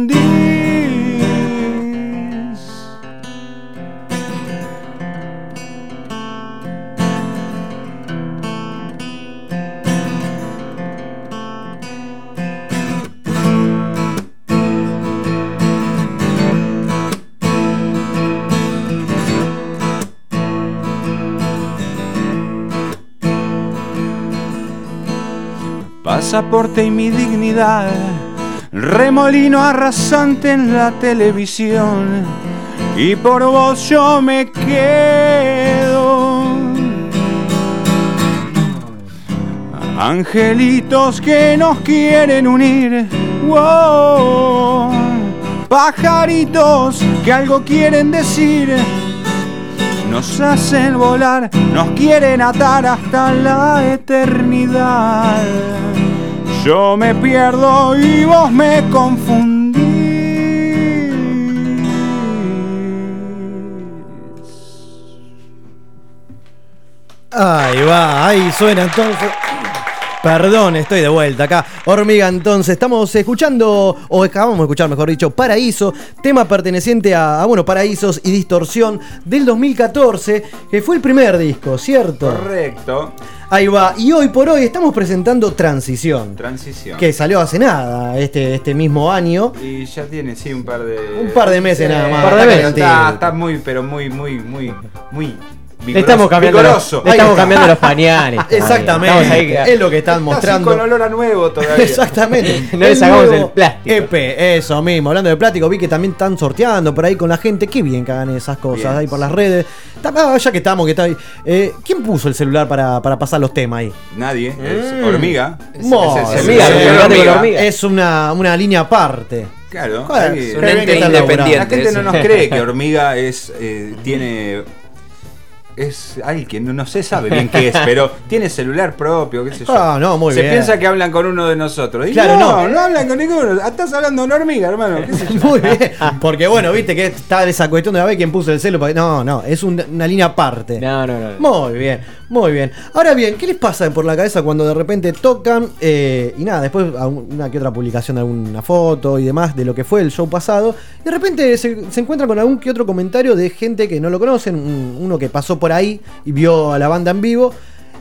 Pasaporte y mi dignidad, remolino arrasante en la televisión. Y por vos yo me quedo. Angelitos que nos quieren unir. Wow. Pajaritos que algo quieren decir. Nos hacen volar, nos quieren atar hasta la eternidad. Yo me pierdo y vos me confundís. Ahí va, ahí suena entonces. Perdón, estoy de vuelta acá. Hormiga, entonces, estamos escuchando, o acabamos de escuchar, mejor dicho, Paraíso, tema perteneciente a, a, bueno, Paraísos y Distorsión del 2014, que fue el primer disco, ¿cierto? Correcto. Ahí va, y hoy por hoy estamos presentando Transición, Transición. que salió hace nada, este, este mismo año. Y ya tiene, sí, un par de. Un par de meses nada más. Un par de meses. Está, está muy, pero muy, muy, muy, muy. Estamos cambiando, los, estamos cambiando los pañales. Exactamente, ahí, es lo que están Está así mostrando. con olor a nuevo todavía. Exactamente. No le sacamos el plástico. EP, eso mismo. Hablando de plástico, vi que también están sorteando por ahí con la gente. Qué bien que hagan esas cosas Bien. ahí por las redes. Ah, Ya que estamos, que está ahí. Eh, ¿Quién puso el celular para, para pasar los temas ahí? Nadie, es Mm. hormiga. Es hormiga. Es una, una línea aparte. Claro, bien que están laburando. La gente no nos cree que hormiga es, eh, tiene es alguien, no, no se sabe bien qué es, pero tiene celular propio, qué sé yo. Ah, no, muy se bien. piensa que hablan con uno de nosotros. Y Claro, no, no. no, hablan con ninguno. Estás hablando de una hormiga, hermano. qué sé yo. Muy bien. Porque bueno, viste que está esa cuestión de a ver quién puso el celo. No, no, es un- una línea aparte. No, no, no. Muy bien, muy bien. Ahora bien, ¿qué les pasa por la cabeza cuando de repente tocan eh, y nada, después una que otra publicación de alguna foto y demás de lo que fue el show pasado? Y de repente se, se encuentran con algún que otro comentario de gente que no lo conocen, un- uno que pasó por ahí y vio a la banda en vivo.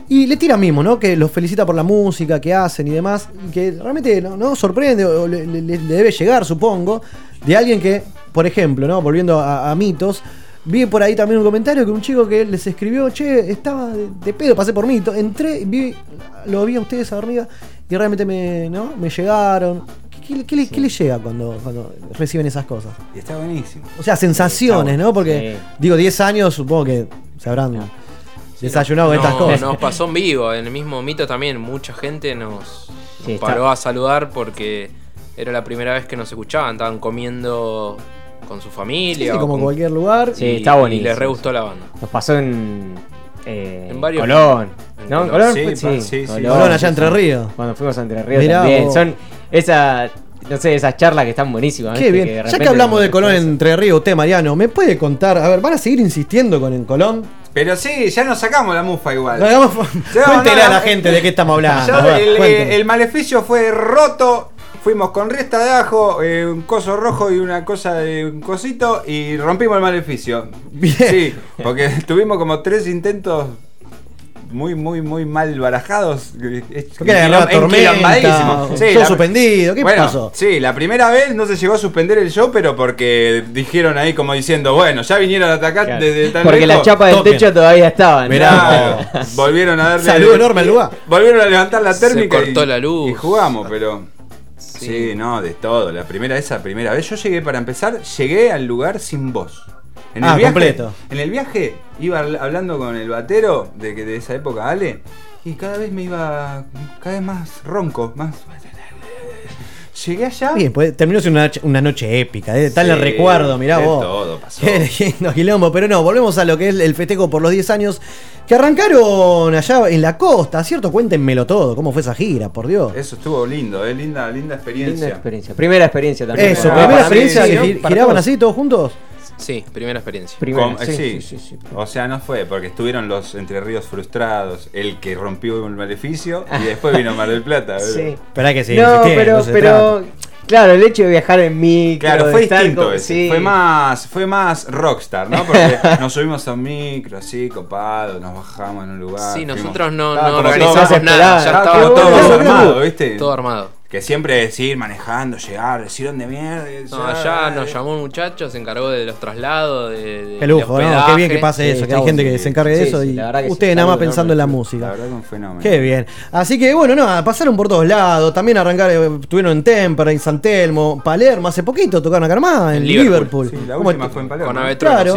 Y le tira mismo, ¿no? Que los felicita por la música que hacen y demás. Que realmente no, no sorprende o le, le- le debe llegar, supongo, de alguien que, por ejemplo, ¿no? Volviendo a, a mitos. Vi por ahí también un comentario que un chico que les escribió, che, estaba de, de pedo, pasé por mito, entré, vi, lo vi a ustedes a hormiga y realmente me, ¿no? me llegaron. ¿Qué, qué- qué le- qué les llega cuando, cuando reciben esas cosas? Y está buenísimo. O sea, sensaciones, ¿no? Porque, digo, 10 años supongo que se habrán desayunado con No, estas cosas. Nos pasó en vivo, en el mismo mito también. Mucha gente nos, Sí, nos está- paró a saludar porque era la primera vez que nos escuchaban. Estaban comiendo con su familia. Sí, como con- cualquier lugar. Sí, y- está Y buenísimo. les re gustó la banda. Nos pasó en. eh, En varios- Colón. en ¿No? Colón. ¿Colón? Sí, sí, sí. Colón, allá Entre Ríos. Cuando fuimos a Entre Ríos Mirá también. vos. Son esas. No sé, esas charlas que están buenísimas. Qué ¿viste? bien. ya que hablamos de Colón Entre Ríos, usted, Mariano, ¿me puede contar? A ver, ¿van a seguir insistiendo con en Colón? Pero sí, ya nos sacamos la mufa igual. No, Cuéntele no, a la no, gente de qué estamos hablando. Ya a ver, el, cuénteme. el maleficio fue roto. Fuimos con resta de ajo, eh, un coso rojo y una cosa de un cosito y rompimos el maleficio. Bien. Sí, porque tuvimos como tres intentos muy, muy, muy mal barajados. ¿Por qué le agarró la tormenta? Show suspendido, ¿qué bueno, pasó? Sí, la primera vez no se llegó a suspender el show, pero porque dijeron ahí como diciendo, bueno, ya vinieron a atacar Claro. desde tan Porque lejos. las chapas del techo todavía estaban. Mirá, volvieron a darle. Saludo enorme al lugar. Volvieron a levantar la Se térmica. cortó y, la luz. Y jugamos, pero. Sí. no, de todo. La primera, esa primera vez. Yo llegué para empezar, llegué al lugar sin voz. En Ah, el viaje, completo. En el viaje iba habl- hablando con el batero de, que- de esa época, Ale, y cada vez me iba cada vez más ronco, más. Llegué allá. Bien, pues terminó siendo una, una noche épica, ¿eh? tal Sí, el recuerdo, mirá vos. todo pasó. Lindo quilombo, pero no, volvemos a lo que es el festejo por los 10 años que arrancaron allá en la costa, ¿cierto? Cuéntenmelo todo, ¿cómo fue esa gira, por Dios? Eso estuvo lindo, eh, linda, linda experiencia. Linda experiencia. Primera experiencia también. Eso, primera mí, experiencia sí, que ¿no? giraban todos. así todos juntos. Sí, primera experiencia. Primera, Com- sí, sí. O sea, no fue, porque estuvieron los Entre Ríos frustrados, el que rompió el maleficio y después vino Mar del Plata. Sí. Esperá que sí, no, pero, no pero claro, el hecho de viajar en micro, Claro, fue distinto con- ese. sí. Fue más, fue más rockstar, ¿no? Porque nos subimos a un micro así, copado, nos bajamos en un lugar. Sí, fuimos- nosotros no, no organizamos nada, ya estaba estaba todo, todo armado, ¿viste? Todo armado. Que siempre decir, manejando, llegar, decir dónde mierda. No, allá nos llamó un muchacho, se encargó de los traslados, de, de- Qué lujo, de ¿no? Qué bien que pase eso, que hay gente que se encargue de eso sí, y ustedes nada más pensando en la música. La verdad que un fenómeno. Qué bien. Así que bueno, nada, pasaron por todos lados. También arrancaron, estuvieron en Tempera, en San Telmo, Palermo, hace poquito tocaron acá nomás, en En Liverpool. Liverpool. Sí, la ¿Cómo última fue en Palermo. Con Avetrona, Claro.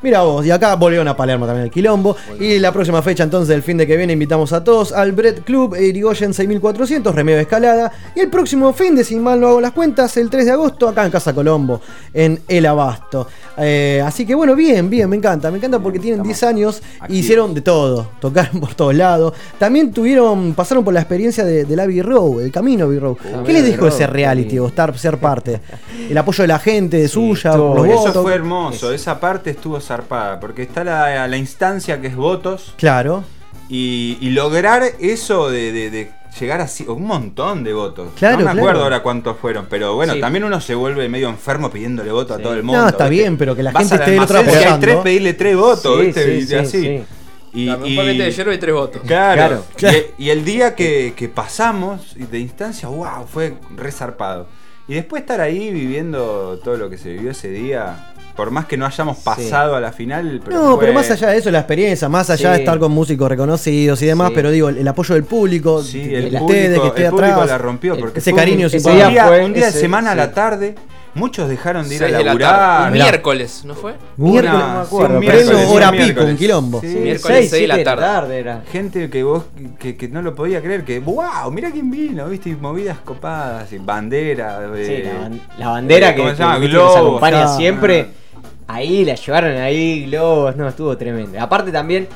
Sí. Mira vos, y acá volvieron a Palermo también el quilombo. Y la próxima fecha, entonces, el fin de que viene, invitamos a todos al Bread Club Irigoyen 6400, Remedio Escalada. Y el próximo fin de, si mal no hago las cuentas, el 3 de agosto, acá en Casa Colombo, en El Abasto. Eh, así que bueno, bien, bien, me encanta. Me encanta porque tienen 10 años y activos. hicieron de todo. Tocaron por todos lados. También tuvieron, pasaron por la experiencia de, de la Road, el camino Road. ¿Qué les dejó Road, ese reality o estar, ser parte? El apoyo de la gente, de suya, los Eso votos. fue hermoso, esa parte estuvo zarpada, porque está la, la instancia que es votos Claro. y, y lograr eso de, de- de llegar así, un montón de votos. Claro, no me claro. acuerdo ahora cuántos fueron, pero bueno, Sí. también uno se vuelve medio enfermo pidiéndole voto a todo el mundo. No, está ¿viste? bien, pero que la Vas gente esté del otro si hay tres, pedirle tres votos, Sí, ¿viste? sí, Y sí, así. sí. Y, de hierro y tres votos. Claro. Claro. Y, y el día que, que pasamos de instancia, wow, fue resarpado. Y después estar ahí viviendo todo lo que se vivió ese día, por más que no hayamos pasado a la final. Pero No, fue- pero más allá de eso, la experiencia, más allá de estar con músicos reconocidos y demás, Sí. pero digo, el, el apoyo del público, Sí, de el ustedes, público, que esté el público atrás. la rompió el- porque ese cariño ese un día día, fue un día de semana a la tarde, muchos dejaron de ir a la laburar. tarde. Un miércoles, ¿no fue? Miércoles, no me sí, acuerdo, un miércoles, hora pico, miércoles. un quilombo. Sí. Miércoles Seis, seis de la tarde. era. Gente que vos que, que no lo podía creer, que wow, mira quién vino, viste, y movidas copadas, y bandera, Sí, eh, la, ban- la bandera eh, que, ¿cómo se que, acompaña ah. siempre. Ahí, la llevaron ahí, globos, no, estuvo tremendo. Aparte también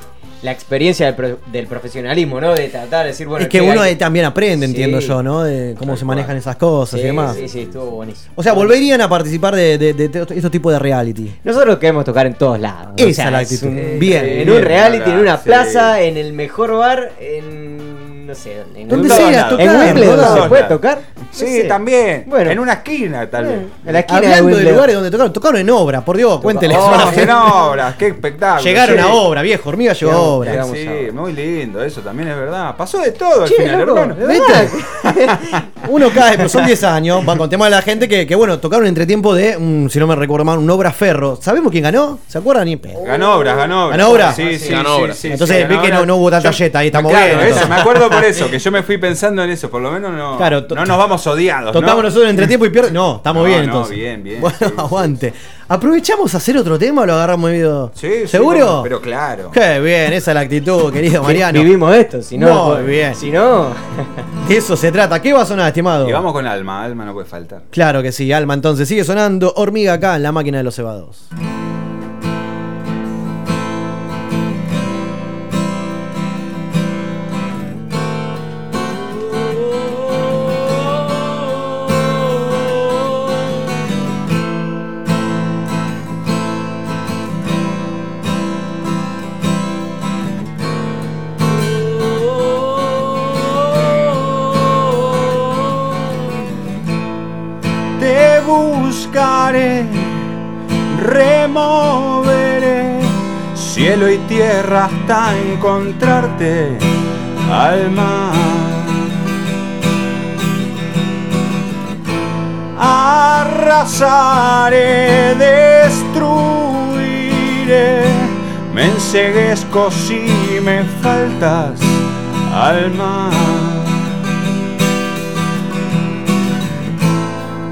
la experiencia del, pro- del profesionalismo, ¿no? De tratar de decir, bueno, es que uno también aprende, Sí. entiendo yo, ¿no? De cómo se manejan esas cosas Sí, y demás. Sí, sí, estuvo buenísimo. O sea, volverían a participar de, de- de- de estos tipos de reality. Nosotros queremos tocar en todos lados. Esa O sea, la es actitud. un- Bien, En bien. un reality, en una Sí. plaza, en el mejor bar, en. No sé dónde. En ¿Dónde tocar, En Wimbledon se puede tocar. Sí, No sé. también. Bueno. En una esquina, tal vez. En la esquina de Hablando de, lugares donde tocaron, tocaron en obra, por Dios, cuéntele. Oh, en obras, qué espectáculo. Llegaron sí. a obra, viejo, hormiga llegó a obra. Sí, muy lindo, eso también es verdad. Pasó de todo al Che, final, loco, hermano. ¿viste? Uno cae, pero son 10 años, van con tema de la gente que, que, bueno, tocaron entretiempo de, un, si no me recuerdo mal, un obra ferro. ¿Sabemos quién ganó? ¿Se acuerdan? Ganó obras, ganó obras. ¿Ganó obra? Sí, sí, Ganó sí, obras. Entonces vi que no, obras. no hubo tanta yeta, ahí estamos claro, bien. me acuerdo por eso, que yo me fui pensando en eso, por lo menos no, Claro, no nos vamos odiados. Tocamos ¿no? nosotros entre tiempo y pierde. No, estamos No, bien no, entonces. bien, bien, Bueno, sí, sí, aguante. ¿Aprovechamos a hacer otro tema o lo agarramos medio? Sí, sí, ¿Seguro? bueno, pero claro. Qué bien, esa es la actitud, querido Mariano. Vivimos esto, si no. Muy bien. Si no. De eso se trata. ¿Qué va a sonar, estimado? Y vamos con Alma, Alma no puede faltar. Claro que sí, Alma. Entonces sigue sonando hormiga acá en la máquina de los cebados. Hasta encontrarte, alma. Arrasaré, destruiré, me enseguezco si me faltas, alma.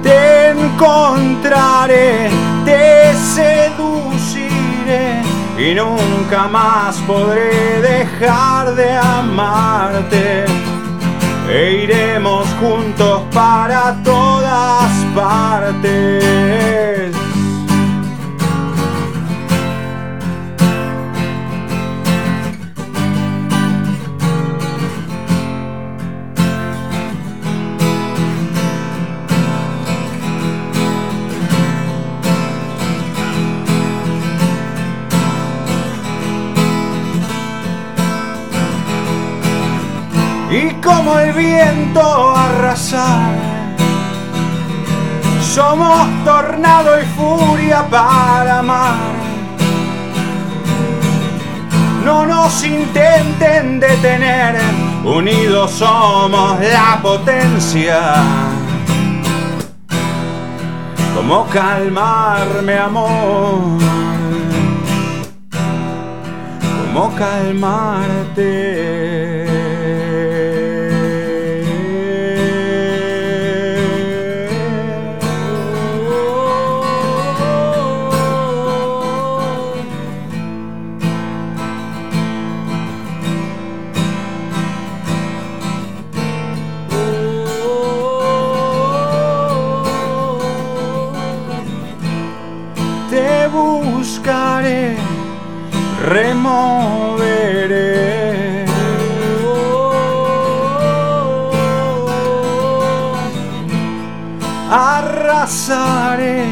Te encontraré, te seduciré y nunca más podré dejar de amarte. E iremos juntos para todas partes. Y como el viento arrasar. Somos tornado y furia para amar. No nos intenten detener, unidos somos la potencia. ¿Cómo calmarme, amor? ¿Cómo calmarte? Arrasaré,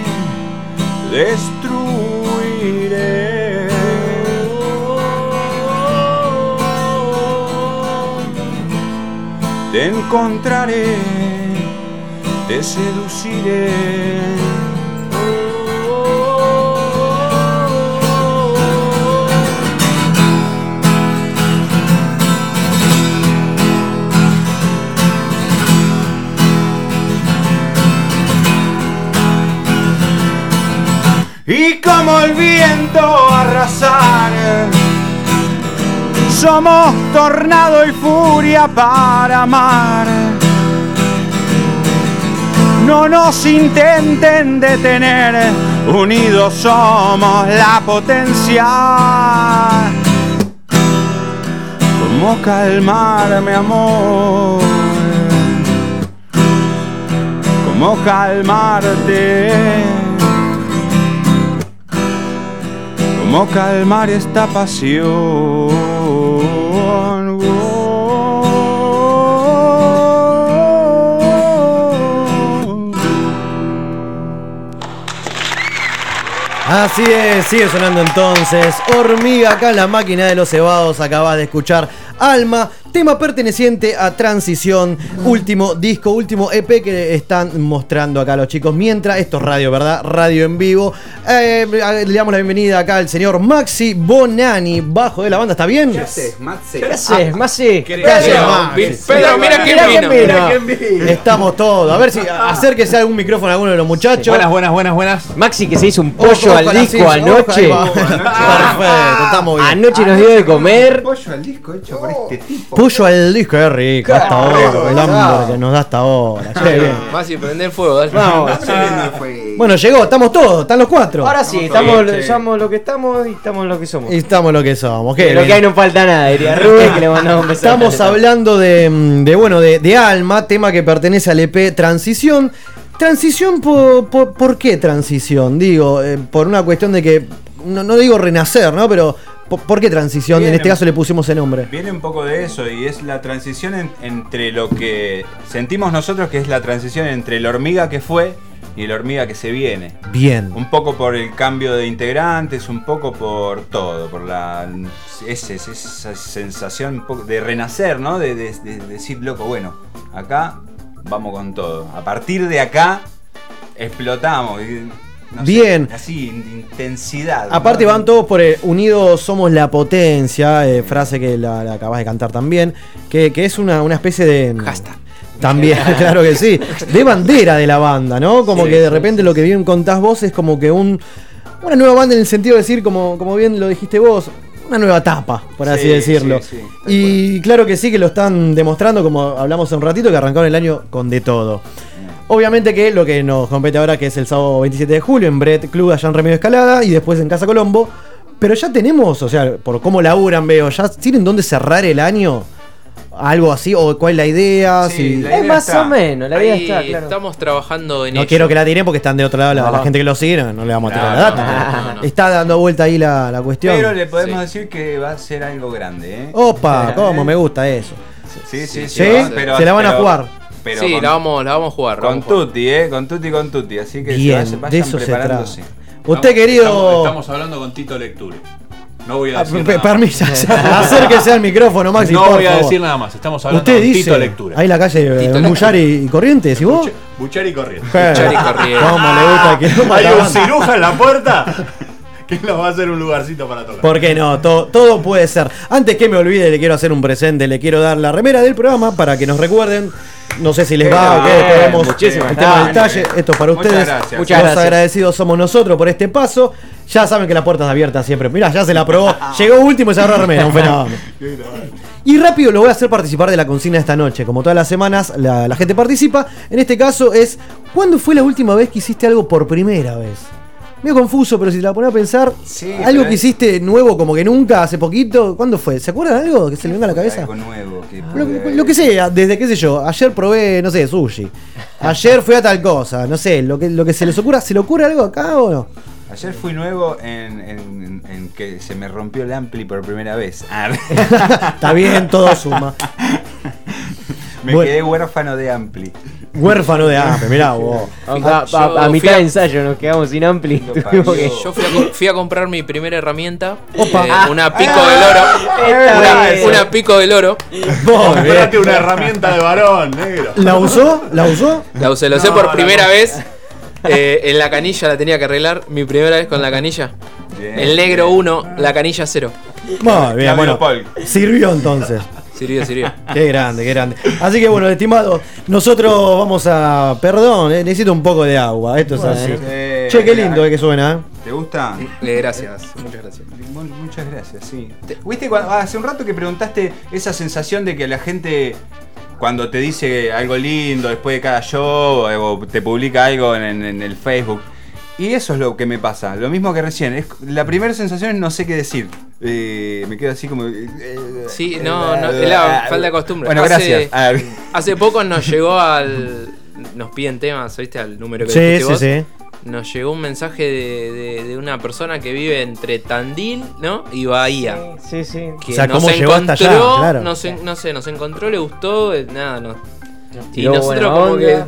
destruiré. Te encontraré, te seduciré. Como el viento arrasar. Somos tornado y furia para amar. No nos intenten detener, unidos somos la potencia. ¿Cómo calmarme, amor? ¿Cómo calmarte? ¿Cómo calmar esta pasión? Así es, sigue sonando entonces. Hormiga acá en la máquina de los cebados. Acabas de escuchar Alma, tema perteneciente a Transición, último disco, último EP que están mostrando acá los chicos. Mientras, esto es radio, ¿verdad? Radio en vivo. Eh, le damos la bienvenida acá al señor Maxi Bonani, bajo de la banda. ¿Está bien? ¿Qué haces, Matze? ¿Qué haces, Maxi? ¿Qué ¿Qué haces, Pedro, Maxi? Pedro, mira quién vino. Mira quién vino. Estamos todos. A ver si acérquese algún micrófono a alguno de los muchachos. Buenas, buenas, buenas, buenas. Maxi que se hizo un pollo Ojo, al disco anoche. Perfecto, estamos bien. Anoche nos dio de comer. Pollo al disco hecho por este tipo. Puyo al disco, qué rico. Hasta ahora, rico, el hambre que nos da hasta ahora. Qué bien. Más y prender el fuego, dale. Vamos. Bueno, llegó, estamos todos, están los cuatro. Ahora sí, estamos, somos lo que estamos y estamos lo que somos. Y estamos lo que somos. De qué lo bien. que hay no falta nada, diría Rubén, que le mandamos un beso. Estamos hablando de, mm, de, bueno, de, de Alma, tema que pertenece al EP Transición. Transición, por, por, ¿por qué transición? Digo, eh, por una cuestión de que, no, no digo renacer, ¿no? Pero, ¿por, qué transición? En este caso le pusimos el nombre. Viene un poco de eso y es la transición en- entre lo que sentimos nosotros que es la transición entre la hormiga que fue y la hormiga que se viene. Bien. Un poco por el cambio de integrantes, un poco por todo, por la ese- esa sensación de renacer, ¿no? De, de- de decir, loco, bueno, acá vamos con todo. A partir de acá explotamos. y, no sé, Bien. así, in- intensidad. Aparte ¿no? van todos por el Unidos somos la potencia, eh, frase que la, la acabas de cantar también, que, que es una, una especie de... También, claro que sí. De bandera de la banda, ¿no? Como Sí, que de sí, repente lo que bien contás vos es como que un... Una nueva banda en el sentido de decir, como, como bien lo dijiste vos, una nueva etapa, por así Sí, decirlo. sí, sí, y claro que sí que lo están demostrando, como hablamos hace un ratito, que arrancaron el año con de todo. Obviamente que lo que nos compete ahora, que es el sábado 27 de julio, en Brett Club, allá en Remedio Escalada, y después en Casa Colombo. Pero ya tenemos, o sea, por cómo laburan, veo, ya tienen dónde cerrar el año. Algo así, o cuál es la idea. si- Es más o menos, la idea Ahí está, claro. Estamos trabajando en No ello. quiero que la tiren porque están de otro lado, la, No. la gente que lo sigue, no, no le vamos a tirar No, la data. no, no, no. Está dando vuelta ahí la, la cuestión. Pero le podemos decir que va a ser algo grande, ¿eh? Opa, cómo me gusta eso. Sí, sí, sí. ¿Sí? pero- Se la van a jugar. Pero sí, con- la vamos, la vamos a jugar. Con tutti, ¿eh? Con tutti, con tutti. Así que Bien, se vayan, de eso se preparándose. trata. Usted, querido. Estamos, estamos hablando con Tito Lecture. No voy a Ah, decir nada. permiso, acérquese al micrófono, Maxi. No por voy a favor. decir nada más. Estamos hablando Usted con dice. Tito Lecture. Ahí la calle eh, Bullari y Corrientes, ¿y vos? Buchar y corriente. Eh, Buchar y corriente. ¿Cómo le gusta que Hay un ciruja en la puerta que nos va a hacer un lugarcito para tocar. ¿Por qué no? Todo, todo puede ser. Antes que me olvide, le quiero hacer un presente. Le quiero dar la remera del programa para que nos recuerden. No sé si les va o qué. Vemos muchísimas el tema del gracias. talle. Esto es para Muchas ustedes. gracias. Muchas Los gracias. agradecidos somos nosotros por este paso. Ya saben que la puerta es abierta siempre. Mirá, ya se la probó. Llegó último y se agarró remera. Un fenómeno. Y rápido lo voy a hacer participar de la consigna esta noche. Como todas las semanas, la, la gente participa. En este caso es, ¿cuándo fue la última vez que hiciste algo por primera vez? Medio confuso, pero si te la pones a pensar, algo que es- hiciste nuevo como que nunca, hace poquito, ¿cuándo fue? ¿Se acuerdan de algo que se le venga a la cabeza? Algo nuevo. Que Lo, lo que sea, desde qué sé yo, ayer probé, no sé, sushi. Ayer fui a tal cosa, no sé, lo que, lo que se les ocurra, ¿se le ocurre algo acá o no? Ayer fui nuevo en, en- en que se me rompió el ampli por primera vez. Ah. Está bien, todo suma. me Bueno. quedé huérfano de ampli. Huérfano de hambre, mirá vos. A, a- mitad a- de ensayo nos quedamos sin ampli. Que- Yo fui a, co- fui a comprar mi primera herramienta, Opa. eh, una pico del oro, una, pico del oro. Vos. Comprate una herramienta de varón, negro. ¿La usó? ¿La usó? La usé, la usé No, por la primera no. vez. eh, en la canilla la tenía que arreglar. Mi primera vez con la canilla. Bien. El negro 1, la canilla 0. Muy bien, bueno. Paul. Sirvió entonces. Sirvió, sirvió. Qué grande, qué grande. Así que bueno, estimado, nosotros vamos a. Perdón, eh, necesito un poco de agua. Esto es así. Eh, Che, qué lindo eh, que suena, ¿eh? ¿Te gusta? Eh, gracias, muchas gracias. Mu- Muchas gracias, sí. ¿Viste cuando- hace un rato que preguntaste esa sensación de que la gente cuando te dice algo lindo después de cada show eh, o te publica algo en, en- en el Facebook? Y eso es lo que me pasa, lo mismo que recién. Es, la primera sensación es no sé qué decir. Eh, me quedo así como... eh, Sí, no, no, es la falta de costumbre. Bueno, Hace- gracias. Hace poco nos llegó al. Nos piden temas, ¿viste? Al número que Sí, dijiste sí, vos. sí. nos llegó un mensaje de, de- de una persona que vive entre Tandil, ¿no? Y Bahía. Sí, sí. Que O sea, nos ¿cómo llegó hasta allá? encontró, Claro. nos no sé, nos encontró, le gustó, eh, nada, no. Y nosotros como onda. que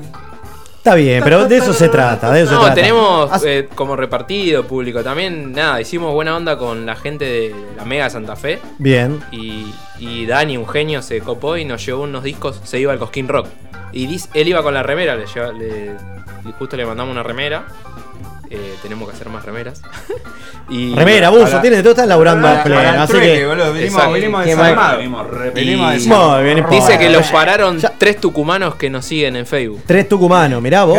Está bien, pero de eso se trata, de eso no, se trata. tenemos eh, como repartido público. También, nada, hicimos buena onda con la gente de la Mega Santa Fe. Bien. Y, y Dani, un genio, se copó y nos llevó unos discos. Se iba al Cosquín Rock. Y dis- él iba con la remera, le, lleva- le- le- justo le mandamos una remera. Eh, tenemos que hacer más remeras. y Remera, buzo, tiene de todo, están laburando a pleno, para así trueque, que- boludo, venimos- desarmados. mal. Venimos re- Y- venimos desarmados. Muy bien, no Dice que los pararon tres tucumanos que nos siguen en Facebook. Tres tucumanos, mirá vos.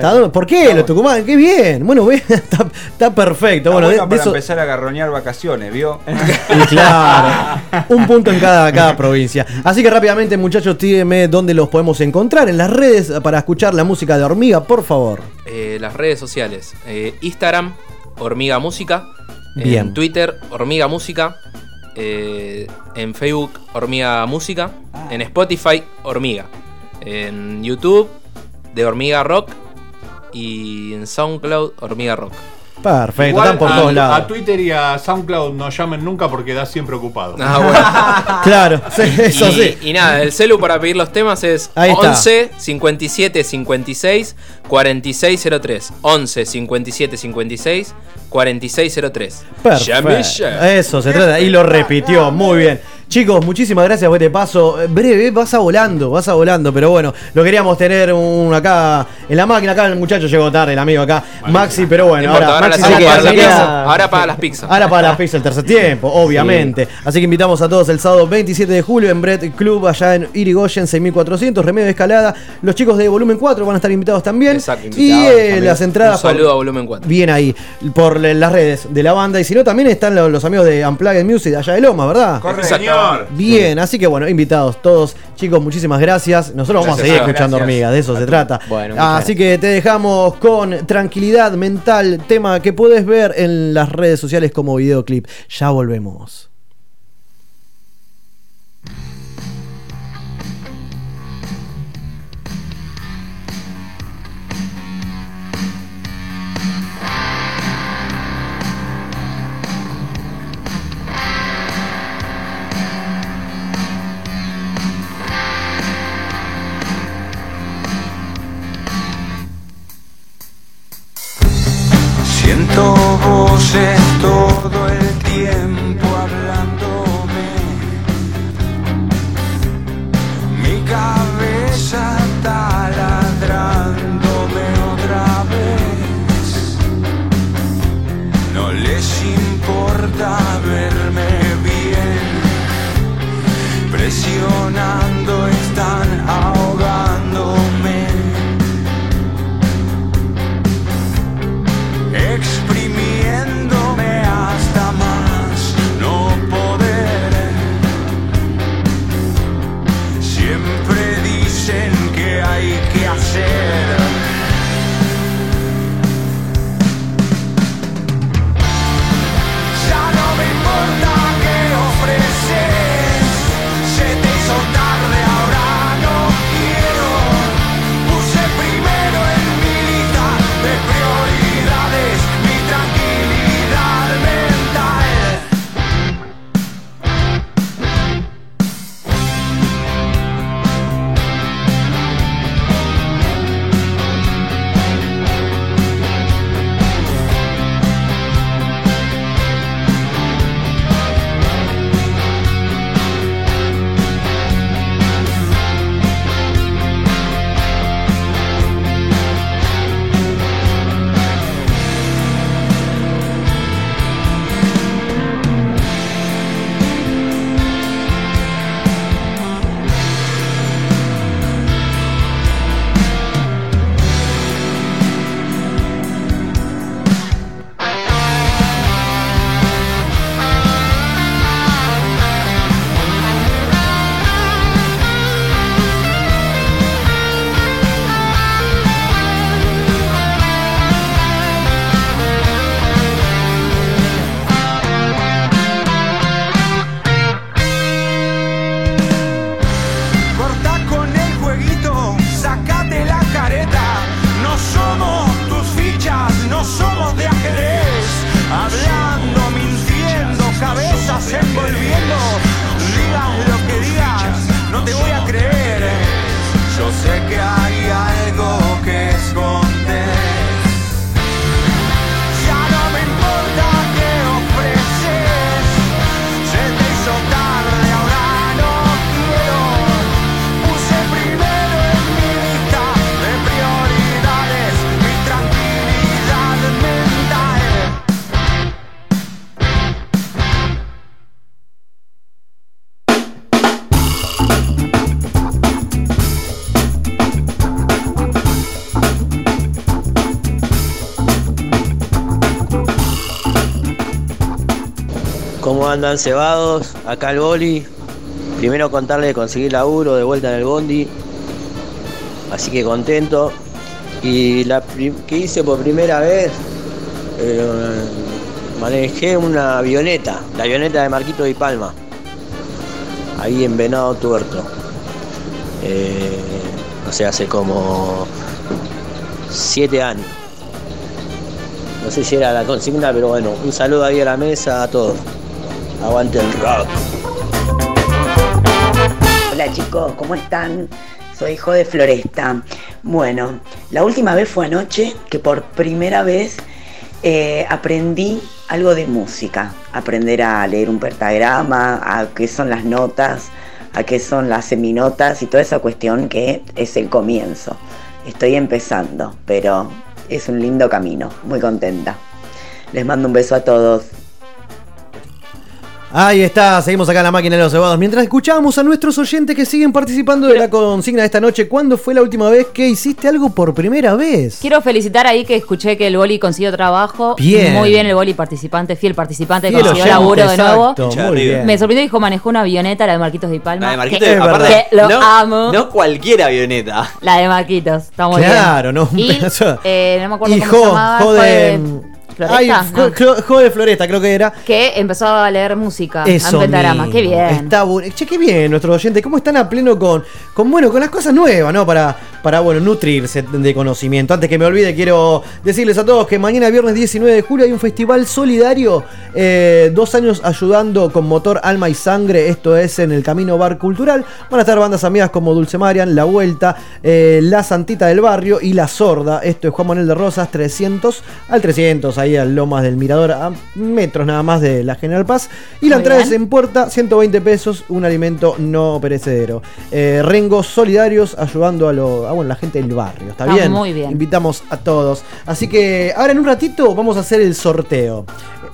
Claro. ¿Por qué los tucumanos? Qué bien. Bueno, está, está perfecto. Está bueno, de- bueno de para eso- empezar a garroñar vacaciones, ¿vio? Y claro, un punto en cada, cada provincia. Así que rápidamente, muchachos, tírenme dónde los podemos encontrar en las redes para escuchar la música de Hormiga, por favor. Eh, las redes sociales. Eh, Instagram, Hormiga Música. Bien. En Twitter, Hormiga Música. Eh, en Facebook, Hormiga Música. En Spotify, Hormiga. En YouTube, de Hormiga Rock. Y en SoundCloud, Hormiga Rock. Perfecto, Igual están por a, todos lados. a Twitter y a SoundCloud no llamen nunca porque da siempre ocupado. Ah, bueno. Claro, sí, eso y, sí. Y nada, el celu para pedir los temas es Ahí está. 11 57 56 4603. 11 57 56 4603. Llame ya. Perfecto. Eso se trata. Y lo repitió. Muy bien. Chicos, muchísimas gracias por este paso. Eh, Breve, vas a volando, vas a volando. Pero bueno, lo queríamos tener un acá en la máquina. Acá el muchacho llegó tarde, el amigo acá. Maxi, pero bueno. No importa, ahora Maxi queda-. Ahora para las pizzas. Ahora para las pizzas el tercer tiempo, obviamente. Así que invitamos a todos el sábado 27 de julio en Bread Club, allá en Irigoyen 6400, Remedio de Escalada. Los chicos de Volumen 4 van a estar invitados también. Exacto, y invitados eh, también. las entradas. Un saludo a Volumen 4. Bien ahí, por las redes de la banda. Y si no, también están lo- los, amigos de Unplugged Music allá de Loma, ¿verdad? Corre, señor. Bien, así que bueno, invitados todos. Chicos, muchísimas gracias. Nosotros vamos a seguir escuchando hormigas, de eso se trata. Bueno, así que te dejamos con tranquilidad mental, tema que puedes ver en las redes sociales como videoclip. Ya volvemos. Todo el tiempo hablándome. Mi cabeza taladrándome otra vez. No les importa verme bien. Presionando están ¿Cómo andan cebados? Acá el boli. Primero contarle que conseguí laburo de vuelta en el bondi. Así que contento. Y la que hice por primera vez, eh, manejé una avioneta, la avioneta de Marquito y Palma, ahí en Venado Tuerto. Eh, no sé, hace como siete años. No sé si era la consigna, pero bueno, un saludo ahí a la mesa a todos. Aguante el rock. Hola chicos, ¿cómo están? Soy hijo de Floresta. Bueno, la última vez fue anoche que por primera vez eh, aprendí algo de música. Aprender a leer un pentagrama, a qué son las notas, a qué son las seminotas y toda esa cuestión que es el comienzo. Estoy empezando, pero es un lindo camino. Muy contenta. Les mando un beso a todos. Ahí está, seguimos acá en la máquina de los cebados. Mientras escuchamos a nuestros oyentes que siguen participando de la consigna de esta noche, ¿cuándo fue la última vez que hiciste algo por primera vez? Quiero felicitar ahí que escuché que el boli consiguió trabajo. Bien. Muy bien el boli participante, fiel participante, Fiel consiguió oyente, laburo de nuevo. exacto, muy bien. Me sorprendió dijo manejó una avioneta, la de Marquitos de Palma. La de Marquitos, que, aparte, que lo no, amo. no cualquier avioneta. La de Marquitos, está muy Claro, bien. no, un Y, pedazo. eh, no me acuerdo Y cómo Jo, se llamaba. Jo Jo de- de Floresta, Ay, no. Jo de Floresta, creo que era. Que empezó a leer música Eso en pentagrama. Qué bien. Está Che, qué bien nuestros oyentes. ¿Cómo están a pleno con, con bueno, con las cosas nuevas, ¿no? Para, para bueno, nutrirse de conocimiento. Antes que me olvide, quiero decirles a todos que mañana, viernes 19 de julio, hay un festival solidario. eh, dos años ayudando con motor, alma y sangre. Esto es en el Camino Bar Cultural. Van a estar bandas amigas como Dulce Marian, La Vuelta, eh, La Santita del Barrio y La Sorda. Esto es Juan Manuel de Rosas, 300 al 300, ahí al Lomas del Mirador, a metros nada más de la General Paz. Y la Muy entrada bien. es en puerta, 120 pesos, un alimento no perecedero. Eh, Rengos solidarios ayudando a, lo, a, bueno, la gente del barrio. ¿Está, Está bien? muy bien. Invitamos a todos. Así que ahora en un ratito vamos a hacer el sorteo.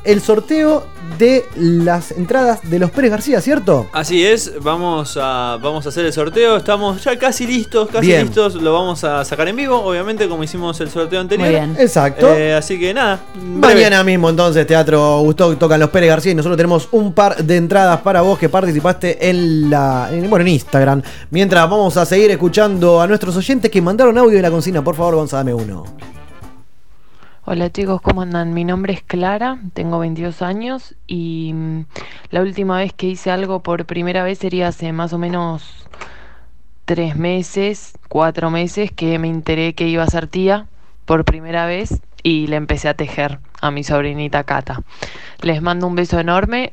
El sorteo de las entradas de los Pérez García, ¿cierto? Así es, vamos a, vamos a hacer el sorteo. Estamos ya casi listos, casi Bien. listos. Lo vamos a sacar en vivo, obviamente, como hicimos el sorteo anterior. Muy bien. Exacto. Eh, así que nada. Breve. Mañana mismo entonces Teatro Gustó tocan los Pérez García y nosotros tenemos un par de entradas para vos que participaste en la en, bueno, en Instagram. Mientras vamos a seguir escuchando a nuestros oyentes que mandaron audio de la consigna. Por favor, Gonzalo, dame uno. Hola chicos, ¿cómo andan? Mi nombre es Clara, tengo 22 años y mm, la última vez que hice algo por primera vez sería hace más o menos tres meses, cuatro meses que me enteré que iba a ser tía por primera vez y le empecé a tejer a mi sobrinita Cata. Les mando un beso enorme.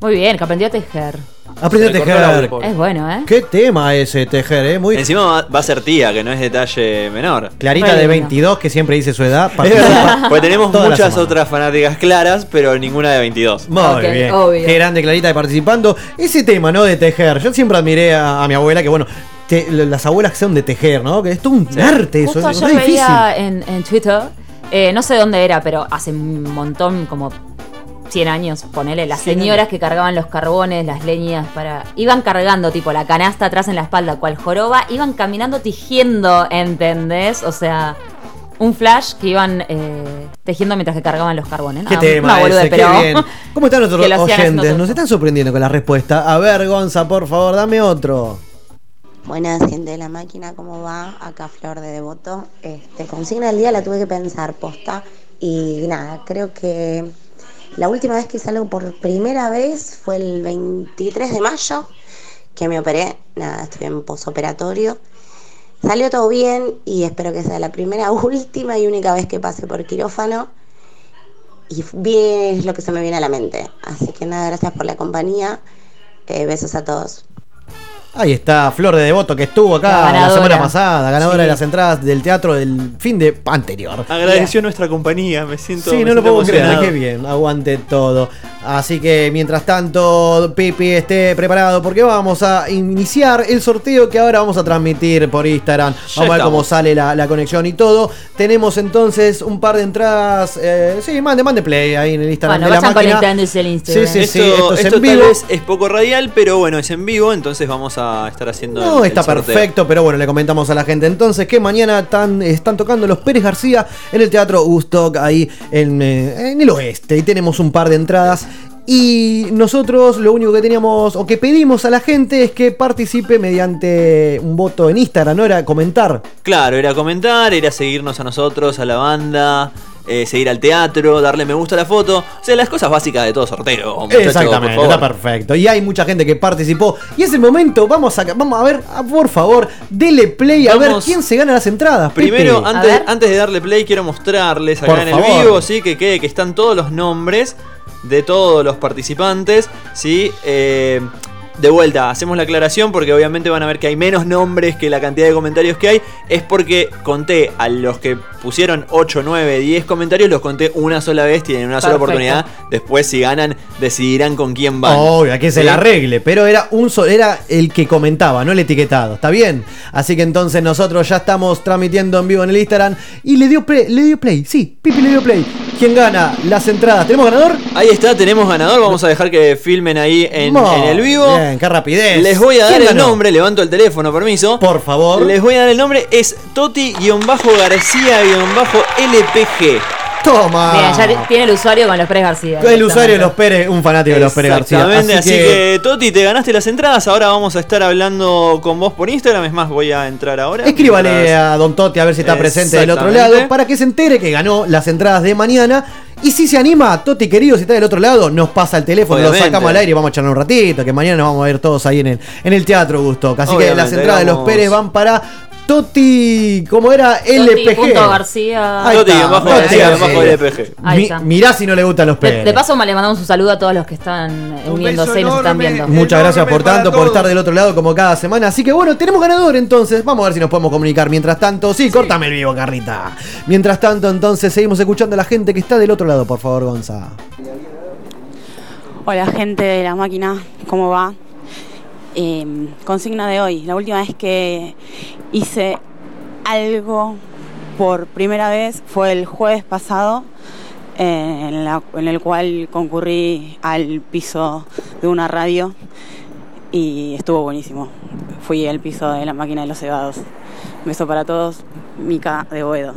Muy bien, que aprendió a tejer. Aprende a tejer. Es bueno, ¿eh? ¿Qué tema ese tejer, eh? Muy Encima va, a ser tía, que no es detalle menor. Clarita de 22 que siempre dice su edad. Porque tenemos muchas otras fanáticas claras, pero ninguna de 22. Muy bien. Qué grande Clarita de participando. Ese tema, ¿no? De tejer. Yo siempre admiré a, a mi abuela que, bueno, te- las abuelas que son de tejer, ¿no? Que es todo un arte eso. Justo Es, ayer es difícil. veía en, en Twitter, eh, no sé dónde era, pero hace un montón, como 100 años, ponele, las 100 señoras que cargaban los carbones, las leñas, para iban cargando tipo la canasta atrás en la espalda, cual joroba, iban caminando tejiendo, ¿entendés? O sea, un flash que iban eh, tejiendo mientras que cargaban los carbones. Qué Nada, tema una ese, qué bien. ¿Cómo están nuestros oyentes? Nos están sorprendiendo con la respuesta. A ver, Gonza, por favor, dame otro. Buenas, gente de la máquina, ¿cómo va? Acá Flor de Devoto. Este, consigna del día la tuve que pensar posta. Y nada, creo que la última vez que hice algo por primera vez fue el 23 de mayo, que me operé. Nada, estoy en posoperatorio. Salió todo bien y espero que sea la primera, última y única vez que pase por quirófano. Y bien es lo que se me viene a la mente. Así que nada, gracias por la compañía. Eh, besos a todos. Ahí está Flor de Devoto que estuvo acá La semana pasada, ganadora Sí. de las entradas del teatro del fin de anterior. Agradeció nuestra compañía, me siento. Sí, me no lo puedo creer, qué bien, aguante todo. Así que mientras tanto, Pipi esté preparado porque vamos a iniciar el sorteo que ahora vamos a transmitir por Instagram. Vamos a ver estamos. cómo sale la, la conexión y todo. Tenemos entonces un par de entradas. eh, sí, mande, mande play ahí en el Instagram Bueno, de la vayan máquina. conectándose el Instagram. Sí, sí, sí, esto esto es esto en tal vivo. vez es poco radial, pero bueno, es en vivo, entonces vamos a estar haciendo No, el está sorteo. perfecto, pero bueno, le comentamos a la gente entonces que mañana están, están tocando los Pérez García en el Teatro Gustock, ahí en, eh, en el oeste. Y tenemos un par de entradas. Y nosotros lo único que teníamos o que pedimos a la gente es que participe mediante un voto en Instagram, ¿no? Era comentar. Claro, era comentar, era seguirnos a nosotros, a la banda, eh, seguir al teatro, darle me gusta a la foto. O sea, las cosas básicas de todo sorteo. muchachos, Exactamente, por favor. está perfecto. Y hay mucha gente que participó. Y es el momento, vamos a, vamos a ver, ah, por favor, dele play a ver quién se gana las entradas. Primero, Pepe. antes, antes de darle play, quiero mostrarles acá Por en el favor. vivo, ¿sí? Que quede que están todos los nombres de todos los participantes, ¿sí? Eh, de vuelta, hacemos la aclaración porque obviamente van a ver que hay menos nombres que la cantidad de comentarios que hay. Es porque conté a los que pusieron 8, 9, 10 comentarios, los conté una sola vez, tienen una sola oportunidad. Después, si ganan, decidirán con quién van. Obvio, que se la arregle, pero era un so- era el que comentaba, no el etiquetado, ¿está bien? Así que entonces nosotros ya estamos transmitiendo en vivo en el Instagram y le dio play, le dio play, sí, Pipi le dio play. ¿Quién gana las entradas? ¿Tenemos ganador? Ahí está, tenemos ganador. Vamos a dejar que filmen ahí en el vivo. Bien, qué rapidez. Les voy a dar ¿Quién el nombre, levanto el teléfono, permiso. Por favor. Les voy a dar el nombre, es Toti-García-LPG. Toma. Mira, ya tiene el usuario con los Pérez García. El usuario de los Pérez, un fanático de los Pérez García. Exactamente, así, que... Toti, te ganaste las entradas. Ahora vamos a estar hablando con vos por Instagram. Es más, voy a entrar ahora. Escríbale Mientras- a Don Toti a ver si está presente del otro lado para que se entere que ganó las entradas de mañana. Y si se anima, Toti querido, si está del otro lado, nos pasa el teléfono, Obviamente. lo sacamos al aire y vamos a echarnos un ratito, que mañana nos vamos a ver todos ahí en el, en el Teatro Gusto. Así que las entradas de los. Pérez van para Toti, ¿cómo era? LPG. Punto García. Ahí está, bajo Toti García, García. bajo LPG. Ahí Mi- está. mirá si no le gustan los De, de paso, le mandamos un saludo a todos los que están eh, uniéndose y nos están viendo. Muchas gracias por tanto, por estar del otro lado como cada semana. Así que bueno, tenemos ganador entonces. Vamos a ver si nos podemos comunicar. Mientras tanto, sí, córtame el vivo, Carrita. Mientras tanto, entonces seguimos escuchando a la gente que está del otro lado, por favor, Gonza. Hola gente de la máquina, ¿cómo va? Eh, consigna de hoy, la última vez que hice algo por primera vez fue el jueves pasado, eh, en, en el cual concurrí al piso de una radio y estuvo buenísimo. Fui al piso de la máquina de los cebados. Beso para todos, Mica de Boedo.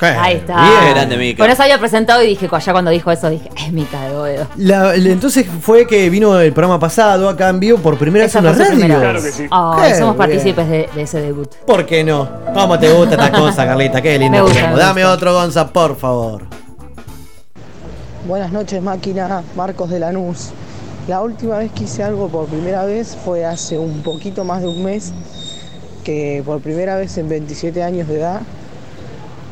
Ahí está. Bien. Grande, Mica. Bueno, se había presentado y dije, ya cuando dijo eso, dije, es Mica de Boedo. La- la- entonces fue que vino el programa pasado acá en vivo por primera vez Esa en fue su radio. primera vez. Ay, Qué somos bien. partícipes de, de ese debut. ¿Por qué no? ¿Cómo te gusta esta cosa, Carlita? Qué lindo. Me gusta, programa. me Dame otro, Gonza, por favor. Buenas noches máquina, Marcos de Lanús. La última vez que hice algo por primera vez fue hace un poquito más de un mes, que por primera vez en 27 años de edad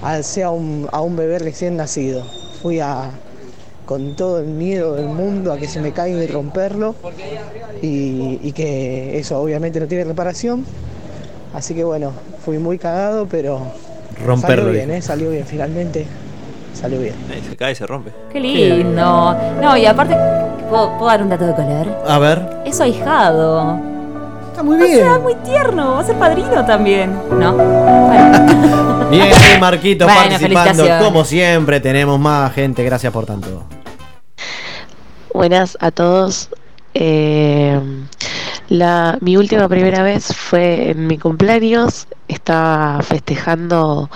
alcé a un, a un bebé recién nacido. Fui a, con todo el miedo del mundo a que se me caiga y romperlo y, y que eso obviamente no tiene reparación. Así que bueno, fui muy cagado, pero Romperlo, salió bien. ¿eh? salió bien, finalmente salió bien. Ahí se cae y se rompe. Qué lindo. No, y aparte, ¿puedo, puedo dar un dato de color? A ver. Es ahijado. Está muy O bien. sea, muy tierno. Va a ser padrino también. ¿No? Bien, Marquito Bueno, participando. Como siempre, tenemos más gente. Gracias por tanto. Buenas a todos. Eh, la, mi última primera vez fue en mi cumpleaños. Estaba festejando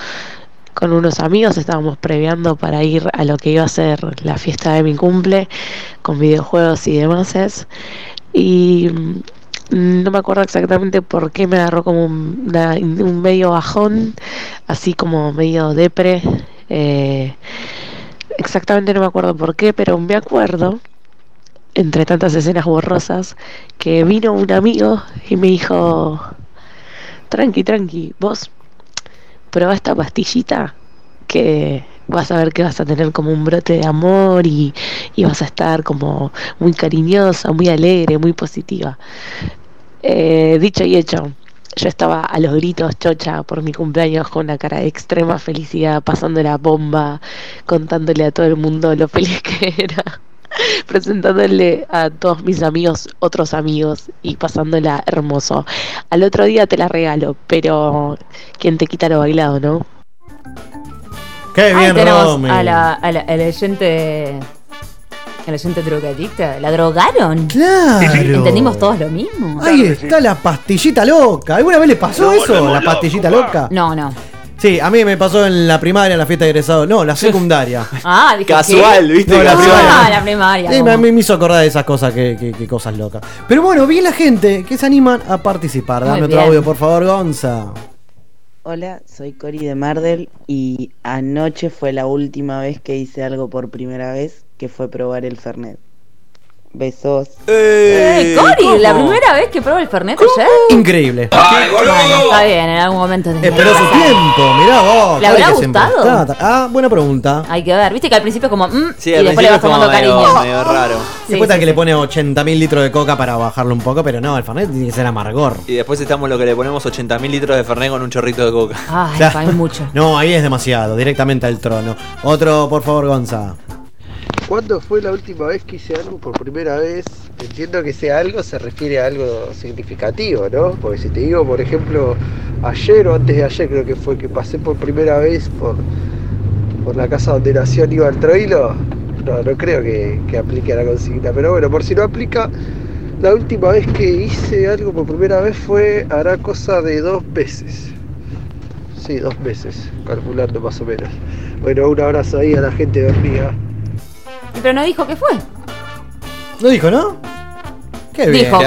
con unos amigos, estábamos previando para ir a lo que iba a ser la fiesta de mi cumple, con videojuegos y demás. Y no me acuerdo exactamente por qué me agarró como un, medio bajón, así como medio depre. eh, exactamente no me acuerdo por qué, pero me acuerdo entre tantas escenas borrosas, que vino un amigo y me dijo, tranqui, tranqui, vos prueba esta pastillita que vas a ver que vas a tener como un brote de amor y, y vas a estar como muy cariñosa, muy alegre, muy positiva. Eh, dicho y hecho, yo estaba a los gritos chocha por mi cumpleaños con una cara de extrema felicidad, pasando la bomba, contándole a todo el mundo lo feliz que era. presentándole a todos mis amigos, otros amigos y pasándola hermoso. Al otro día te la regalo, pero quien te quita lo bailado, ¿no? Qué Ahí bien, tenemos Romy. a la, a la, a la oyente. A la oyente drogadicta. ¿La drogaron? Claro. ¿Entendimos todos lo mismo? Ahí está la pastillita loca. ¿Alguna vez le pasó eso? La pastillita loca. No, no. Sí, a mí me pasó en la primaria, en la fiesta de egresado. No, la secundaria. Ah, dije, Casual, ¿qué? ¿viste? No, la Ah, primaria. la primaria. Sí, me, me hizo acordar de esas cosas que, que- que cosas locas. Pero bueno, vi la gente que se animan a participar. Muy Dame otro bien. audio, por favor, Gonza. Hola, soy Cori de Mardel y anoche fue la última vez que hice algo por primera vez, que fue probar el Fernet. Besos. Eh, Cori, la primera vez que probé el Fernet ayer. Increíble. Bueno, está bien, en algún momento. Esperó que su tiempo, mirá vos. ¿Le habrá gustado? está. Ah, buena pregunta. Hay que ver, viste que al principio es como. mm, Sí, y al después le principio vas es como tomando medio, cariño. medio raro. Sí, Después sí, que le pone 80.000 litros de coca para bajarlo un poco, pero no, el Fernet tiene que ser amargor. Y después estamos lo que le ponemos 80.000 litros de Fernet con un chorrito de coca. Ay, para mí mucho. No, ahí es demasiado, directamente al trono. Otro, por favor, Gonza. ¿Cuándo fue la última vez que hice algo por primera vez? Entiendo que sea algo se refiere a algo significativo, ¿no? Porque si te digo, por ejemplo, ayer o antes de ayer creo que fue que pasé por primera vez por, por la casa donde nació Aníbal Troilo, no, no creo que, que aplique a la consigna. Pero bueno, por si no aplica, la última vez que hice algo por primera vez fue, hará cosa de dos meses. Sí, dos meses, calculando más o menos. Bueno, un abrazo ahí a la gente de Hormiga. Pero no dijo qué fue. ¿Lo dijo, no? Qué bien. Dijo.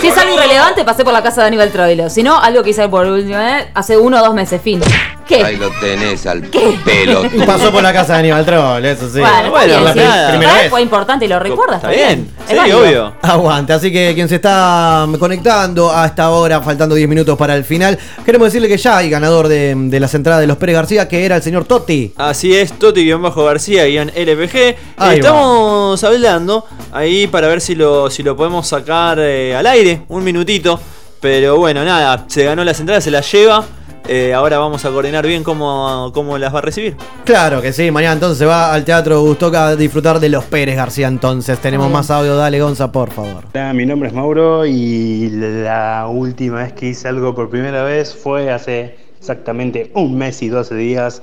Si es algo irrelevante, pasé por la casa de Aníbal Troilo. Si no, algo que hice por última vez hace uno o dos meses. Fin. ¿Qué? Ahí lo tenés al pelo. Y pasó por la casa de Aníbal Troll, eso sí. Bueno, la Para primera vez. fue importante y lo recuerda. Está, bien. Es Sí, válido. obvio. Aguante, así que quien se está conectando a esta hora, faltando 10 minutos para el final, queremos decirle que ya hay ganador de, de las entradas de los Pérez García, que era el señor Totti. Así es, Toti-García-LPG. Ahí Estamos hablando ahí para ver si lo, si lo podemos sacar eh, al aire, un minutito. Pero bueno, nada, se ganó las entradas, se las lleva. Eh, ahora vamos a coordinar bien cómo, cómo las va a recibir. Claro que sí, mañana entonces se va al Teatro Gustoca a disfrutar de los Pérez García entonces. Tenemos más audio, dale Gonza, por favor. Hola, mi nombre es Mauro y la última vez que hice algo por primera vez fue hace exactamente un mes y 12 días.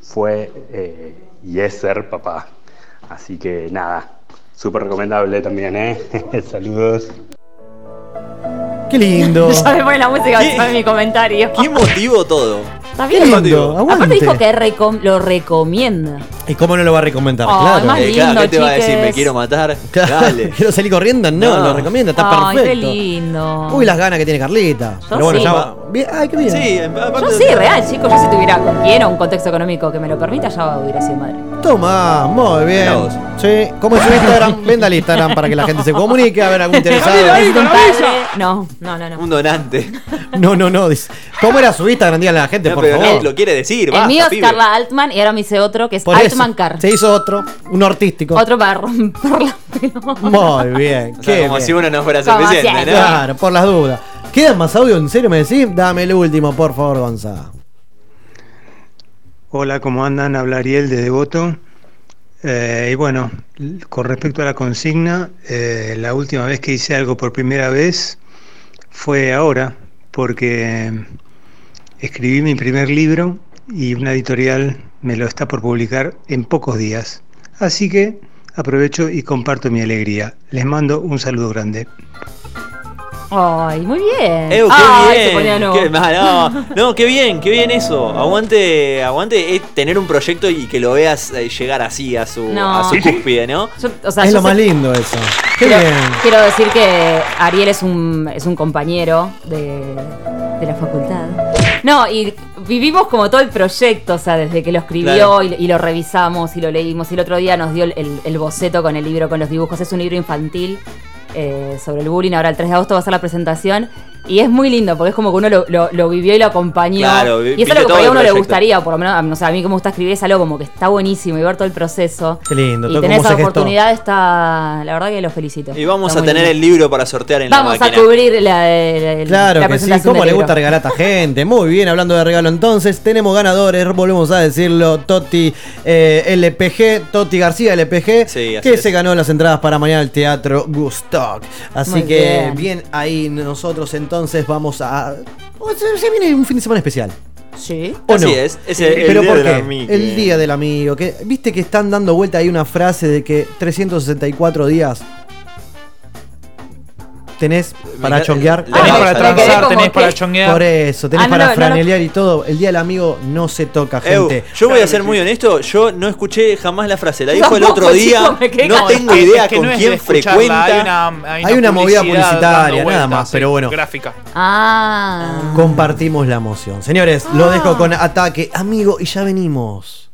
Fue eh, y es ser papá. Así que nada, súper recomendable también, ¿eh? Saludos. Qué lindo. Ya me pone la música de mi comentario. Qué motivo todo. Está bien. lindo, Aparte aguante. dijo que recom- lo recomienda. ¿Y cómo no lo va a recomendar? Ay, claro. más Eh, claro, lindo, ¿qué te va a decir? chiques. Me quiero matar. Claro, Dale. Quiero salir corriendo, no, No. lo recomienda, está Ay, qué perfecto. lindo. Uy, las ganas que tiene Carlita. Pero bueno, sí. ya va. Bien, ay, qué bien. Sí, Yo sí, real, chicos. Yo si tuviera con quién o un contexto económico que me lo permita, ya hubiera sido madre. Toma, muy bien. Vos. Sí, ¿cómo es su Instagram? Venda el Instagram para que la gente se comunique, a ver algún interesado. Necesito un padre. No, no, no, no. Un donante. No, no, no. dice, ¿Cómo era su Instagram? Dígale a la gente, por pero favor. no lo quiere decir, El basta, mío es pibe. Carla Altman y ahora me hice otro que es Por eso, Altman Car. Se hizo otro, uno artístico. Otro para romperla. Muy bien. O sea, qué como bien. si uno no fuera Como suficiente, siempre. ¿no? Claro, por las dudas. ¿Queda más audio? ¿En serio me decís? Dame el último, por favor, Gonza. Hola, ¿cómo andan? Habla Ariel de Devoto. Eh, y bueno, con respecto a la consigna, eh, la última vez que hice algo por primera vez fue ahora, porque escribí mi primer libro y una editorial me lo está por publicar en pocos días. Así que aprovecho y comparto mi alegría. Les mando un saludo grande. Ay, muy bien. Ew, qué Ay, bien. se ponía nuevo. Qué- no, no, qué bien, qué bien eso. Aguante, aguante es tener un proyecto y que lo veas eh, llegar así a su, No. a su cúspide, ¿no? Yo- o sea, es lo sé- más lindo eso. Qué quiero, bien. quiero decir que Ariel es un, es un compañero de, de la facultad. No, y vivimos como todo el proyecto, o sea, desde que lo escribió Claro. y, y lo revisamos y lo leímos. Y el otro día nos dio el, el- el boceto con el libro, con los dibujos. Es un libro infantil eh, sobre el bullying. Ahora el 3 de agosto va a ser la presentación. Y es muy lindo, porque es como que uno lo, lo- lo vivió y lo acompañó. Claro, y eso es lo que todo por ahí a uno le gustaría, o por lo menos, no sé, a mí que me gusta escribir es algo como que está buenísimo y ver todo el proceso. Qué lindo, Y tener esa gestó. oportunidad está, la verdad que lo felicito. Y vamos Está a tener lindo. el libro para sortear en Vamos la a máquina. cubrir la, la- Claro la que sí, cómo le gusta libro. regalar a esta gente. Muy bien, hablando de regalo entonces, tenemos ganadores, volvemos a decirlo, Toti eh, LPG, Toti García LPG, Sí, que es. se ganó las entradas para mañana al Teatro Gustock. Así Muy que bien. bien. ahí nosotros entonces vamos a... Se, se viene un fin de semana especial. Sí. ¿O Así no? es, es el- el ¿Pero día por del qué? amigo. El día del amigo. Que, Viste que están dando vuelta ahí una frase de que 364 días tenés para encanta- chonguear. la- Tenés para la- transar, tenés para ¿qué? chonguear. Por eso, tenés Ah, no, para no, no, franelear y todo. El día del amigo no se toca, gente. yo voy a ser muy honesto, yo no escuché jamás la frase, la dijo el otro día, no tengo es idea que con quién frecuenta. hay una- Hay una movida publicitaria, nada más, pero bueno. Gráfica. Ah. Compartimos la emoción. Señores, lo dejo con ataque, amigo, y ya venimos.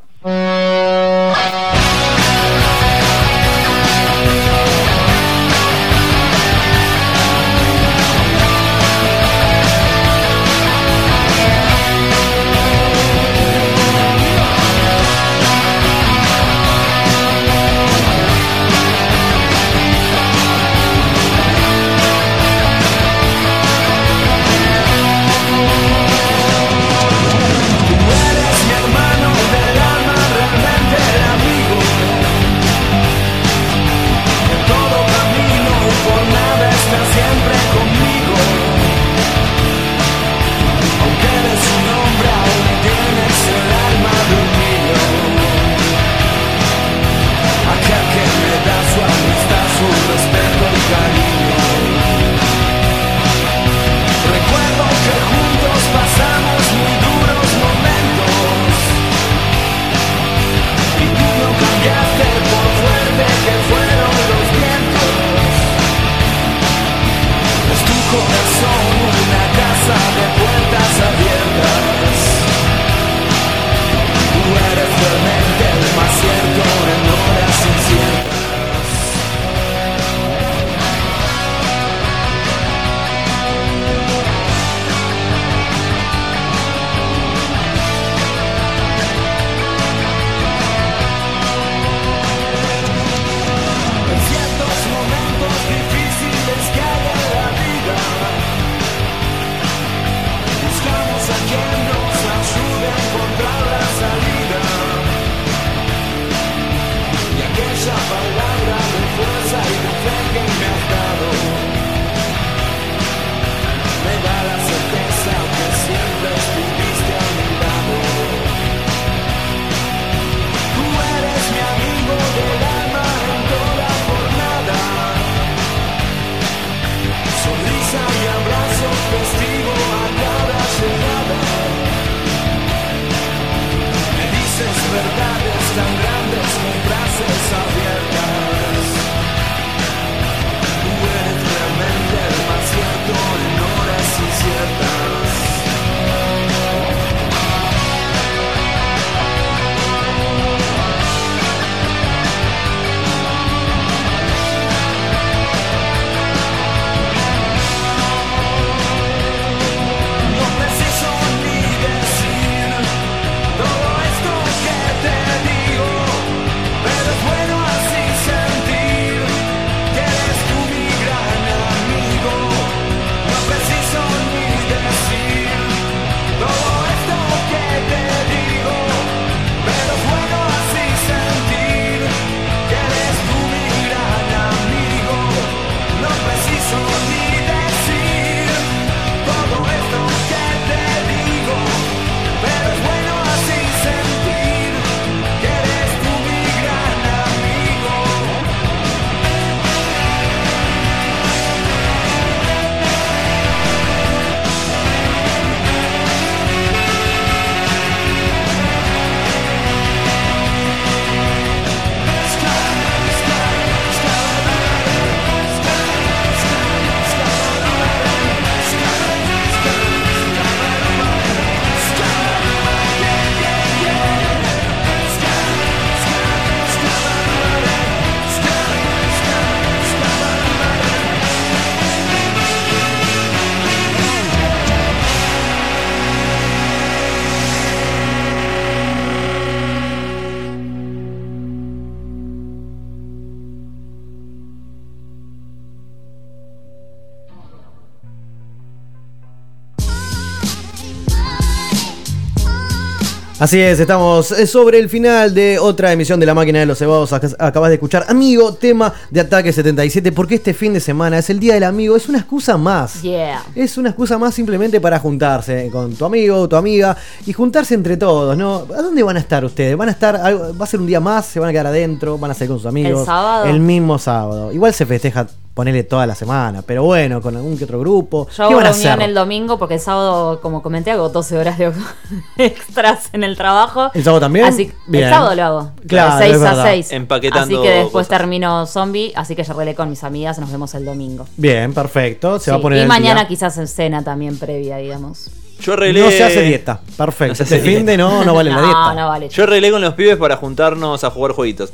Así es, estamos eh, sobre el final de otra emisión de La Máquina de los Cebados. Ac- Acabas de escuchar, amigo, tema de Ataque 77, porque este fin de semana es el Día del Amigo, es una excusa más. Yeah. Es una excusa más simplemente para juntarse con tu amigo, tu amiga y juntarse entre todos, ¿no? ¿A dónde van a estar ustedes? ¿Van a estar, va a ser un día más? ¿Se van a quedar adentro? ¿Van a salir con sus amigos? ¿El sábado? El mismo sábado. Igual se festeja, ponele toda la semana, pero bueno, con algún que otro grupo. Yo ¿Qué hago van a reunión hacer? el domingo porque el sábado, como comenté, hago 12 horas de extras en el trabajo. ¿El sábado también? Así, Bien. El sábado lo hago. Claro, de 6 es a verdad. 6. Empaquetando Así que después cosas. termino zombie, así que ya relé con mis amigas, nos vemos el domingo. Bien, perfecto. Se va a poner y mañana día. quizás en cena también previa, digamos. Yo arreglé. No se hace dieta. Perfecto. No se este hace fin de no, no vale la dieta. no vale. Yo arreglé con los pibes para juntarnos a jugar jueguitos.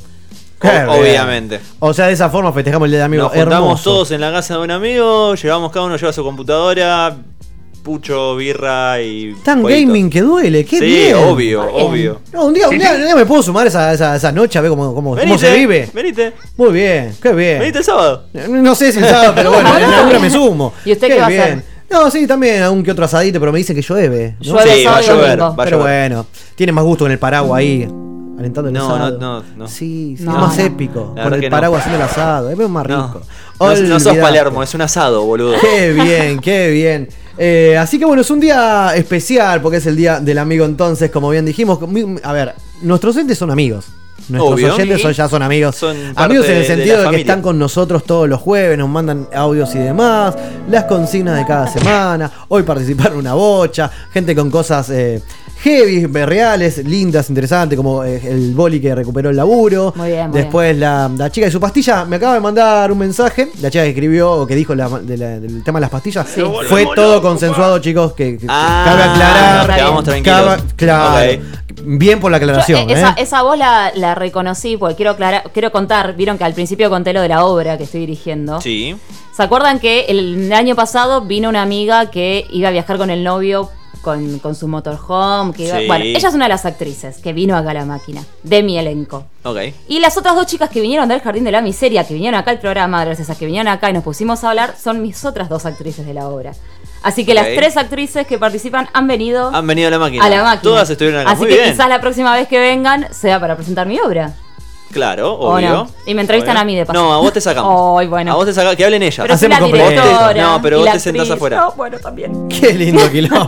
Qué bien. obviamente. O sea, de esa forma festejamos el día de amigo. Nos juntamos Hermoso. todos en la casa de un amigo, llevamos cada uno lleva su computadora, pucho, birra y. Tan jueguitos. gaming que duele, qué Sí, bien. obvio, obvio. No, un día, un día, un día me puedo sumar esa, esa, esa noche a ver cómo, cómo, cómo se vive. Venite. Muy bien, qué bien. Venite el sábado. No sé si el sábado, pero bueno, en la hora me sumo. ¿Y usted qué va a hacer? No, sí, también algún que otro asadito, pero me dice que llueve. ¿no? Llueve Sí, va a llover, va a Pero llover. bueno, tiene más gusto con el paraguas ahí, alentando el No, no, asado. no, no. Sí, sí, No, es más no. épico. La Con el no. paraguas haciendo el asado, es más No. rico. No, no sos. Palermo, es un asado, boludo. Qué bien, qué bien. Eh, así que bueno, es un día especial porque es el día del amigo entonces, como bien dijimos. A ver, nuestros oyentes son amigos. Nuestros Obvio. oyentes son- ya son amigos. Son amigos en el sentido de, que familia. están con nosotros todos los jueves, nos mandan audios y demás, las consignas de cada semana. Hoy participaron una bocha, gente con cosas eh, heavy, reales, lindas, interesantes, como eh, el boli que recuperó el laburo. Muy bien, muy Después la, la chica de su pastilla me acaba de mandar un mensaje. La chica que escribió o que dijo la- de la- del tema de las pastillas. Fue todo consensuado, chicos. Que, que- Ah, cabe aclarar. cabe- claro. Bien por la aclaración. Yo, eh, esa, ¿eh? esa voz la, la reconocí porque quiero, aclarar, quiero contar, vieron que al principio conté lo de la obra que estoy dirigiendo. Sí. ¿Se acuerdan que el año pasado vino una amiga que iba a viajar con el novio con, con su motorhome? Que iba- Sí. Bueno, ella es una de las actrices que vino acá a la máquina, de mi elenco. Ok. Y las otras dos chicas que vinieron del Jardín de la Miseria, que vinieron acá al programa, gracias a que vinieron acá y nos pusimos a hablar, son mis otras dos actrices de la obra. Así que las tres actrices que participan han venido Han venido a la máquina. a la máquina. Todas estuvieron acá. Así Muy que bien. quizás la próxima vez que vengan sea para presentar mi obra. Claro, ¿O obvio. no? Y me entrevistan Obvio. a mí de paso. No, a vos te sacamos. Ay, bueno. A vos te sacamos. Que hablen ellas. Pero la Hacemos directora. No, pero vos te sentás afuera. No, bueno, también. Qué lindo quilombo.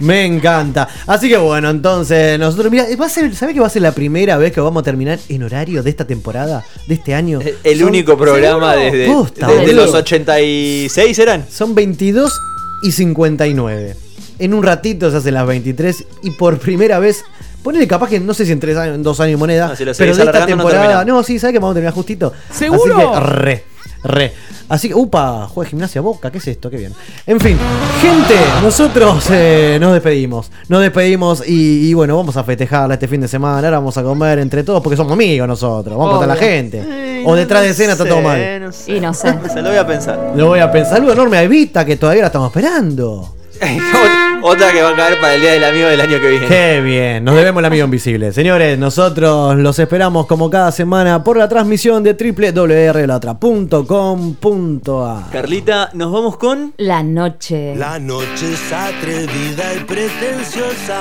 Me encanta. Así que bueno, entonces nosotros, mira, va a ser, ¿sabe que va a ser la primera vez que vamos a terminar en horario de esta temporada, de este año? El Son- único programa desde, Posta, desde los 86 eran. Son 22 y 59. En un ratito se hacen las 23 y por primera vez, ponele capaz que no sé si en tres años, en dos años y moneda, No, si lo pero de esta no temporada, termina. no, sí, ¿sabes que vamos a terminar justito? ¿Seguro? Así que re, re. Así que, upa, juega gimnasia boca, ¿qué es esto? Qué bien. En fin, gente, nosotros eh, nos despedimos. Nos despedimos y, y bueno, vamos a festejarla este fin de semana. Ahora vamos a comer entre todos porque somos amigos nosotros. Vamos a contar a la gente. O detrás de escena está todo mal. No sé. Y no sé. Se lo voy a pensar. Lo voy a pensar. Saludo enorme a Evita que todavía la estamos esperando. Otra que va a caer para el Día del Amigo del año que viene. Qué bien, nos debemos el amigo invisible. Señores, nosotros los esperamos como cada semana por la transmisión de www.laotra.com.ar. Carlita, nos vamos con. La noche. La noche es atrevida y pretenciosa.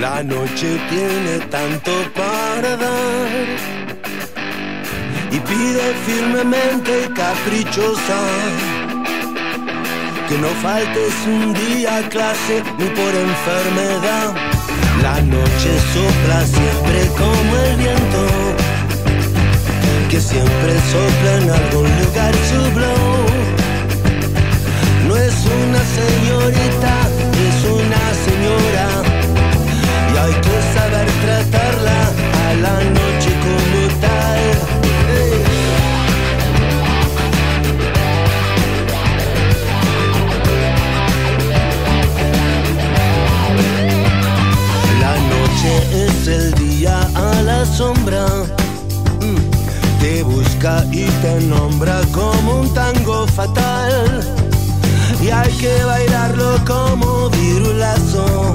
La noche tiene tanto para dar. Y pide firmemente y caprichosa. Que no faltes un día clase ni por enfermedad. La noche sopla siempre como el viento. Que siempre sopla en algún lugar su blow. No es una señorita, es una señora. Y hay que saber tratarla a la noche es el día a la sombra. Mm. Te busca y te nombra como un tango fatal. Y hay que bailarlo como virulazo.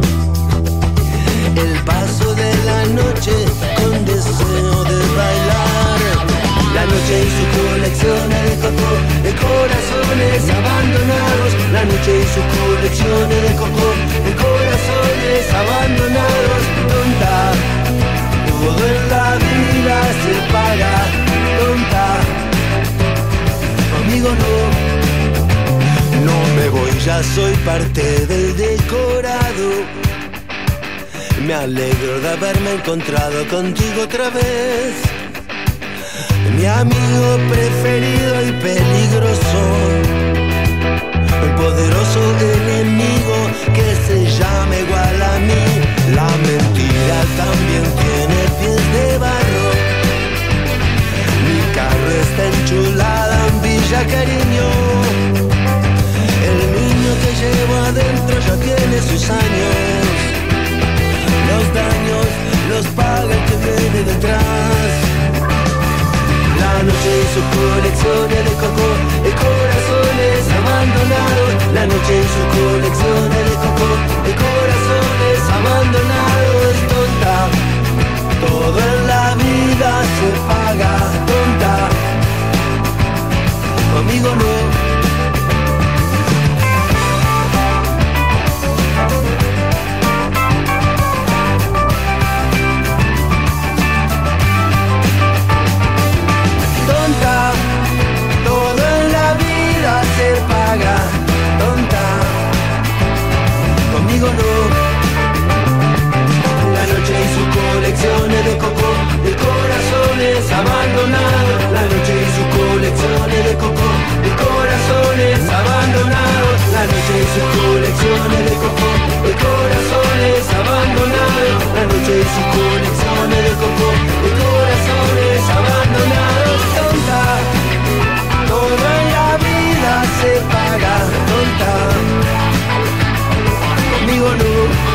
El paso de la noche con deseo de bailar. La noche y su colección de coco, de corazones abandonados. La noche y su colección de coco, de corazones abandonados. Tonta, todo en la vida se paga. Tonta, conmigo no. No me voy, ya soy parte del decorado. Me alegro de haberme encontrado contigo otra vez. Mi amigo preferido y peligroso. El poderoso enemigo que se llama igual a mí. La mentira también tiene pies de barro. Mi carro está enchulada en Villa Cariño. El niño que llevo adentro ya tiene sus años. Los daños los paga el que viene detrás. La noche y sus colecciones de coco de corazones abandonados. La noche y sus colecciones de coco de corazones abandonados. Tonta, todo en la vida se paga. Tonta, conmigo no. La noche y sus colecciones de coco, de corazones abandonados. La noche y sus colecciones de coco, de corazones abandonados. La noche y sus colecciones de coco, de corazones abandonados. La noche y sus colecciones know